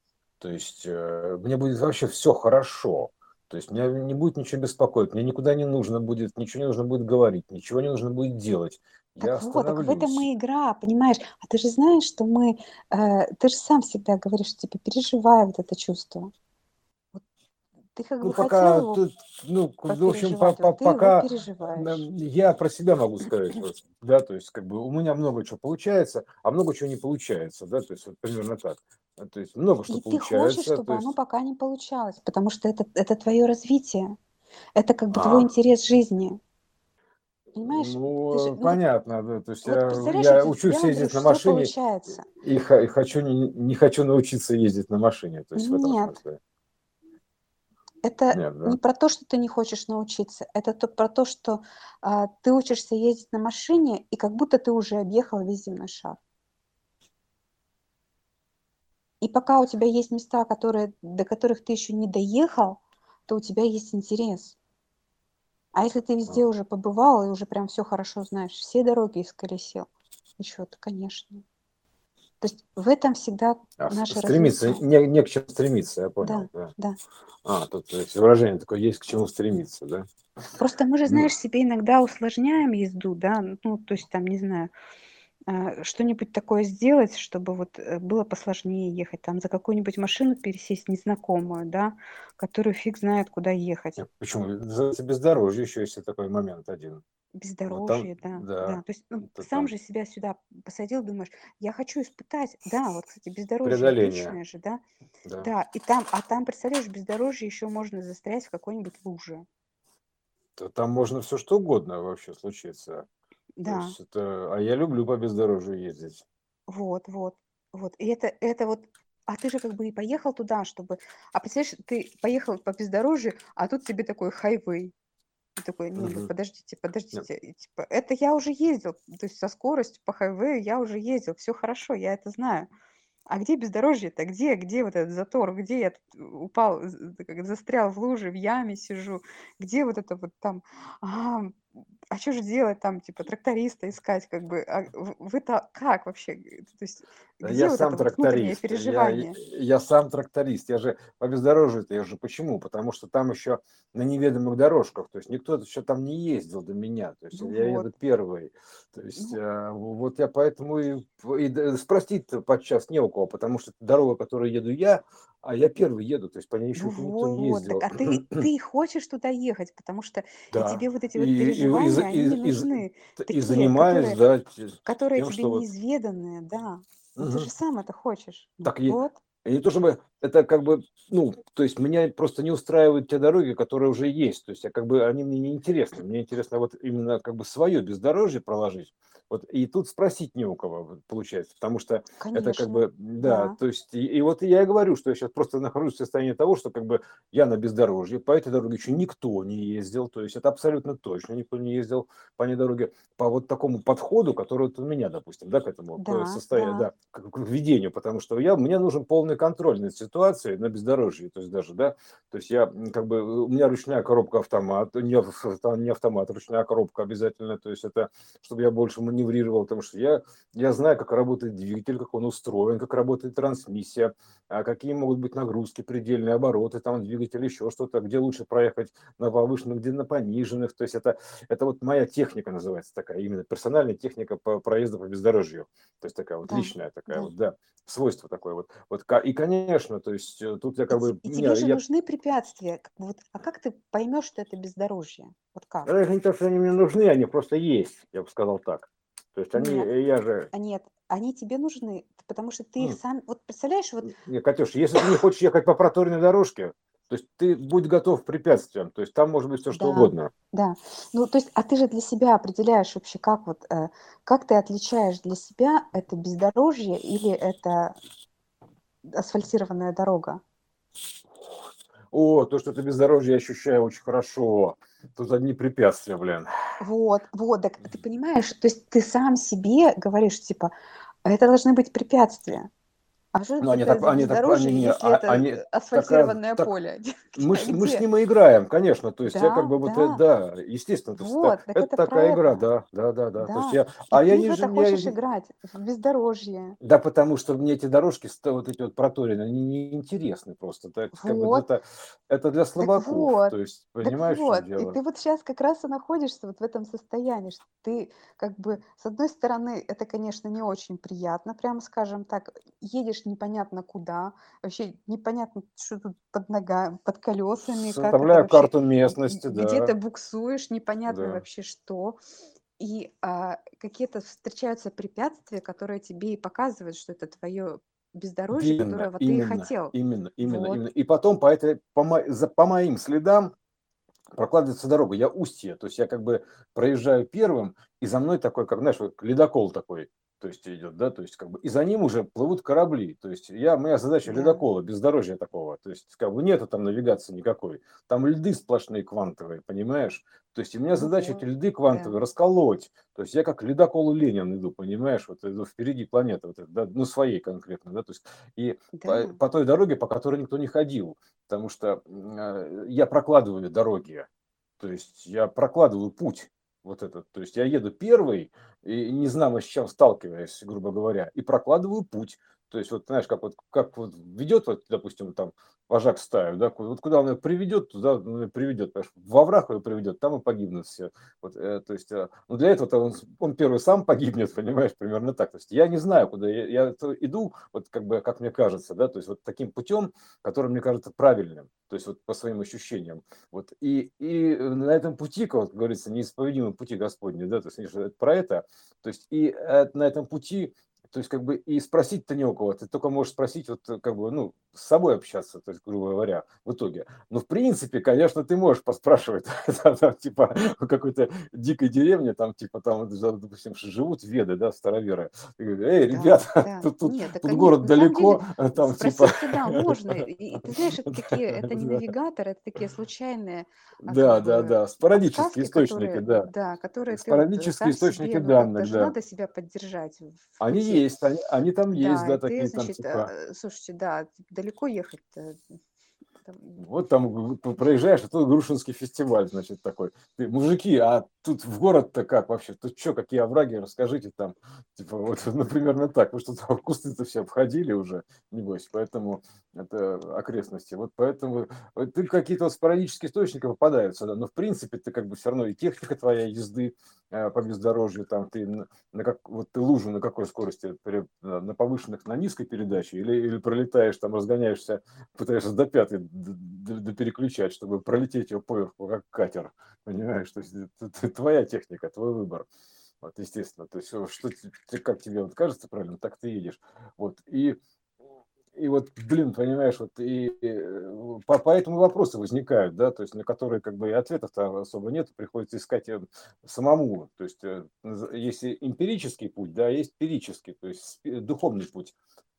То есть э, мне будет вообще все хорошо. То есть меня не будет ничего беспокоить, мне никуда не нужно будет, ничего не нужно будет говорить, ничего не нужно будет делать. Я так вот, так в этом и игра, понимаешь? А ты же знаешь, что мы, э, ты же сам всегда говоришь, что типа переживай вот это чувство. Вот ты как Ну, бы пока хотел тут, ну, в общем, по- по- пока я про себя могу сказать, вот, да, то есть как бы у меня много чего получается, а много чего не получается, да, то есть вот примерно так. А, То есть много что И ты хочешь, получается, чтобы то оно есть, пока не получалось, потому что это, это твое развитие, это как бы твой а, интерес жизни. Понимаешь? Ты же, ну, ну, понятно, да, то есть вот я, я учусь тебя, ездить на машине получается. и, и хочу, не, не хочу научиться ездить на машине, то есть в этом Нет, смысле. это Нет, да. не про то, что ты не хочешь научиться, это то, про то, что а, ты учишься ездить на машине, и как будто ты уже объехал весь земной шар. И пока у тебя есть места, которые, до которых ты еще не доехал, то у тебя есть интерес. А если ты везде уже побывал и уже прям все хорошо знаешь, все дороги исколесил, еще то, конечно. То есть в этом всегда А, наше стремиться, не, не к чему стремиться, я Да, понял, да. да. А, тут есть, выражение такое есть к чему стремиться, да. Просто мы же, Ну, знаешь, себе иногда усложняем езду, да, ну, то есть там, не знаю, что-нибудь такое сделать, чтобы вот э, было посложнее ехать, там за какую-нибудь машину пересесть незнакомую, да, которую фиг знает, куда ехать. Почему? Называется бездорожье еще есть такой момент один. Вот там, Бездорожье, да, да, да. То есть ну, это сам там же себя сюда посадил, думаешь, я хочу испытать. Да, вот, кстати, бездорожье преодоление, же, да. да. Да, и там, а там, представляешь, бездорожье еще можно застрять в какой-нибудь луже. То Там можно все что угодно вообще случиться. То Да. есть это, а я люблю по бездорожью ездить. Вот, вот, вот. И это, это вот, а ты же как бы и поехал туда, чтобы, а представляешь, ты поехал по бездорожью, а тут тебе такой хайвей. Ты такой, не, ну Мгм. подождите, Да. подождите, и типа, это я уже ездил, то есть со скоростью по хайвею я уже ездил, все хорошо, я это знаю. А где бездорожье-то? Где, где вот этот затор? Где я тут упал, з- как застрял в луже, в яме сижу? Где вот это вот там? А, а что же делать там, типа, тракториста искать, как бы? А вы-то как вообще? Г- То есть где Я вот сам это вот внутреннее тракторист, я, переживание? я сам тракторист, я же по бездорожью-то, я же почему? Потому что там еще на неведомых дорожках, то есть никто еще там не ездил до меня, то есть Ну я вот, еду первый, то есть ну а, вот я поэтому и, и спросить-то подчас не у кого, потому что это дорога, которой еду я, а я первый еду, то есть по ней еще Ну никто не вот, так ездил. а ты, ты хочешь туда ехать, потому что и Да, тебе вот эти и, вот и, и, переживания, за- они не и, и, нужны, и такие, занимаюсь, которые, да, которые тем, тебе что вот неизведанные, да. Но ты же сам это хочешь. Ну так и вот, И не то чтобы это как бы, ну, то есть меня просто не устраивают те дороги, которые уже есть. То есть я как бы, они мне не интересны. Мне интересно вот именно как бы свое бездорожье проложить. Вот и тут спросить не у кого получается, потому что это как конечно, бы, да, да, то есть, и, и вот я и говорю, что я сейчас просто нахожусь в состоянии того, что как бы я на бездорожье, по этой дороге еще никто не ездил, то есть это абсолютно точно никто не ездил по ней дороге, по вот такому подходу, который вот у меня, допустим, да, к этому, да, состоянию, да, да, к, к ведению, потому что я, мне нужен полный контроль над ситуацией на бездорожье, то есть даже, да, то есть я как бы, у меня ручная коробка автомат, не, не автомат, ручная коробка обязательно, то есть это, чтобы я больше маневрировал, потому что я, я знаю, как работает двигатель, как он устроен, как работает трансмиссия, а какие могут быть нагрузки, предельные обороты, там двигатель, еще что-то, где лучше проехать на повышенных, где на пониженных, то есть это, это вот моя техника называется такая, именно персональная техника по проезду по бездорожью, то есть такая вот да, личная такая да. вот, да, свойство такое вот. вот и, конечно, то есть э, тут я как бы, и тебе же я, нужны препятствия. вот, а как ты поймешь, что это бездорожье? Вот как? даже не то, что они мне нужны, они просто есть, я бы сказал так. То есть они, Нет, э, я же, а нет, они тебе нужны, потому что ты их м, сам, вот представляешь, вот, не, Катюш, если ты не хочешь ехать по проторенной дорожке, то есть ты будь готов к препятствиям, то есть там может быть все что да, угодно. да, ну то есть, а ты же для себя определяешь вообще, как вот, э, как ты отличаешь для себя это бездорожье или это асфальтированная дорога? О, то, что ты бездорожье, я ощущаю очень хорошо. Тут одни препятствия, блин. Вот, вот, так ты понимаешь, то есть ты сам себе говоришь, типа, это должны быть препятствия. А что Ну, они так, они так, они не, если а- это они э, такая, асфальтированное так, поле? мы, мы с ним и играем, конечно, то есть я как Да, бы вот, э, да, да, естественно, вот, так это это такая игра, это. да, да, да, да, то есть Да, я, и а я не, это жи- я, хочешь играть, в бездорожье. да, потому что мне эти дорожки, вот эти вот проторенные, они неинтересны просто, так, как бы Вот, это, это для так слабаков, вот, то есть, так понимаешь, чем вот. И дело? ты вот сейчас как раз и находишься вот в этом состоянии, что ты как бы, с одной стороны, это, конечно, не очень приятно, прямо скажем так, едешь непонятно куда, вообще непонятно, что тут под ногами, под колесами, как Составляю вообще, карту г- местности, где-то да, буксуешь, непонятно да. вообще что. И а, какие-то встречаются препятствия, которые тебе и показывают, что это твое бездорожье, Именно, которое вот ты и именно, хотел. именно, именно, Вот. именно. И потом по, этой, по, мо- за- по моим следам прокладывается дорога. Я устье, то есть я как бы проезжаю первым, и за мной такой, как, знаешь, вот ледокол такой, то есть идет, да, то есть как бы, и за ним уже плывут корабли, то есть я, моя задача Да, ледокола, бездорожья такого, то есть как бы нету там навигации никакой, там льды сплошные квантовые, понимаешь, то есть у меня задача эти вот, льды квантовые расколоть, то есть я как ледокол Ленин иду, понимаешь, вот иду впереди планеты, вот, да, ну своей конкретно, да, то есть. И по, да, по той дороге, по которой никто не ходил, потому что э, я прокладываю дороги, то есть я прокладываю путь вот этот, то есть я еду первый, и не знаю, с чем сталкиваюсь, грубо говоря, и прокладываю путь. То есть вот знаешь, как вот как вот ведет, вот, допустим, там вожак стаю, да, вот куда он ее приведет, туда он ее приведет, потому что во враг ее приведет, там и погибнут все. Вот, э, то есть, э, ну для этого он, он первый сам погибнет, понимаешь, примерно так. То есть я не знаю, куда я, я иду, вот как бы, как мне кажется, да, то есть вот таким путем, который мне кажется правильным, то есть вот по своим ощущениям. Вот и, и на этом пути, как вот говорится, неисповедимы пути Господни, да, то есть конечно, про это, то есть и э, на этом пути то есть как бы и спросить-то не у кого, ты только можешь спросить вот как бы, ну, с собой общаться, то есть, грубо говоря, в итоге. Но в принципе, конечно, ты можешь поспрашивать, типа, в какой-то дикой деревне, там, типа, там, допустим, живут веды, да, староверы. Эй, ребята, тут, тут, тут город далеко, там, типа... да, можно. И, ты знаешь, это такие, это не навигатор, это такие случайные... А, да, да, да, спорадические источники, да. Да, которые Спорадические источники данных, да. Надо себя поддержать. Они есть, они, они там есть, да, такие там, типа... Э, слушайте, да, далеко ехать-то там... Вот там проезжаешь, а тут Грушинский фестиваль, значит, такой. Ты, мужики, а тут в город-то как вообще? Тут что, какие овраги, расскажите там. Типа, вот, ну, примерно так. Вы что там кусты-то все обходили уже, небось, поэтому это окрестности. Вот поэтому вот, ты какие-то вот спорадические источники попадаются, да, но в принципе ты как бы все равно и техника твоя езды э, по бездорожью, там ты на, на как, вот ты лужу на какой скорости, на повышенных, на низкой передаче, или, или пролетаешь, там разгоняешься, пытаешься до пятой переключать, чтобы пролететь его поверху, как катер, понимаешь? То есть это твоя техника, твой выбор. Вот, естественно, то есть что, как тебе вот кажется правильно, так ты едешь. Вот, и, и вот, блин, понимаешь, вот и, и по, по этому вопросы возникают, да, то есть на которые как бы и ответов-то особо нет, приходится искать э, самому. То есть э, есть эмпирический путь, да, есть перический, то есть духовный путь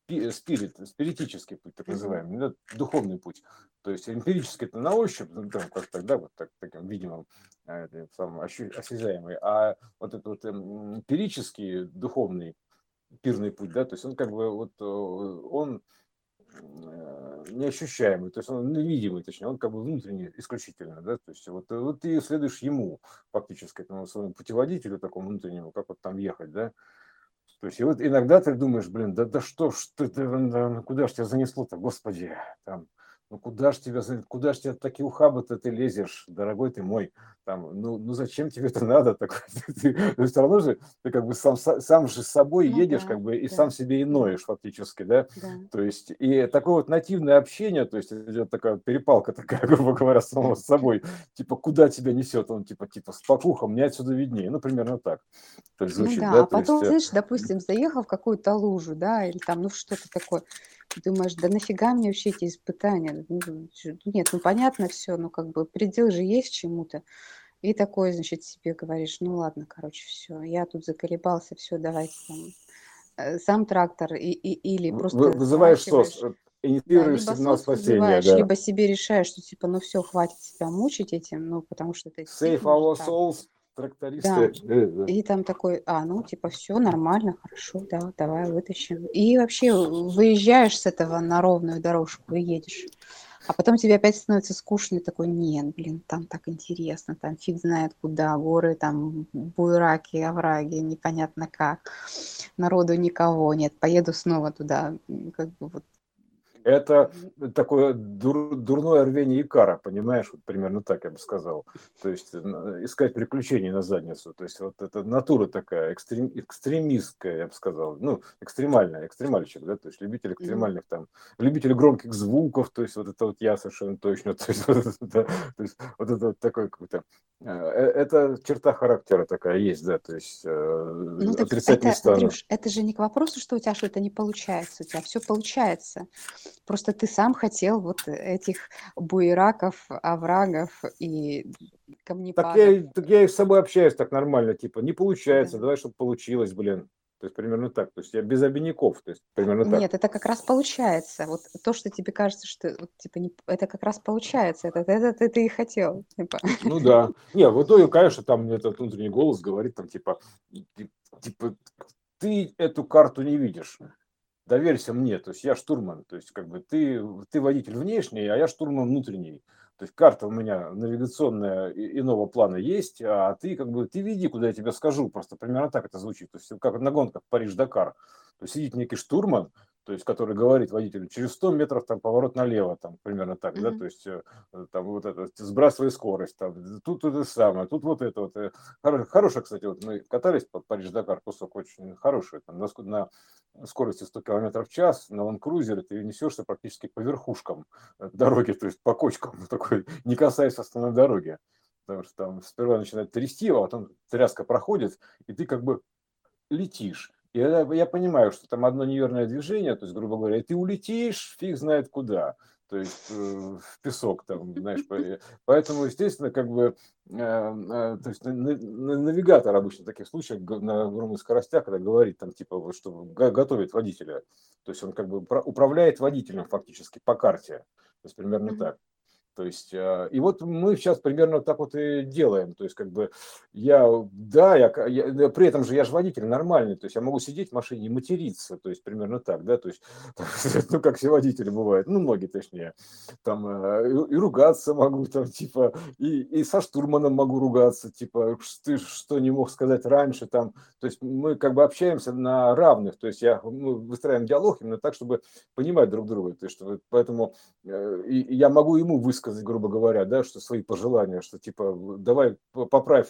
спирит, спиритический путь, так называемый, да, духовный путь. То есть эмпирический это на ощупь, ну, там, как тогда вот так, таким видимым, а, самым осязаемый, а вот этот вот эмпирический духовный пирный путь, да, то есть он как бы вот э, он э, неощущаемый, то есть он невидимый, точнее, он как бы внутренний исключительно, да, то есть вот, вот ты следуешь ему, фактически, этому своему путеводителю такому внутреннему, как вот там ехать, да, то есть и вот иногда ты думаешь, блин, да, да что ж ты, ты куда ж тебя занесло-то, господи, там, ну куда ж тебя, куда ж тебя такие ухабы-то ты лезешь, дорогой ты мой, там, ну, ну зачем тебе это надо, так, ты, ты, все равно же ты как бы сам, сам же с собой ну, едешь, да, как бы, и да. сам себе и ноешь фактически, да? да, то есть, и такое вот нативное общение, то есть идет такая перепалка такая, грубо говоря, самого с собой, типа, куда тебя несет, он типа, типа, спокуха, мне отсюда виднее, ну, примерно так, то есть, звучит, ну, да, да? а потом, есть, э, знаешь, допустим, заехал в какую-то лужу, да, или там, ну, что-то такое, думаешь, да нафига мне вообще эти испытания? Ну, нет, ну понятно все, ну как бы предел же есть чему-то. И такой, значит, себе говоришь, ну ладно, короче, все, я тут заколебался, все, давайте там э, сам трактор и, и, или просто... Вы, вызываешь СОС, э, инициируешь да, сигнал спасения, да. Либо себе решаешь, что типа, ну все, хватит себя мучить этим, ну потому что это... Save our souls, трактористы. Да. И там такой, а, ну, типа, все нормально, хорошо, да, давай вытащим. И вообще выезжаешь с этого на ровную дорожку и едешь. А потом тебе опять становится скучно, и такой, нет, блин, там так интересно, там фиг знает куда, горы, там буйраки, овраги, непонятно как, народу никого нет, поеду снова туда, как бы вот это такое дур, дурное рвение Икара, понимаешь, вот примерно так я бы сказал. То есть искать приключения на задницу. То есть вот эта натура такая экстрем, экстремистская, я бы сказал. Ну, экстремальная, экстремальщик, да, то есть любитель экстремальных там, любитель громких звуков, то есть вот это вот я совершенно точно, то есть вот это, да, то есть вот это вот такой какой-то, э, э, это черта характера такая есть, да, то есть э, ну, отрицательный это, Андрюш, это же не к вопросу, что у тебя что-то не получается, у тебя все получается. Просто ты сам хотел вот этих буераков, оврагов и камнепадов. Так я, так я и с собой общаюсь так нормально, типа, не получается, да. давай, чтобы получилось, блин. То есть примерно так. То есть я без обиняков. То есть примерно так. Нет, это как раз получается. Вот то, что тебе кажется, что вот, типа не, это как раз получается. Это, это, это ты и хотел. Типа. Ну да. Не, в итоге, конечно, там этот внутренний голос говорит там типа, типа ты эту карту не видишь доверься мне, то есть я штурман, то есть как бы ты, ты водитель внешний, а я штурман внутренний. То есть карта у меня навигационная иного плана есть, а ты как бы, ты веди, куда я тебе скажу, просто примерно так это звучит. То есть как на гонках Париж-Дакар. То есть сидит некий штурман, то есть который говорит водителю, через 100 метров там поворот налево, там примерно так, mm-hmm. да, то есть э, там вот это, сбрасывай скорость, там, тут это самое, тут вот это вот. Э, хорошая, кстати, вот мы катались по Париж-Дакар, кусок очень хороший, там, на, на скорости 100 км в час, на ланкрузере ты несешься практически по верхушкам э, дороги, то есть по кочкам, такой, не касаясь основной дороги. Потому что там сперва начинает трясти, а потом тряска проходит, и ты как бы летишь я, я понимаю, что там одно неверное движение, то есть, грубо говоря, ты улетишь, фиг знает куда то есть э, в песок там, знаешь, поэтому, естественно, как бы, э, э, то есть навигатор обычно в таких случаях на огромных скоростях, когда говорит там типа, что готовит водителя, то есть он как бы управляет водителем фактически по карте, то есть примерно так. То есть, а, и вот мы сейчас примерно так вот и делаем. То есть, как бы я, да, я, я при этом же я же водитель нормальный, то есть я могу сидеть в машине и материться, то есть примерно так, да, то есть, ну, как все водители бывают, ну, многие точнее, там э, и, и ругаться могу, там, типа, и, и со штурманом могу ругаться, типа, ты что не мог сказать раньше, там, то есть мы как бы общаемся на равных, то есть я, мы выстраиваем диалог именно так, чтобы понимать друг друга, то есть, поэтому э, и, и я могу ему высказать высказать, грубо говоря, да, что свои пожелания, что типа давай поправь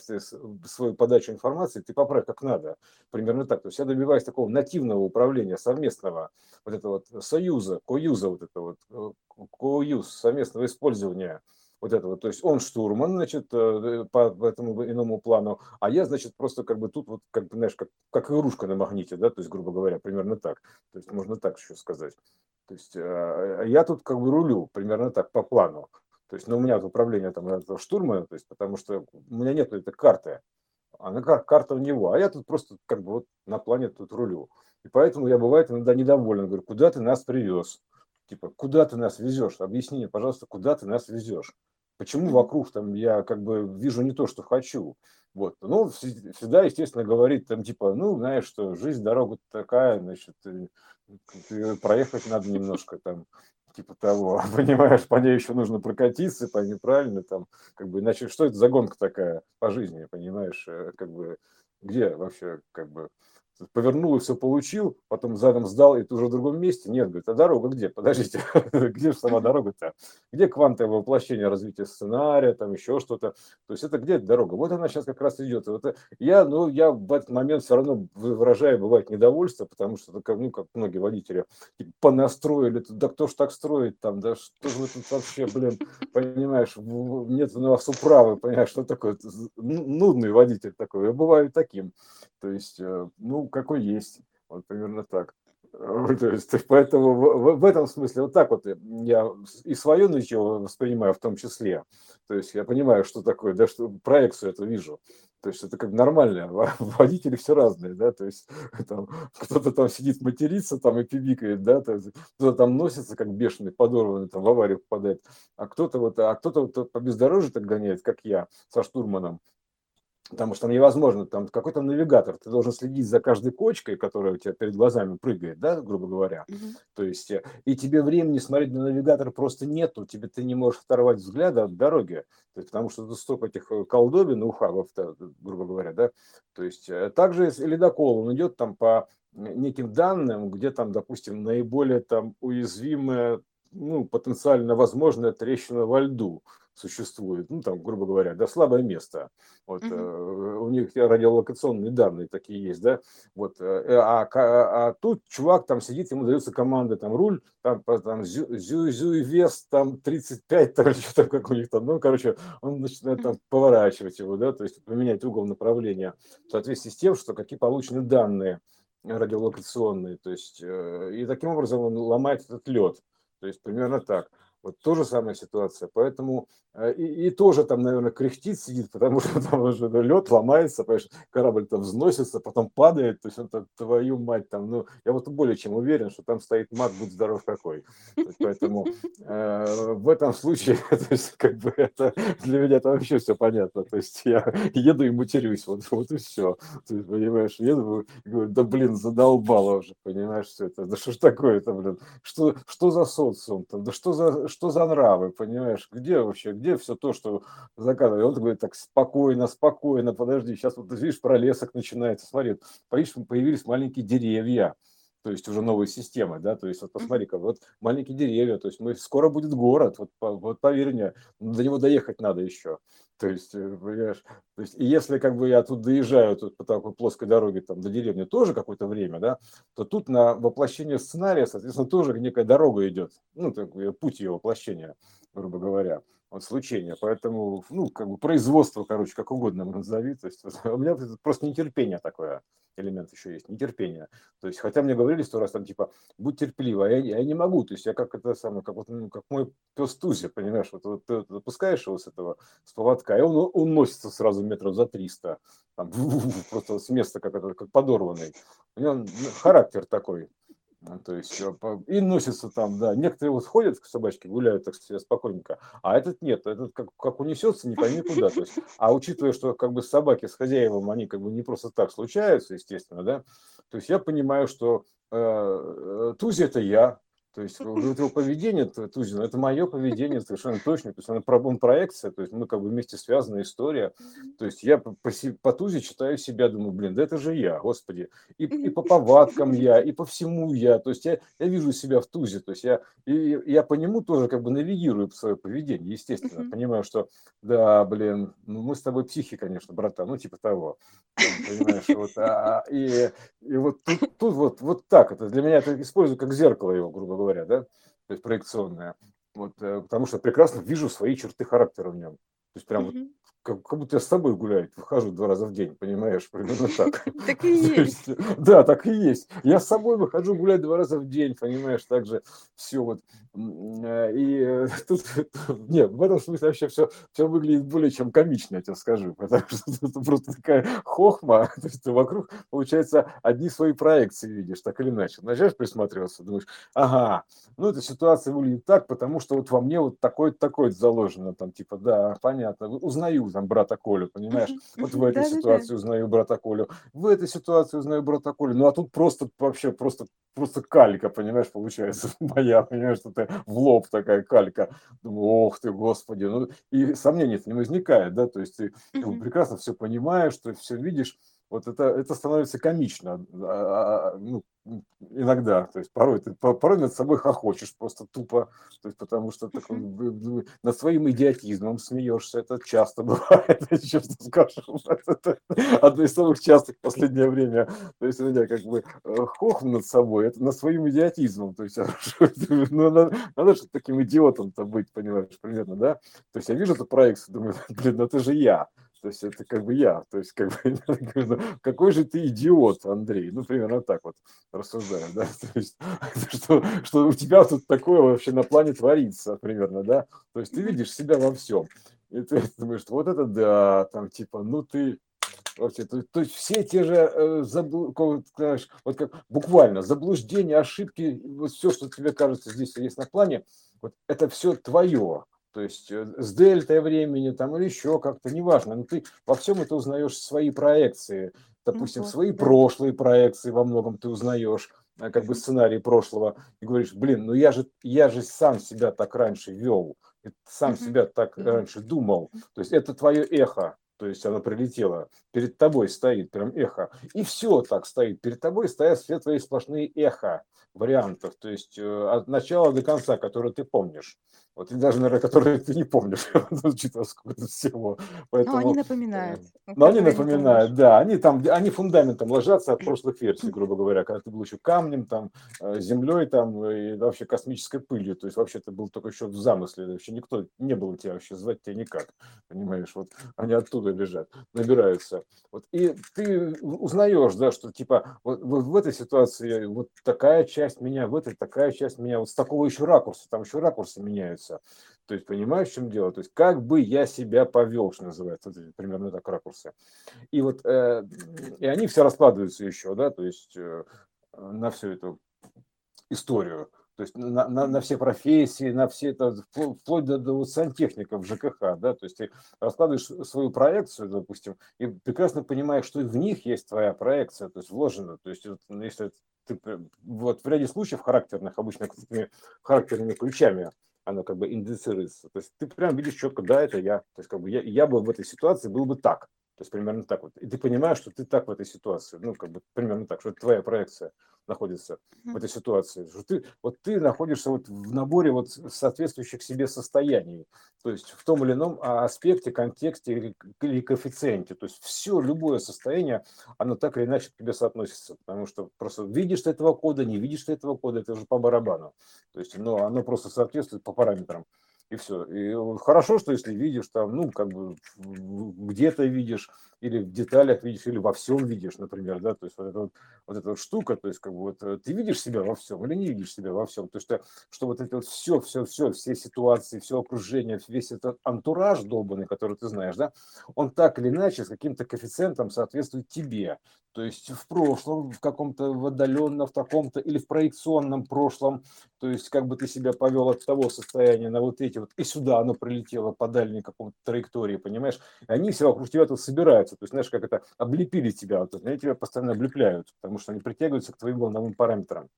свою подачу информации, ты поправь как надо, примерно так. То есть я добиваюсь такого нативного управления, совместного вот этого вот союза, коюза вот этого вот, э, коюз, совместного использования вот этого. То есть он штурман, значит, э, по, по этому иному плану, а я, значит, просто как бы тут вот, как бы, знаешь, как, как игрушка на магните, да, то есть, грубо говоря, примерно так. То есть можно так еще сказать. То есть э, я тут как бы рулю примерно так по плану. То есть, ну, у меня управление там этого штурма, то есть, потому что у меня нет этой карты, она кар- карта у него, а я тут просто как бы вот на плане тут рулю. И поэтому я бывает иногда недоволен, говорю, куда ты нас привез? Типа, куда ты нас везешь? Объясни мне, пожалуйста, куда ты нас везешь? Почему вокруг там я как бы вижу не то, что хочу? Вот. Ну, всегда, естественно, говорит там типа, ну, знаешь, что жизнь, дорога такая, значит, проехать надо немножко там, типа того, понимаешь, по ней еще нужно прокатиться, по ней правильно там, как бы, иначе что это за гонка такая по жизни, понимаешь, э, как бы, где вообще, как бы, повернул и все получил, потом задом сдал, и ты уже в другом месте. Нет, говорит, а дорога где? Подождите, где же сама дорога-то? Где квантовое воплощение развития сценария, там еще что-то? То есть это где дорога? Вот она сейчас как раз идет. Вот э, я, ну, я в этот момент все равно выражаю, бывает, недовольство, потому что, ну, как многие водители, типа, понастроили, да кто ж так строит там, да что же вы тут вообще, блин, понимаешь, нет у вас управы, понимаешь, что такое, нудный водитель такой, я бываю таким. То есть, э, ну, какой есть. Вот примерно так. То есть, поэтому в, в этом смысле вот так вот я и свое нытье воспринимаю в том числе. То есть я понимаю, что такое, да, что проекцию это вижу. То есть это как нормально, водители все разные, да, то есть кто-то там сидит матерится там и пибикает, да, кто-то там носится как бешеный, подорванный, там в аварию попадает, а кто-то вот, а кто-то вот по бездорожью так гоняет, как я, со штурманом, потому что там невозможно, там какой-то навигатор, ты должен следить за каждой кочкой, которая у тебя перед глазами прыгает, да, грубо говоря. Угу. То есть, э, и тебе времени смотреть на навигатор просто нету, тебе ты не можешь оторвать взгляда от дороги, то есть, потому что тут столько этих э, колдобин, ухабов, грубо говоря, да. То есть, э, также ледокол, он идет там по неким данным, где там, допустим, наиболее там уязвимая, ну, потенциально возможная трещина во льду существует, ну, там, грубо говоря, да, слабое место. Вот, угу. э, у них радиолокационные данные такие есть, да, вот, э, а, а, а тут чувак там сидит, ему дается команда, там, руль, там, там, зю, зю, зю вес, там, 35, там, что там, как у них там, ну, короче, он начинает там поворачивать его, да, то есть поменять угол направления в соответствии с тем, что какие получены данные радиолокационные, то есть, э, и таким образом он ломает этот лед, то есть примерно так. Вот то же самая ситуация. Поэтому э, и, и тоже там, наверное, кряхтит, сидит, потому что там уже лед ломается, понимаешь, корабль там взносится, потом падает, то есть он там, твою мать, там, ну, я вот более чем уверен, что там стоит мат, будь здоров какой. Есть, поэтому э, в этом случае, то есть, как бы это, для меня это вообще все понятно. То есть я еду и матерюсь, вот, вот и все. Ты понимаешь, еду и говорю, да блин, задолбало уже, понимаешь, все это, да что ж такое-то, блин, что, что за социум там, да что за что за нравы, понимаешь? Где вообще, где все то, что заказывали? Он говорит так спокойно, спокойно, подожди, сейчас вот видишь, пролесок начинается, смотри, появились маленькие деревья, то есть уже новые системы, да, то есть вот посмотри-ка, вот маленькие деревья, то есть мы, скоро будет город, вот, вот поверь мне, до него доехать надо еще, то есть, э, понимаешь, то есть, и если как бы я тут доезжаю тут по такой плоской дороге там до деревни тоже какое-то время, да, то тут на воплощение сценария, соответственно, тоже некая дорога идет, ну, такой путь ее воплощения, грубо говоря. Вот случайно. Поэтому, ну, как бы производство, короче, как угодно назови. То есть у меня просто нетерпение такое элемент еще есть, нетерпение. То есть, хотя мне говорили сто раз, там, типа, будь терпеливый, а я, я не могу. То есть, я как это самое, как, вот, ну, как мой пес Тузи, понимаешь, вот, вот ты запускаешь его с этого, с поводка, и он, он носится сразу метров за 300, там, просто с места как, это, как подорванный. У него ну, характер такой. Ну, то есть и носится там, да. Некоторые вот ходят к собачке, гуляют так себе спокойненько, а этот нет, этот как, как унесется, не пойми куда. То есть, а учитывая, что как бы собаки с хозяевом, они как бы не просто так случаются, естественно, да, то есть я понимаю, что э, э Тузи это я, то есть вот его поведение Тузина, это мое поведение совершенно точно. То есть она он проекция, то есть мы как бы вместе связана история. То есть я по, по Тузе читаю себя, думаю, блин, да это же я, господи. И, и по повадкам я, и по всему я. То есть я, я вижу себя в Тузе. То есть я, и, я по нему тоже как бы навигирую свое поведение, естественно. Понимаю, что да, блин, ну мы с тобой психи, конечно, братан, ну типа того. Понимаешь, вот, а, а, и, и вот тут, тут вот, вот так это для меня это использую как зеркало его, грубо говоря говоря, да, то есть проекционная. Вот, э, потому что прекрасно вижу свои черты характера в нем. То есть прям mm-hmm. Как, как будто я с тобой гуляю, выхожу два раза в день, понимаешь, примерно так. Так и есть. Да, так и есть. Я с собой выхожу гулять два раза в день, понимаешь, так же все вот. Э, и э, тут, нет, в этом смысле вообще все, все выглядит более чем комично, я тебе скажу, потому что это просто такая хохма, то есть ты вокруг, получается, одни свои проекции видишь, так или иначе. Начинаешь присматриваться, думаешь, ага, ну эта ситуация выглядит так, потому что вот во мне вот такое-то, такое заложено, там, типа, да, понятно, узнаю там брата Колю, понимаешь? Вот в этой ситуации узнаю брата Колю, в этой ситуации узнаю брата Колю. Ну а тут просто вообще просто просто калька, понимаешь, получается моя, понимаешь, что ты в лоб такая калька. Думаю, ох ты, господи. Ну и сомнений не возникает, да, то есть ты прекрасно все понимаешь, ты все видишь вот это, это становится комично а, а, ну, иногда, то есть порой ты порой над собой хохочешь просто тупо, то есть потому что так, над своим идиотизмом смеешься, это часто бывает, честно скажу, это одно из самых частых в последнее время, то есть у меня как бы э, хохм над собой, это над своим идиотизмом, то есть ну, надо, надо же таким идиотом-то быть, понимаешь, примерно, да, то есть я вижу эту проекцию, думаю, блин, ну это же я, то есть это как бы я. То есть как бы, какой же ты идиот, Андрей. Ну, примерно так вот рассуждаю, да. То есть, что, что у тебя тут такое вообще на плане творится, примерно, да. То есть ты видишь себя во всем. И ты думаешь, вот это да, там типа, ну ты вообще, то, то есть все те же, э, забл, знаешь, вот как буквально заблуждения, ошибки, вот все, что тебе кажется здесь есть на плане, вот это все твое то есть э, с дельтой времени там или еще как-то, неважно, но ты во всем это узнаешь свои проекции, допустим, ну, свои да. прошлые проекции во многом ты узнаешь, э, как бы сценарий прошлого, и говоришь, блин, ну я же, я же сам себя так раньше вел, сам себя так раньше думал, то есть это твое эхо, то есть оно прилетело, перед тобой стоит прям эхо, и все так стоит, перед тобой стоят все твои сплошные эхо вариантов, то есть э, от начала до конца, которые ты помнишь. Вот и даже, наверное, которые ты не помнишь, учитывая сколько всего. Поэтому, но они напоминают. Ну, но они напоминают, да. Они там, они фундаментом ложатся от прошлых версий, грубо говоря, когда ты был еще камнем, там, э, землей, там, и вообще космической пылью. То есть вообще ты был только еще в замысле. Вообще никто не был тебя вообще, звать тебя никак. Понимаешь, вот они оттуда лежат, набираются. Вот, и ты узнаешь, да, что типа вот, вот в этой ситуации вот такая часть меня, в этой такая часть меня, вот с такого еще ракурса, там еще ракурсы меняются находится. То есть, понимаешь, в чем дело? То есть, как бы я себя повел, что называется, примерно так ракурсы. И вот, э, и они все раскладываются еще, да, то есть, э, на всю эту историю. То есть на, на, на все профессии, на все это, вплоть до, до сантехников ЖКХ, да, то есть ты раскладываешь свою проекцию, допустим, и прекрасно понимаешь, что в них есть твоя проекция, то есть вложена, то есть вот, если ты вот в ряде случаев характерных, обычно характерными ключами оно как бы индицируется. То есть ты прям видишь четко, да, это я. То есть как бы я, я бы в этой ситуации был бы так. То есть примерно так вот. И ты понимаешь, что ты так в этой ситуации. Ну, как бы примерно так, что это твоя проекция находится mm-hmm. в этой ситуации. Что ты, вот ты находишься вот в наборе вот соответствующих себе состояний. То есть в том или ином аспекте, контексте или, или коэффициенте. То есть все, любое состояние, оно так или иначе к тебе соотносится. Потому что просто видишь ты этого кода, не видишь ты этого кода, это уже по барабану. То есть но оно просто соответствует по параметрам. И все. И хорошо, что если видишь там, ну, как бы где-то видишь, или в деталях видишь, или во всем видишь, например, да, то есть вот эта вот, вот эта вот штука, то есть как бы вот э, ты видишь себя во всем или не видишь себя во всем, то есть что, что вот это вот все, все, все, все ситуации, все окружение, весь этот антураж долбанный, который ты знаешь, да, он так или иначе с каким-то коэффициентом соответствует тебе, то есть в прошлом, в каком-то в отдаленном, в таком-то или в проекционном прошлом, то есть как бы ты себя повел от того состояния на вот эти вот, и сюда оно прилетело по дальней какому-то траектории, понимаешь, и они все вокруг тебя тут собираются, то есть знаешь, как это, облепили тебя, вот, они тебя постоянно облепляют, потому что они притягиваются к твоим волновым параметрам,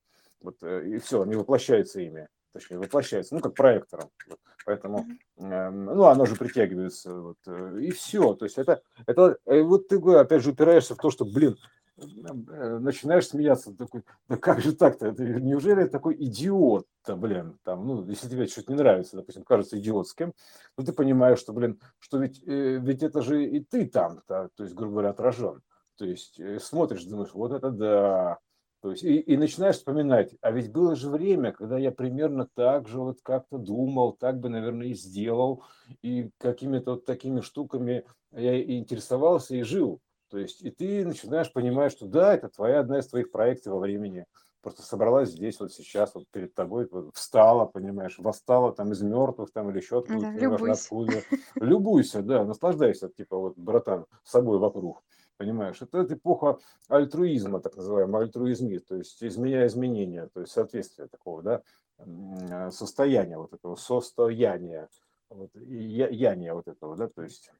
вот, э, и все, они воплощаются ими точнее, воплощается, ну, как проектором. Вот. Поэтому, э, ну, оно же притягивается, вот, э, и все. То есть это, это, э, вот ты, опять же, упираешься в то, что, блин, начинаешь смеяться, такой, да как же так-то, неужели я такой идиот-то, блин, там, ну, если тебе что-то не нравится, допустим, кажется идиотским, ну, ты понимаешь, что, блин, что ведь, э, ведь это же и ты там, то есть, грубо говоря, отражен. То есть э, смотришь, думаешь, вот это да, то есть, и, и начинаешь вспоминать, а ведь было же время, когда я примерно так же вот как-то думал, так бы, наверное, и сделал, и какими-то вот такими штуками я и интересовался и жил. То есть, и ты начинаешь понимать, что да, это твоя одна из твоих проекций во времени. Просто собралась здесь, вот сейчас, вот перед тобой, вот, встала, понимаешь, восстала там из мертвых там или еще откуда, да, откуда. Любуйся, да, наслаждайся, типа вот, братан, собой вокруг. Понимаешь, это, это эпоха альтруизма, так называемый альтруизмизм, то есть изменяя изменения, то есть соответствие такого, да, состояния вот этого, состояния, вот, я, яния вот этого, да, то есть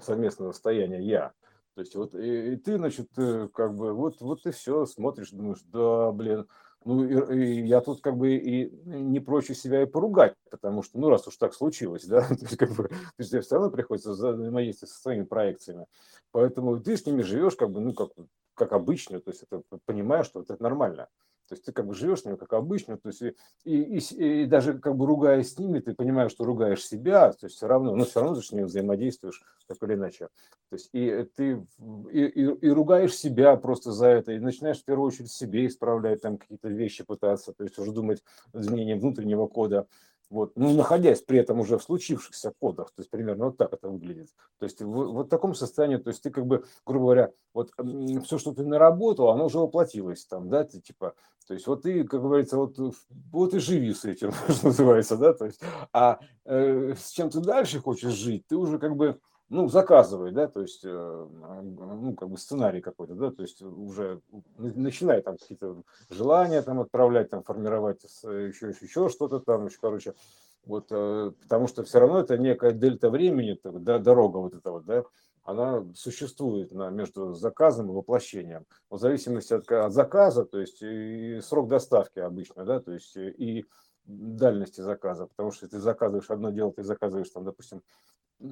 совместного состояния я. То есть вот и, и ты, значит, э, как бы вот, вот и все, смотришь, думаешь, да, блин, ну, и, и я тут как бы и не прочь себя и поругать, потому что, ну, раз уж так случилось, да, то есть, как бы, то есть, все равно приходится взаимодействовать со своими проекциями. Поэтому ты с ними живешь как бы, ну, как, как обычно, то есть это понимаешь, что это нормально. То есть ты как бы живешь ними как обычно, то есть и, и, и, и даже как бы ругаясь с ними, ты понимаешь, что ругаешь себя, то есть все равно, но все равно ты с ними взаимодействуешь так или иначе. То есть и ты и, и, и ругаешь себя просто за это, и начинаешь в первую очередь себе исправлять там какие-то вещи пытаться, то есть уже думать изменением внутреннего кода, вот, ну, находясь при этом уже в случившихся кодах, то есть примерно вот так это выглядит. То есть в, вот таком состоянии, то есть ты как бы, грубо говоря, вот все, что ты наработал, оно уже воплотилось там, да, ты типа, то есть вот ты, как говорится, вот, вот и живи с этим, что называется, да, то есть, а э, с чем ты дальше хочешь жить, ты уже как бы, ну, заказывай, да, то есть, э, ну, как бы сценарий какой-то, да, то есть уже начинай там какие-то желания там отправлять, там формировать еще, еще, еще что-то там, еще, короче, вот, э, потому что все равно это некая дельта времени, да, дорога вот эта вот, да, она существует на, между заказом и воплощением. В зависимости от, от заказа, то есть и срок доставки обычно, да, то есть и дальности заказа, потому что ты заказываешь одно дело, ты заказываешь там, допустим,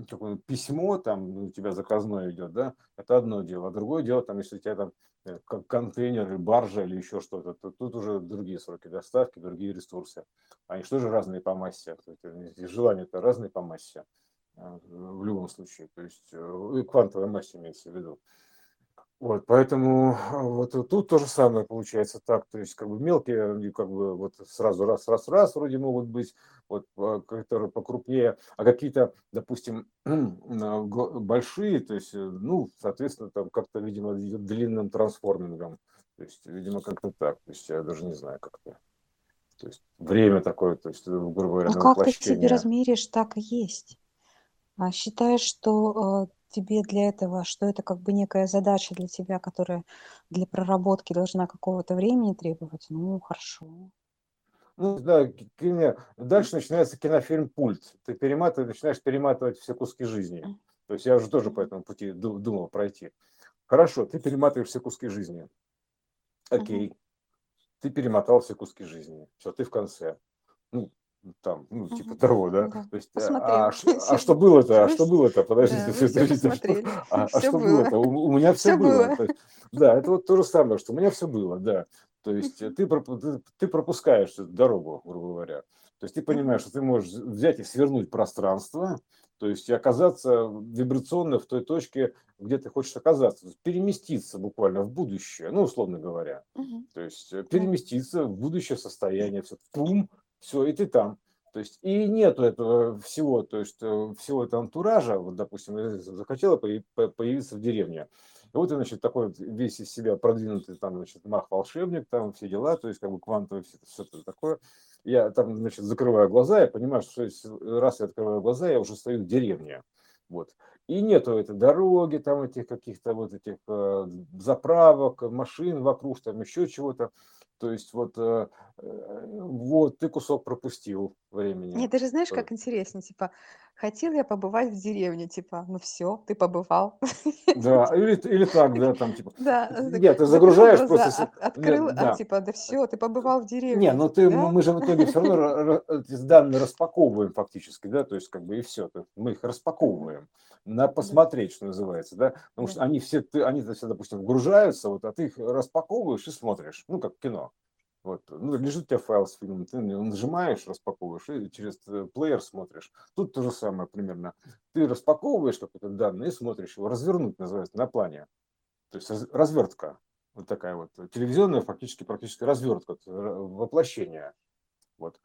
такое письмо, там у тебя заказное идет, да, это одно дело. А другое дело, там, если у тебя там э, как контейнер или баржа или еще что-то, то тут уже другие сроки доставки, другие ресурсы. Они что же разные по массе. Желания-то разные по массе а, в любом случае. То есть э, квантовая масса имеется в виду. Вот, поэтому а, вот тут то же самое получается так, то есть как бы мелкие, они как бы вот сразу раз, раз, раз вроде могут быть, вот а, которые покрупнее, а какие-то, допустим, большие, то есть, э, ну, соответственно, там как-то, видимо, идет длинным трансформингом, то есть, видимо, как-то так, то есть я даже не знаю, как это. То есть время такое, то есть, грубо говоря, А как ты себе размеришь, так и есть. А считаешь, что э, тебе для этого, что это как бы некая задача для тебя, которая для проработки должна какого-то времени требовать, ну, хорошо. Ну, да, кино. Дальше начинается кинофильм «Пульт». Ты перематываешь, начинаешь перематывать все куски жизни. То есть я уже тоже по этому пути думал пройти. Хорошо, ты перематываешь все куски жизни. Окей. Ты перемотал все куски жизни. Все, ты в конце. Ну, там, ну, типа того, да. Да. То есть, Посмотрели. а, ш- а что было-то? А что было-то? Подождите, Да, подождите, а что, а, а Всё что было. было-то? У, у меня все Всё было. было. Есть, да, это вот то же самое, что у меня все было, да. То есть э, ты, ты, ты пропускаешь дорогу, грубо говоря. То есть ты понимаешь, что ты можешь взять и свернуть пространство, то есть оказаться вибрационно в той точке, где ты хочешь оказаться, То есть переместиться буквально в будущее, ну, условно говоря. Мгм. То есть э, переместиться в будущее состояние, все, пум, все, и ты там. То есть и нету этого всего, то есть э, всего этого антуража, вот, допустим, захотела появиться в деревне. И вот, значит, такой вот весь из себя продвинутый там, значит, мах-волшебник, там все дела, то есть как бы квантовый все, все это такое. Я там, значит, закрываю глаза, я понимаю, что раз я открываю глаза, я уже стою в деревне. Вот. И нету этой дороги, там этих каких-то вот этих э, заправок, машин вокруг, там еще чего-то. То есть вот, э, э, вот ты кусок пропустил времени. Нет, даже знаешь, как интереснее, типа, хотел я побывать в деревне, типа, ну все, ты побывал. Да, или, или так, да, там типа. Да, Нет, ты загружаешь глаза, просто. от- открыл, а да. типа, да все, ты побывал в Не, деревне, ну ты, да? мы же в итоге все равно данные распаковываем фактически, да, то есть как бы и все, мы их распаковываем на посмотреть, что называется, да, потому что они все, ты, они все, допустим, вгружаются, вот, а ты их распаковываешь и смотришь, ну как кино. Вот, ну, лежит у тебя файл с фильмом, ты нажимаешь, распаковываешь и через э, плеер смотришь. Тут то же самое примерно. Ты распаковываешь какой-то данный и смотришь его. Развернуть называется на плане. То есть раз- развертка. Вот такая вот телевизионная фактически практически развертка, э, воплощение. Вот.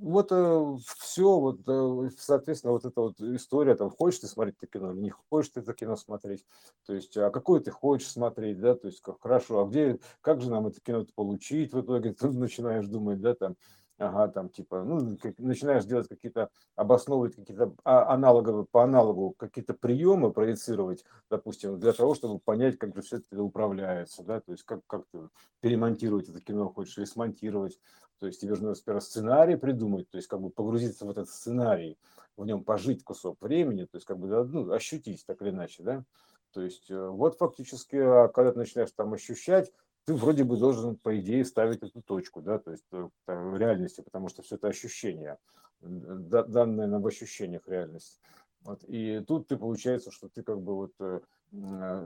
А, э, Вот все, вот, э, соответственно, вот эта вот история, там, хочешь ты смотреть это кино или не хочешь ты это кино смотреть, то есть, а какое ты хочешь смотреть, да, то есть, как хорошо, а где, как же нам это кино получить в итоге, ты начинаешь думать, да, там, ага, там, типа, ну, начинаешь делать какие-то, обосновывать какие-то а- аналоговые, по аналогу какие-то приемы проецировать, допустим, для того, чтобы понять, как же все это управляется, да, то есть, как, как ты перемонтировать это кино хочешь или смонтировать, то есть тебе надо сперва сценарий придумать, то есть как бы погрузиться в этот сценарий, в нем пожить кусок времени, то есть как бы ну, ощутить так или иначе, да. То есть э, вот фактически, а когда ты начинаешь там ощущать, ты вроде бы должен, по идее, ставить эту точку, да, то есть э, в реальности, потому что все это ощущение, м, да- данное нам в ощущениях реальность. Вот, и тут ты получается, что ты как бы вот э,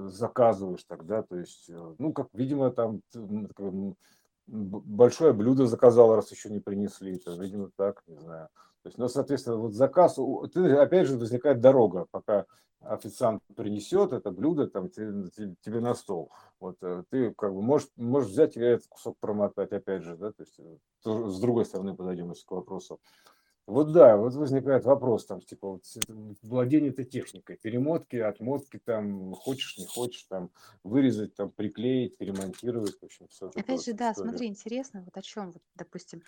заказываешь тогда, то есть, э, ну, как, видимо, там большое блюдо заказал, раз еще не принесли, это, видимо, так, не знаю. То есть, ну, соответственно, вот заказ, ты, опять же, возникает дорога, пока официант принесет это блюдо там, те- те- тебе на стол. Вот э, ты как бы можешь, можешь взять и этот кусок промотать, опять же, да, то есть э, с другой стороны подойдем к вопросу. Вот да, вот возникает вопрос там, типа, вот владение этой техникой, перемотки, отмотки, там, хочешь, не хочешь, там, вырезать, там, приклеить, перемонтировать, в общем, все Опять же, да, история. смотри, интересно, вот о чем, вот, допустим,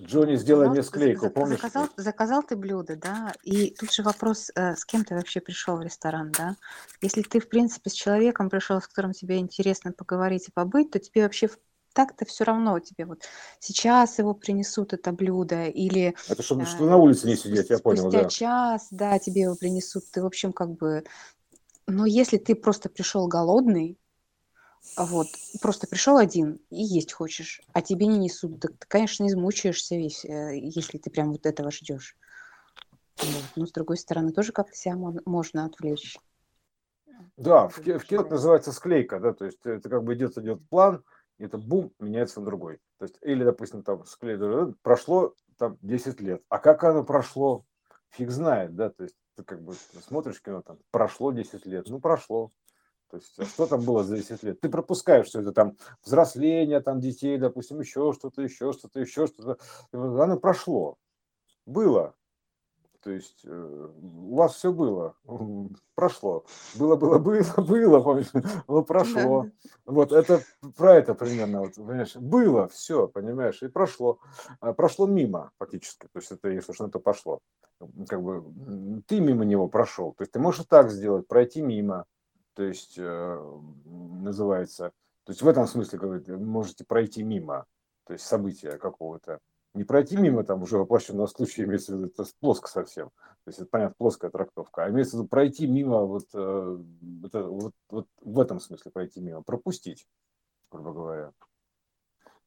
Джонни, сделай заказал, мне склейку, за- помнишь? заказал, заказал ты блюдо, да, и тут же вопрос, э, с кем ты вообще пришел в ресторан, да? Если ты, в принципе, с человеком пришел, с которым тебе интересно поговорить и побыть, то тебе вообще так-то все равно тебе вот сейчас его принесут это блюдо или Это чтобы, э, что на улице не сидеть, я понял, спустя да. час, да, тебе его принесут, ты, в общем, как бы, но если ты просто пришел голодный, вот, просто пришел один и есть хочешь, а тебе не несут, так ты, конечно, измучаешься весь, э, если ты прям вот этого ждешь. Вот. Но, с другой стороны, тоже как-то себя можно отвлечь. Да, в, в кино называется склейка, да, то есть это как бы идет, идет план, и это бум, меняется на другой. То есть, или, допустим, там склеили, прошло там 10 лет, а как оно прошло, фиг знает, да, то есть ты как бы смотришь кино, там, прошло 10 лет, ну, прошло. То есть, а что там было за 10 лет? Ты пропускаешь все это там, взросление там детей, допустим, еще что-то, еще что-то, еще что-то. Оно прошло, было, то есть э, у вас все было, прошло. Было, было, было, было, помнишь? Но прошло. Вот это про это примерно, вот, понимаешь? Было все, понимаешь, и прошло. А прошло мимо, фактически. То есть это, если что, то пошло. Как бы ты мимо него прошел. То есть ты можешь и так сделать, пройти мимо. То есть э, называется. То есть в этом смысле, говорит, вы можете пройти мимо. То есть события какого-то не пройти мимо там уже воплощенного случая, имеется в виду, это плоско совсем. То есть это, понятно, плоская трактовка. А имеется в виду пройти мимо, вот, э, это, вот, вот в этом смысле пройти мимо, пропустить, грубо говоря.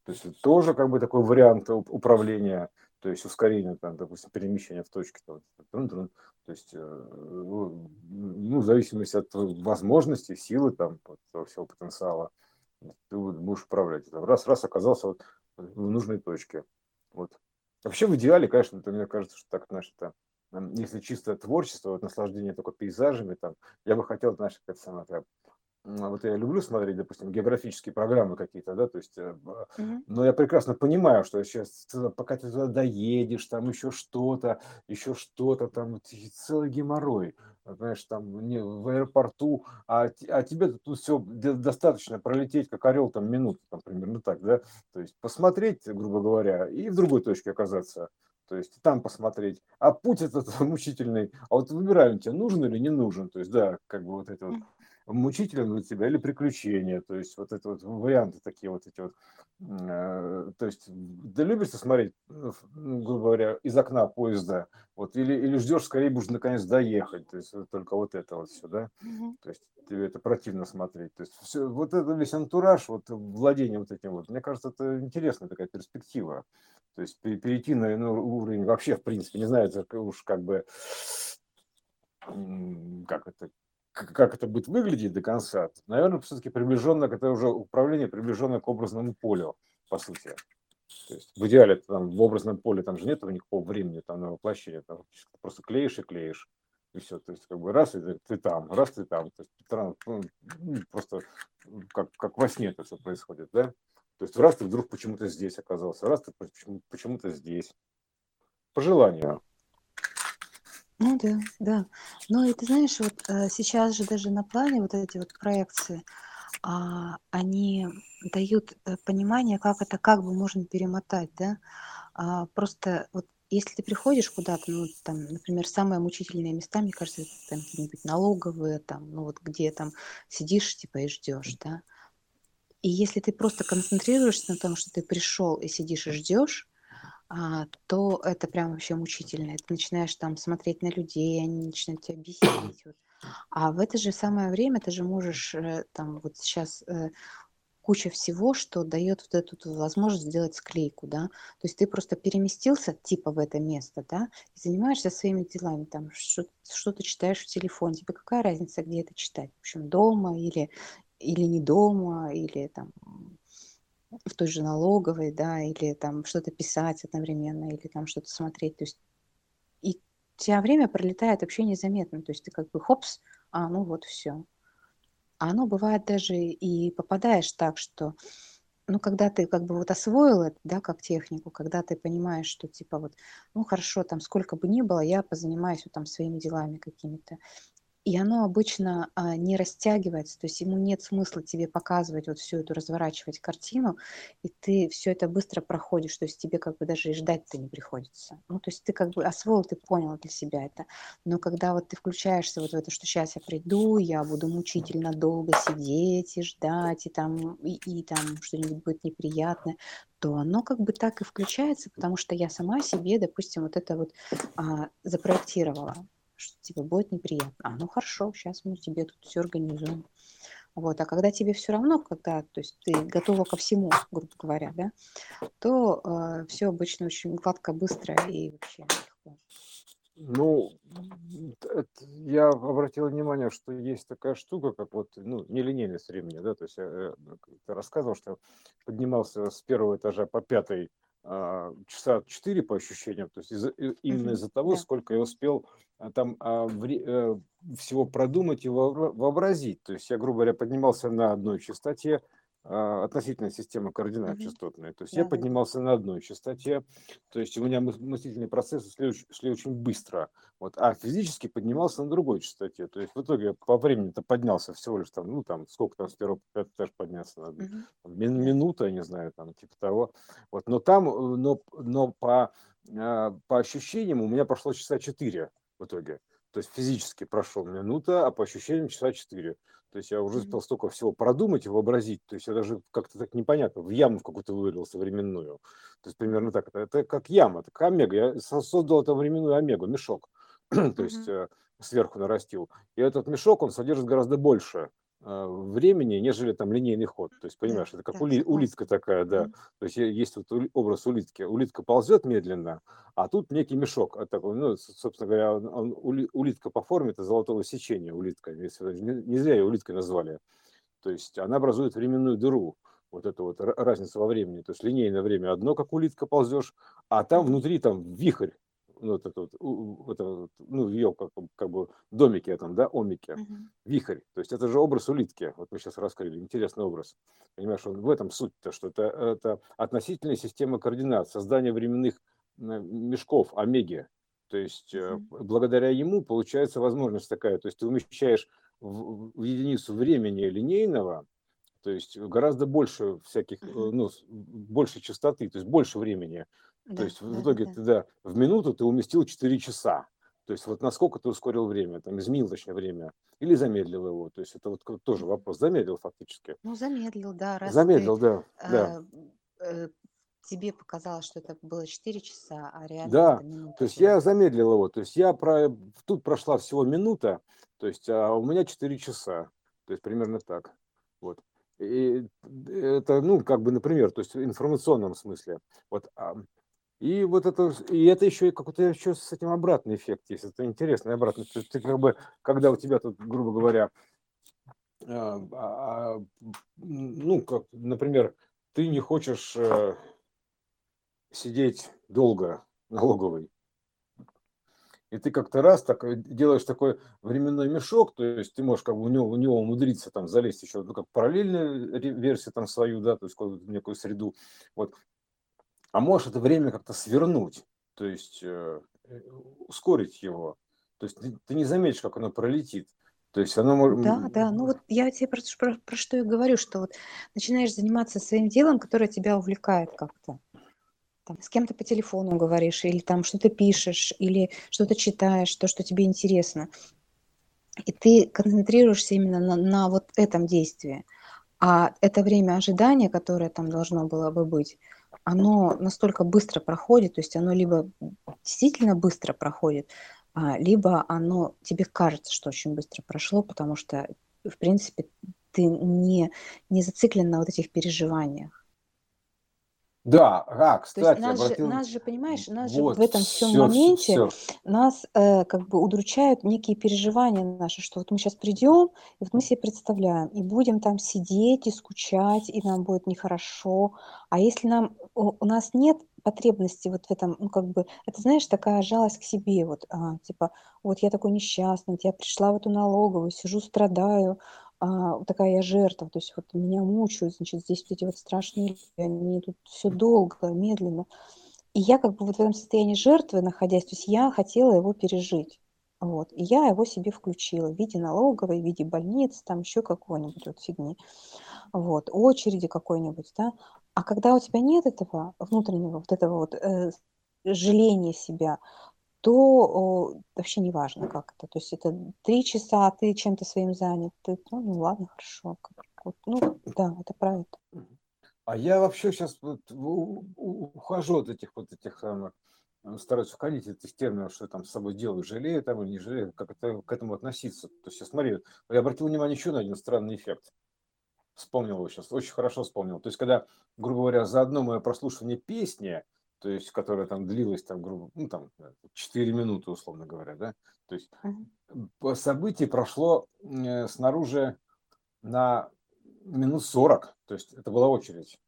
То есть это тоже как бы такой вариант уп- управления, то есть ускорения, там, допустим, перемещения в точке. там. То есть, э, ну, ну, в зависимости от возможностей, силы, там, этого всего потенциала, ты будешь управлять. Там Раз-раз оказался вот в нужной точке. Вот. Вообще в идеале, конечно, это, мне кажется, что так, знаешь, это, если чисто творчество, вот наслаждение только пейзажами, там, я бы хотел, знаешь, как самое, вот я люблю смотреть, допустим, географические программы какие-то, да, то есть, э, но я прекрасно понимаю, что сейчас, пока ты туда доедешь, там еще что-то, еще что-то, там целый геморрой, знаешь, там не, в аэропорту, а, а тебе тут все достаточно пролететь, как орел, там минуту, там примерно так, да, то есть посмотреть, грубо говоря, и в другой точке оказаться то есть там посмотреть. А путь этот мучительный, а вот выбираем, тебе нужен или не нужен. То есть, да, как бы вот это вот мучителен для тебя или приключения. То есть вот это вот варианты такие вот эти вот. Э, то есть, да любишь ты смотреть, ну, ну, грубо говоря, из окна поезда, вот, или, или ждешь, скорее будешь наконец доехать. То есть только вот это вот все, да. То есть тебе это противно смотреть. То есть все, вот это весь антураж, вот владение вот этим вот, мне кажется, это интересная такая перспектива. То есть перейти на иной уровень вообще, в принципе, не знаю, это уж как бы, как это, как это будет выглядеть до конца, наверное, все-таки приближенно, это уже управление приближенное к образному полю, по сути. То есть в идеале там в образном поле там же нет никакого времени там на воплощение, там просто клеишь и клеишь и все, то есть как бы раз и ты там, раз ты там, то есть ну, просто как, как во сне это все происходит, да? То есть раз ты вдруг почему-то здесь оказался, раз ты почему-то здесь. По желанию. Ну да, да. Ну и ты знаешь, вот э, сейчас же даже на плане вот эти вот проекции, а, они дают э, понимание, как это как бы можно перемотать, да. А, просто вот если ты приходишь куда-то, ну там, например, самые мучительные места, мне кажется, это там какие-нибудь налоговые, там, ну вот где там сидишь типа и ждешь, да. И если ты просто концентрируешься на том, что ты пришел и сидишь и ждешь, то это прям вообще мучительно. Ты начинаешь там смотреть на людей, они начинают тебя бесить. Вот. А в это же самое время ты же можешь э, там вот сейчас э, куча всего, что дает вот эту возможность сделать склейку, да. То есть ты просто переместился типа в это место, да, и занимаешься своими делами, там что, что ты читаешь в телефоне, тебе какая разница, где это читать, в общем, дома или, или не дома, или там в той же налоговой, да, или там что-то писать одновременно, или там что-то смотреть. То есть и у тебя время пролетает вообще незаметно. То есть ты как бы хопс, а ну вот все. А оно бывает даже и попадаешь так, что ну, когда ты как бы вот освоил это, да, как технику, когда ты понимаешь, что типа вот, ну, хорошо, там, сколько бы ни было, я позанимаюсь вот там своими делами какими-то, и оно обычно а, не растягивается, то есть ему нет смысла тебе показывать вот всю эту, разворачивать картину, и ты все это быстро проходишь, то есть тебе как бы даже и ждать-то не приходится. Ну, то есть ты как бы освоил, ты понял для себя это. Но когда вот ты включаешься вот в это, что сейчас я приду, я буду мучительно долго сидеть и ждать, и там, и, и там что-нибудь будет неприятное, то оно как бы так и включается, потому что я сама себе, допустим, вот это вот а, запроектировала что типа будет неприятно. А, ну хорошо, сейчас мы тебе тут все организуем. Вот, а когда тебе все равно, когда, то есть ты готова ко всему, грубо говоря, да, то э, все обычно очень гладко, быстро и вообще легко. Ну, это, я обратил внимание, что есть такая штука, как вот, ну, нелинейность времени, да, то есть я, я рассказывал, что поднимался с первого этажа по пятой а, часа 4 по ощущениям, то есть из именно из-за того, да. сколько я успел а, там а, э, всего продумать и вообразить. То есть я, грубо говоря, поднимался на одной частоте, а, относительная система координат частотная. То есть да, я поднимался на одной частоте, то есть у меня мыслительные процессы шли, шли очень быстро, вот, а физически поднимался на другой частоте. То есть в итоге по времени-то поднялся всего лишь там, ну там, сколько там с первого пятый этаж подняться надо, угу. минута, я не знаю, там типа того. Вот, но там, э, но, но по, а, по ощущениям у меня прошло часа четыре в итоге. То есть физически прошел минута, а по ощущениям часа четыре. То есть я уже успел столько всего продумать и вообразить. То есть я даже как-то так непонятно, в яму в какую-то вывалился временную. То есть примерно так. Это, это как яма, это как омега. Я создал эту временную омегу, мешок. То есть э, сверху нарастил. И этот мешок, он содержит гораздо больше времени, нежели там линейный ход. То есть, понимаешь, это как ули, улитка такая, да. То есть есть вот образ улитки. Улитка ползет медленно, а тут некий мешок а такой, ну, собственно говоря, он, он, улитка по форме это золотого сечения улитка. Не зря ее улиткой назвали. То есть она образует временную дыру. Вот это вот разница во времени. То есть линейное время одно, как улитка ползешь, а там внутри там вихрь ну, вот это вот, это вот, ну, в ее как, бы- как бы домике этом, да, омике, Мгм. вихрь. То есть это же образ улитки. Вот мы сейчас раскрыли. Интересный образ. Понимаешь, он в этом суть-то, что это, это относительная система координат, создание временных мешков, омеги. То есть Мгм. благодаря ему получается возможность такая. То есть ты умещаешь в, в единицу времени линейного, то есть гораздо больше всяких, э, ну, больше частоты, то есть больше времени. То Да, есть в да, итоге да. ты да, в минуту ты уместил 4 часа. То есть вот насколько ты ускорил время, там, изменил точнее время, или замедлил его. То есть это вот тоже вопрос. Замедлил фактически. Ну, замедлил, да, раз ты Замедлил, да, да. э, э, тебе показалось, что это было 4 часа, а реально Да, то есть я замедлил его. То есть я про... Тут прошла всего минута, то есть а у меня 4 часа. То есть примерно так. Вот. И это, ну, как бы, например, то есть в информационном смысле. Вот. А, И вот это, и это еще какой-то еще с этим обратный эффект есть. Это интересный обратный. То есть ты как бы, когда у тебя тут, грубо говоря, а, а, ну, как, например, ты не хочешь э, сидеть долго налоговый, и ты как-то раз так э, делаешь такой временной мешок, то есть ты можешь как бы у него, у него умудриться там залезть еще, ну, как параллельную ре- версию там свою, да, то есть какую-то некую среду, вот, а можешь это время как-то свернуть, то есть э, э, ускорить его, то есть ты, ты не заметишь, как оно пролетит, то есть оно может... Да, да, ну вот я тебе про, про- про что и говорю, что вот начинаешь заниматься своим делом, которое тебя увлекает как-то. Там, с кем-то по телефону говоришь, или там что-то пишешь, или что-то читаешь, то, что тебе интересно. И ты концентрируешься именно на, на вот этом действии. А это время ожидания, которое там должно было бы быть, оно настолько быстро проходит, то есть оно либо действительно быстро проходит, а, либо оно тебе кажется, что очень быстро прошло, потому что, в принципе, ты не, не зациклен на вот этих переживаниях. Да, а, То есть кстати, нас же, обратил... нас же, понимаешь, нас же Вот, в этом всем все, моменте все. нас э, как бы удручают некие переживания наши, что вот мы сейчас придем, и вот мы себе представляем, и будем там сидеть и скучать, и нам будет нехорошо. А если нам у, у нас нет потребности вот в этом, ну как бы, это знаешь, такая жалость к себе, вот, а, типа, вот я такой несчастный, вот я пришла в эту налоговую, сижу, страдаю, а, такая я жертва, то есть вот меня мучают, значит, здесь вот эти вот страшные, люди, они тут все долго, медленно. И я как бы вот в этом состоянии жертвы находясь, то есть я хотела его пережить. Вот. И я его себе включила в виде налоговой, в виде больницы, там еще какой-нибудь вот фигни. Вот. Очереди какой-нибудь, да. А когда у тебя нет этого внутреннего, вот этого вот э, жаления себя, то о, вообще не важно, как это. То есть это три часа, ты чем-то своим занят. Ты, ну, ну ладно, хорошо. Вот, ну да, это это. А я вообще сейчас вот ухожу от этих вот этих самых, э, стараюсь уходить от этих терминов, что я там с собой делаю, жалею там или не жалею, как это, к этому относиться. То есть я смотри, я обратил внимание еще на один странный эффект. Вспомнил его сейчас, очень хорошо вспомнил. То есть когда, грубо говоря, за одно мое прослушивание песни, то есть которая там длилась там, грубо, ну там 4 минуты, условно говоря, да, то есть по- событие прошло э, снаружи на минут 40, то есть это была очередь.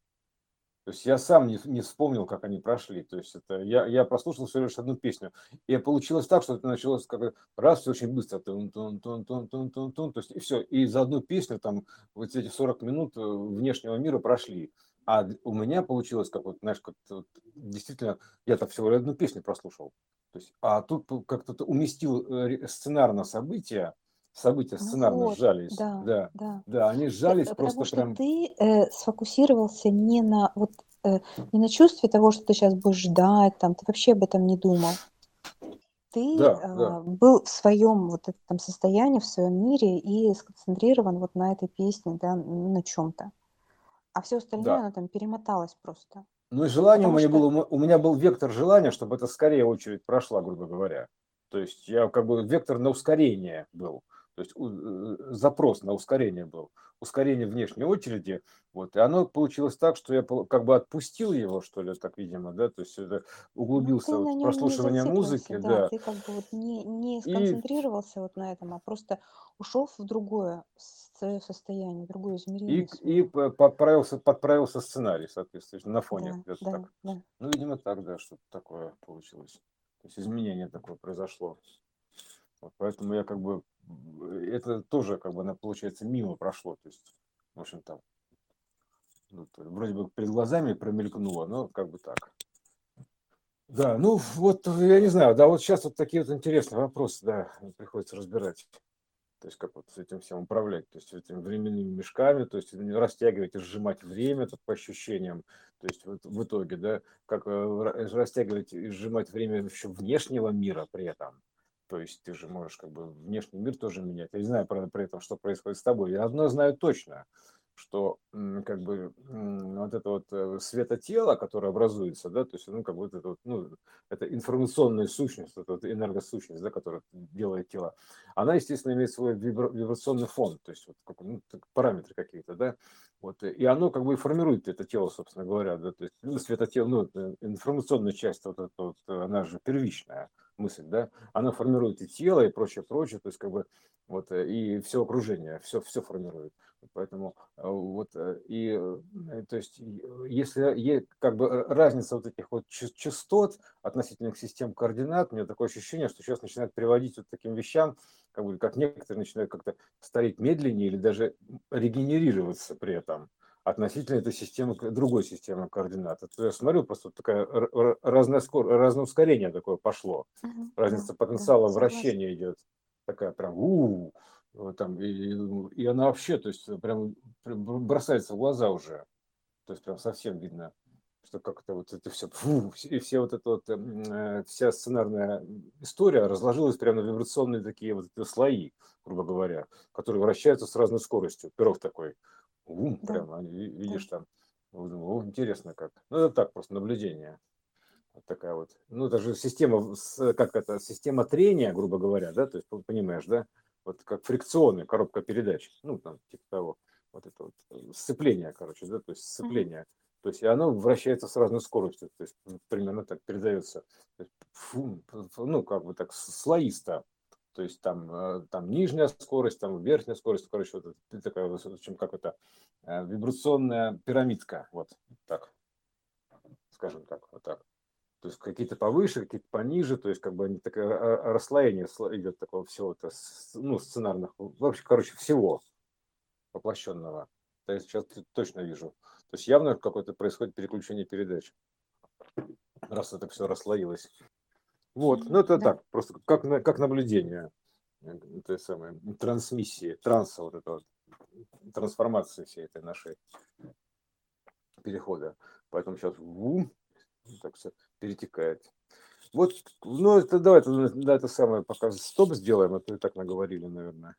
То есть я сам не, не вспомнил, как они прошли. То есть это я, я прослушал всего лишь одну песню. И получилось так, что это началось как раз все очень быстро. Тун, тун, тун, тун, тун, тун, тун. То есть и все. И за одну песню там вот эти 40 минут э, внешнего мира прошли. А у меня получилось, как вот, знаешь, как вот, действительно, я-то всего лишь одну песню прослушал. То есть, а тут как-то уместил э, сценарно события, события Ну сценарно вот, сжались. да, Да, да. да, они П- сжались Потому просто что прям ты э, сфокусировался не на вот э, не на чувстве того, что ты сейчас будешь ждать, там, ты вообще об этом не думал. Ты Да, да. а, был в своем вот этом состоянии, в своем мире и сконцентрирован вот на этой песне, да, н- на чем-то. А все остальное, Да. оно там перемоталось просто. Ну и желание у Потому меня что, было, у меня был вектор желания, чтобы это скорее очередь прошла, грубо говоря. То есть я как бы вектор на ускорение был. То есть у- э, запрос на ускорение был. Ускорение внешней очереди. Вот. И оно получилось так, что я как бы отпустил его, что ли, так, видимо, да, то есть это ну, углубился ты вот прослушивание музыки, да, да. ты как бы вот не, не И, сконцентрировался вот на этом, а просто ушел в другое свое состояние, в другое и, измерение и п- подправился, подправился сценарий, соответственно, на фоне Да, да, так. да. Ну, видимо, так, да, что-то такое получилось. То есть изменение такое произошло. Вот поэтому я как бы, это тоже как бы, получается, мимо прошло. То есть, в общем, там, ну, вроде бы перед глазами промелькнуло, но как бы так. Да, ну вот, я не знаю, да, вот сейчас вот такие вот интересные вопросы, да, приходится разбирать. То есть как вот с этим всем управлять, то есть этими временными мешками, то есть растягивать и сжимать время так, по ощущениям, то есть вот в итоге, да, как э, растягивать и сжимать время еще внешнего мира при этом. То есть ты же можешь как бы внешний мир тоже менять. Я не знаю, правда, при этом, что происходит с тобой. Я одно знаю точно – что как бы вот это вот э, светотело, которое образуется, да, то есть, ну, как бы это вот, ну, это информационная сущность, это вот энергосущность, да, которая делает тело, она, естественно, имеет свой вибрационный фон, то есть вот как, ну, параметры какие-то, да, вот, и оно как бы и формирует это тело, собственно говоря, да, то есть ну, светотело, ну, информационная часть, вот эта вот, она же первичная мысль, да, она формирует и тело, и прочее, прочее, то есть как бы вот, э, и все окружение, все, все формирует. Поэтому э, вот э, и то есть если как бы разница вот этих вот частот относительно систем координат, у меня такое ощущение, что сейчас начинает приводить вот таким вещам, как бы как некоторые начинают как-то стареть медленнее или даже регенерироваться при этом относительно этой системы, другой системы координат. Это я смотрю, просто такая разное, скор... разное ускорение такое пошло. Разница потенциала вращения идет такая прям у, -у, там и, и она вообще, то есть прям бросается в глаза уже, то есть прям совсем видно, что как это вот это все, фу, и все вот это вот э, вся сценарная история разложилась прямо на вибрационные такие вот слои, грубо говоря, которые вращаются с разной скоростью. Пирог такой, ум, да. прямо видишь да. там. О, интересно как. Ну это так просто наблюдение такая вот, ну это же система, как это, система трения, грубо говоря, да, то есть понимаешь, да, вот как фрикционная коробка передач, ну там типа того, вот это вот э, сцепление, короче, да, то есть сцепление, то есть и оно вращается с разной скоростью, то есть примерно так передается, есть, фу, ну как бы так слоисто, то есть там, э, там нижняя скорость, там верхняя скорость, короче, вот это, такая, в общем, как это, э, вибрационная пирамидка, вот так, скажем так, вот так. То есть какие-то повыше, какие-то пониже, то есть как бы они такое расслоение идет такого всего, -то, ну, сценарных, вообще, короче, всего воплощенного. То есть сейчас точно вижу. То есть явно какое-то происходит переключение передач, раз это все расслоилось. Вот, ну это да. так, просто как, как наблюдение э, той самой трансмиссии, транса, вот этого, трансформации всей этой нашей перехода. Поэтому сейчас вум, так все перетекает. Вот, ну это давай на это самое пока стоп сделаем, а то и так наговорили, наверное.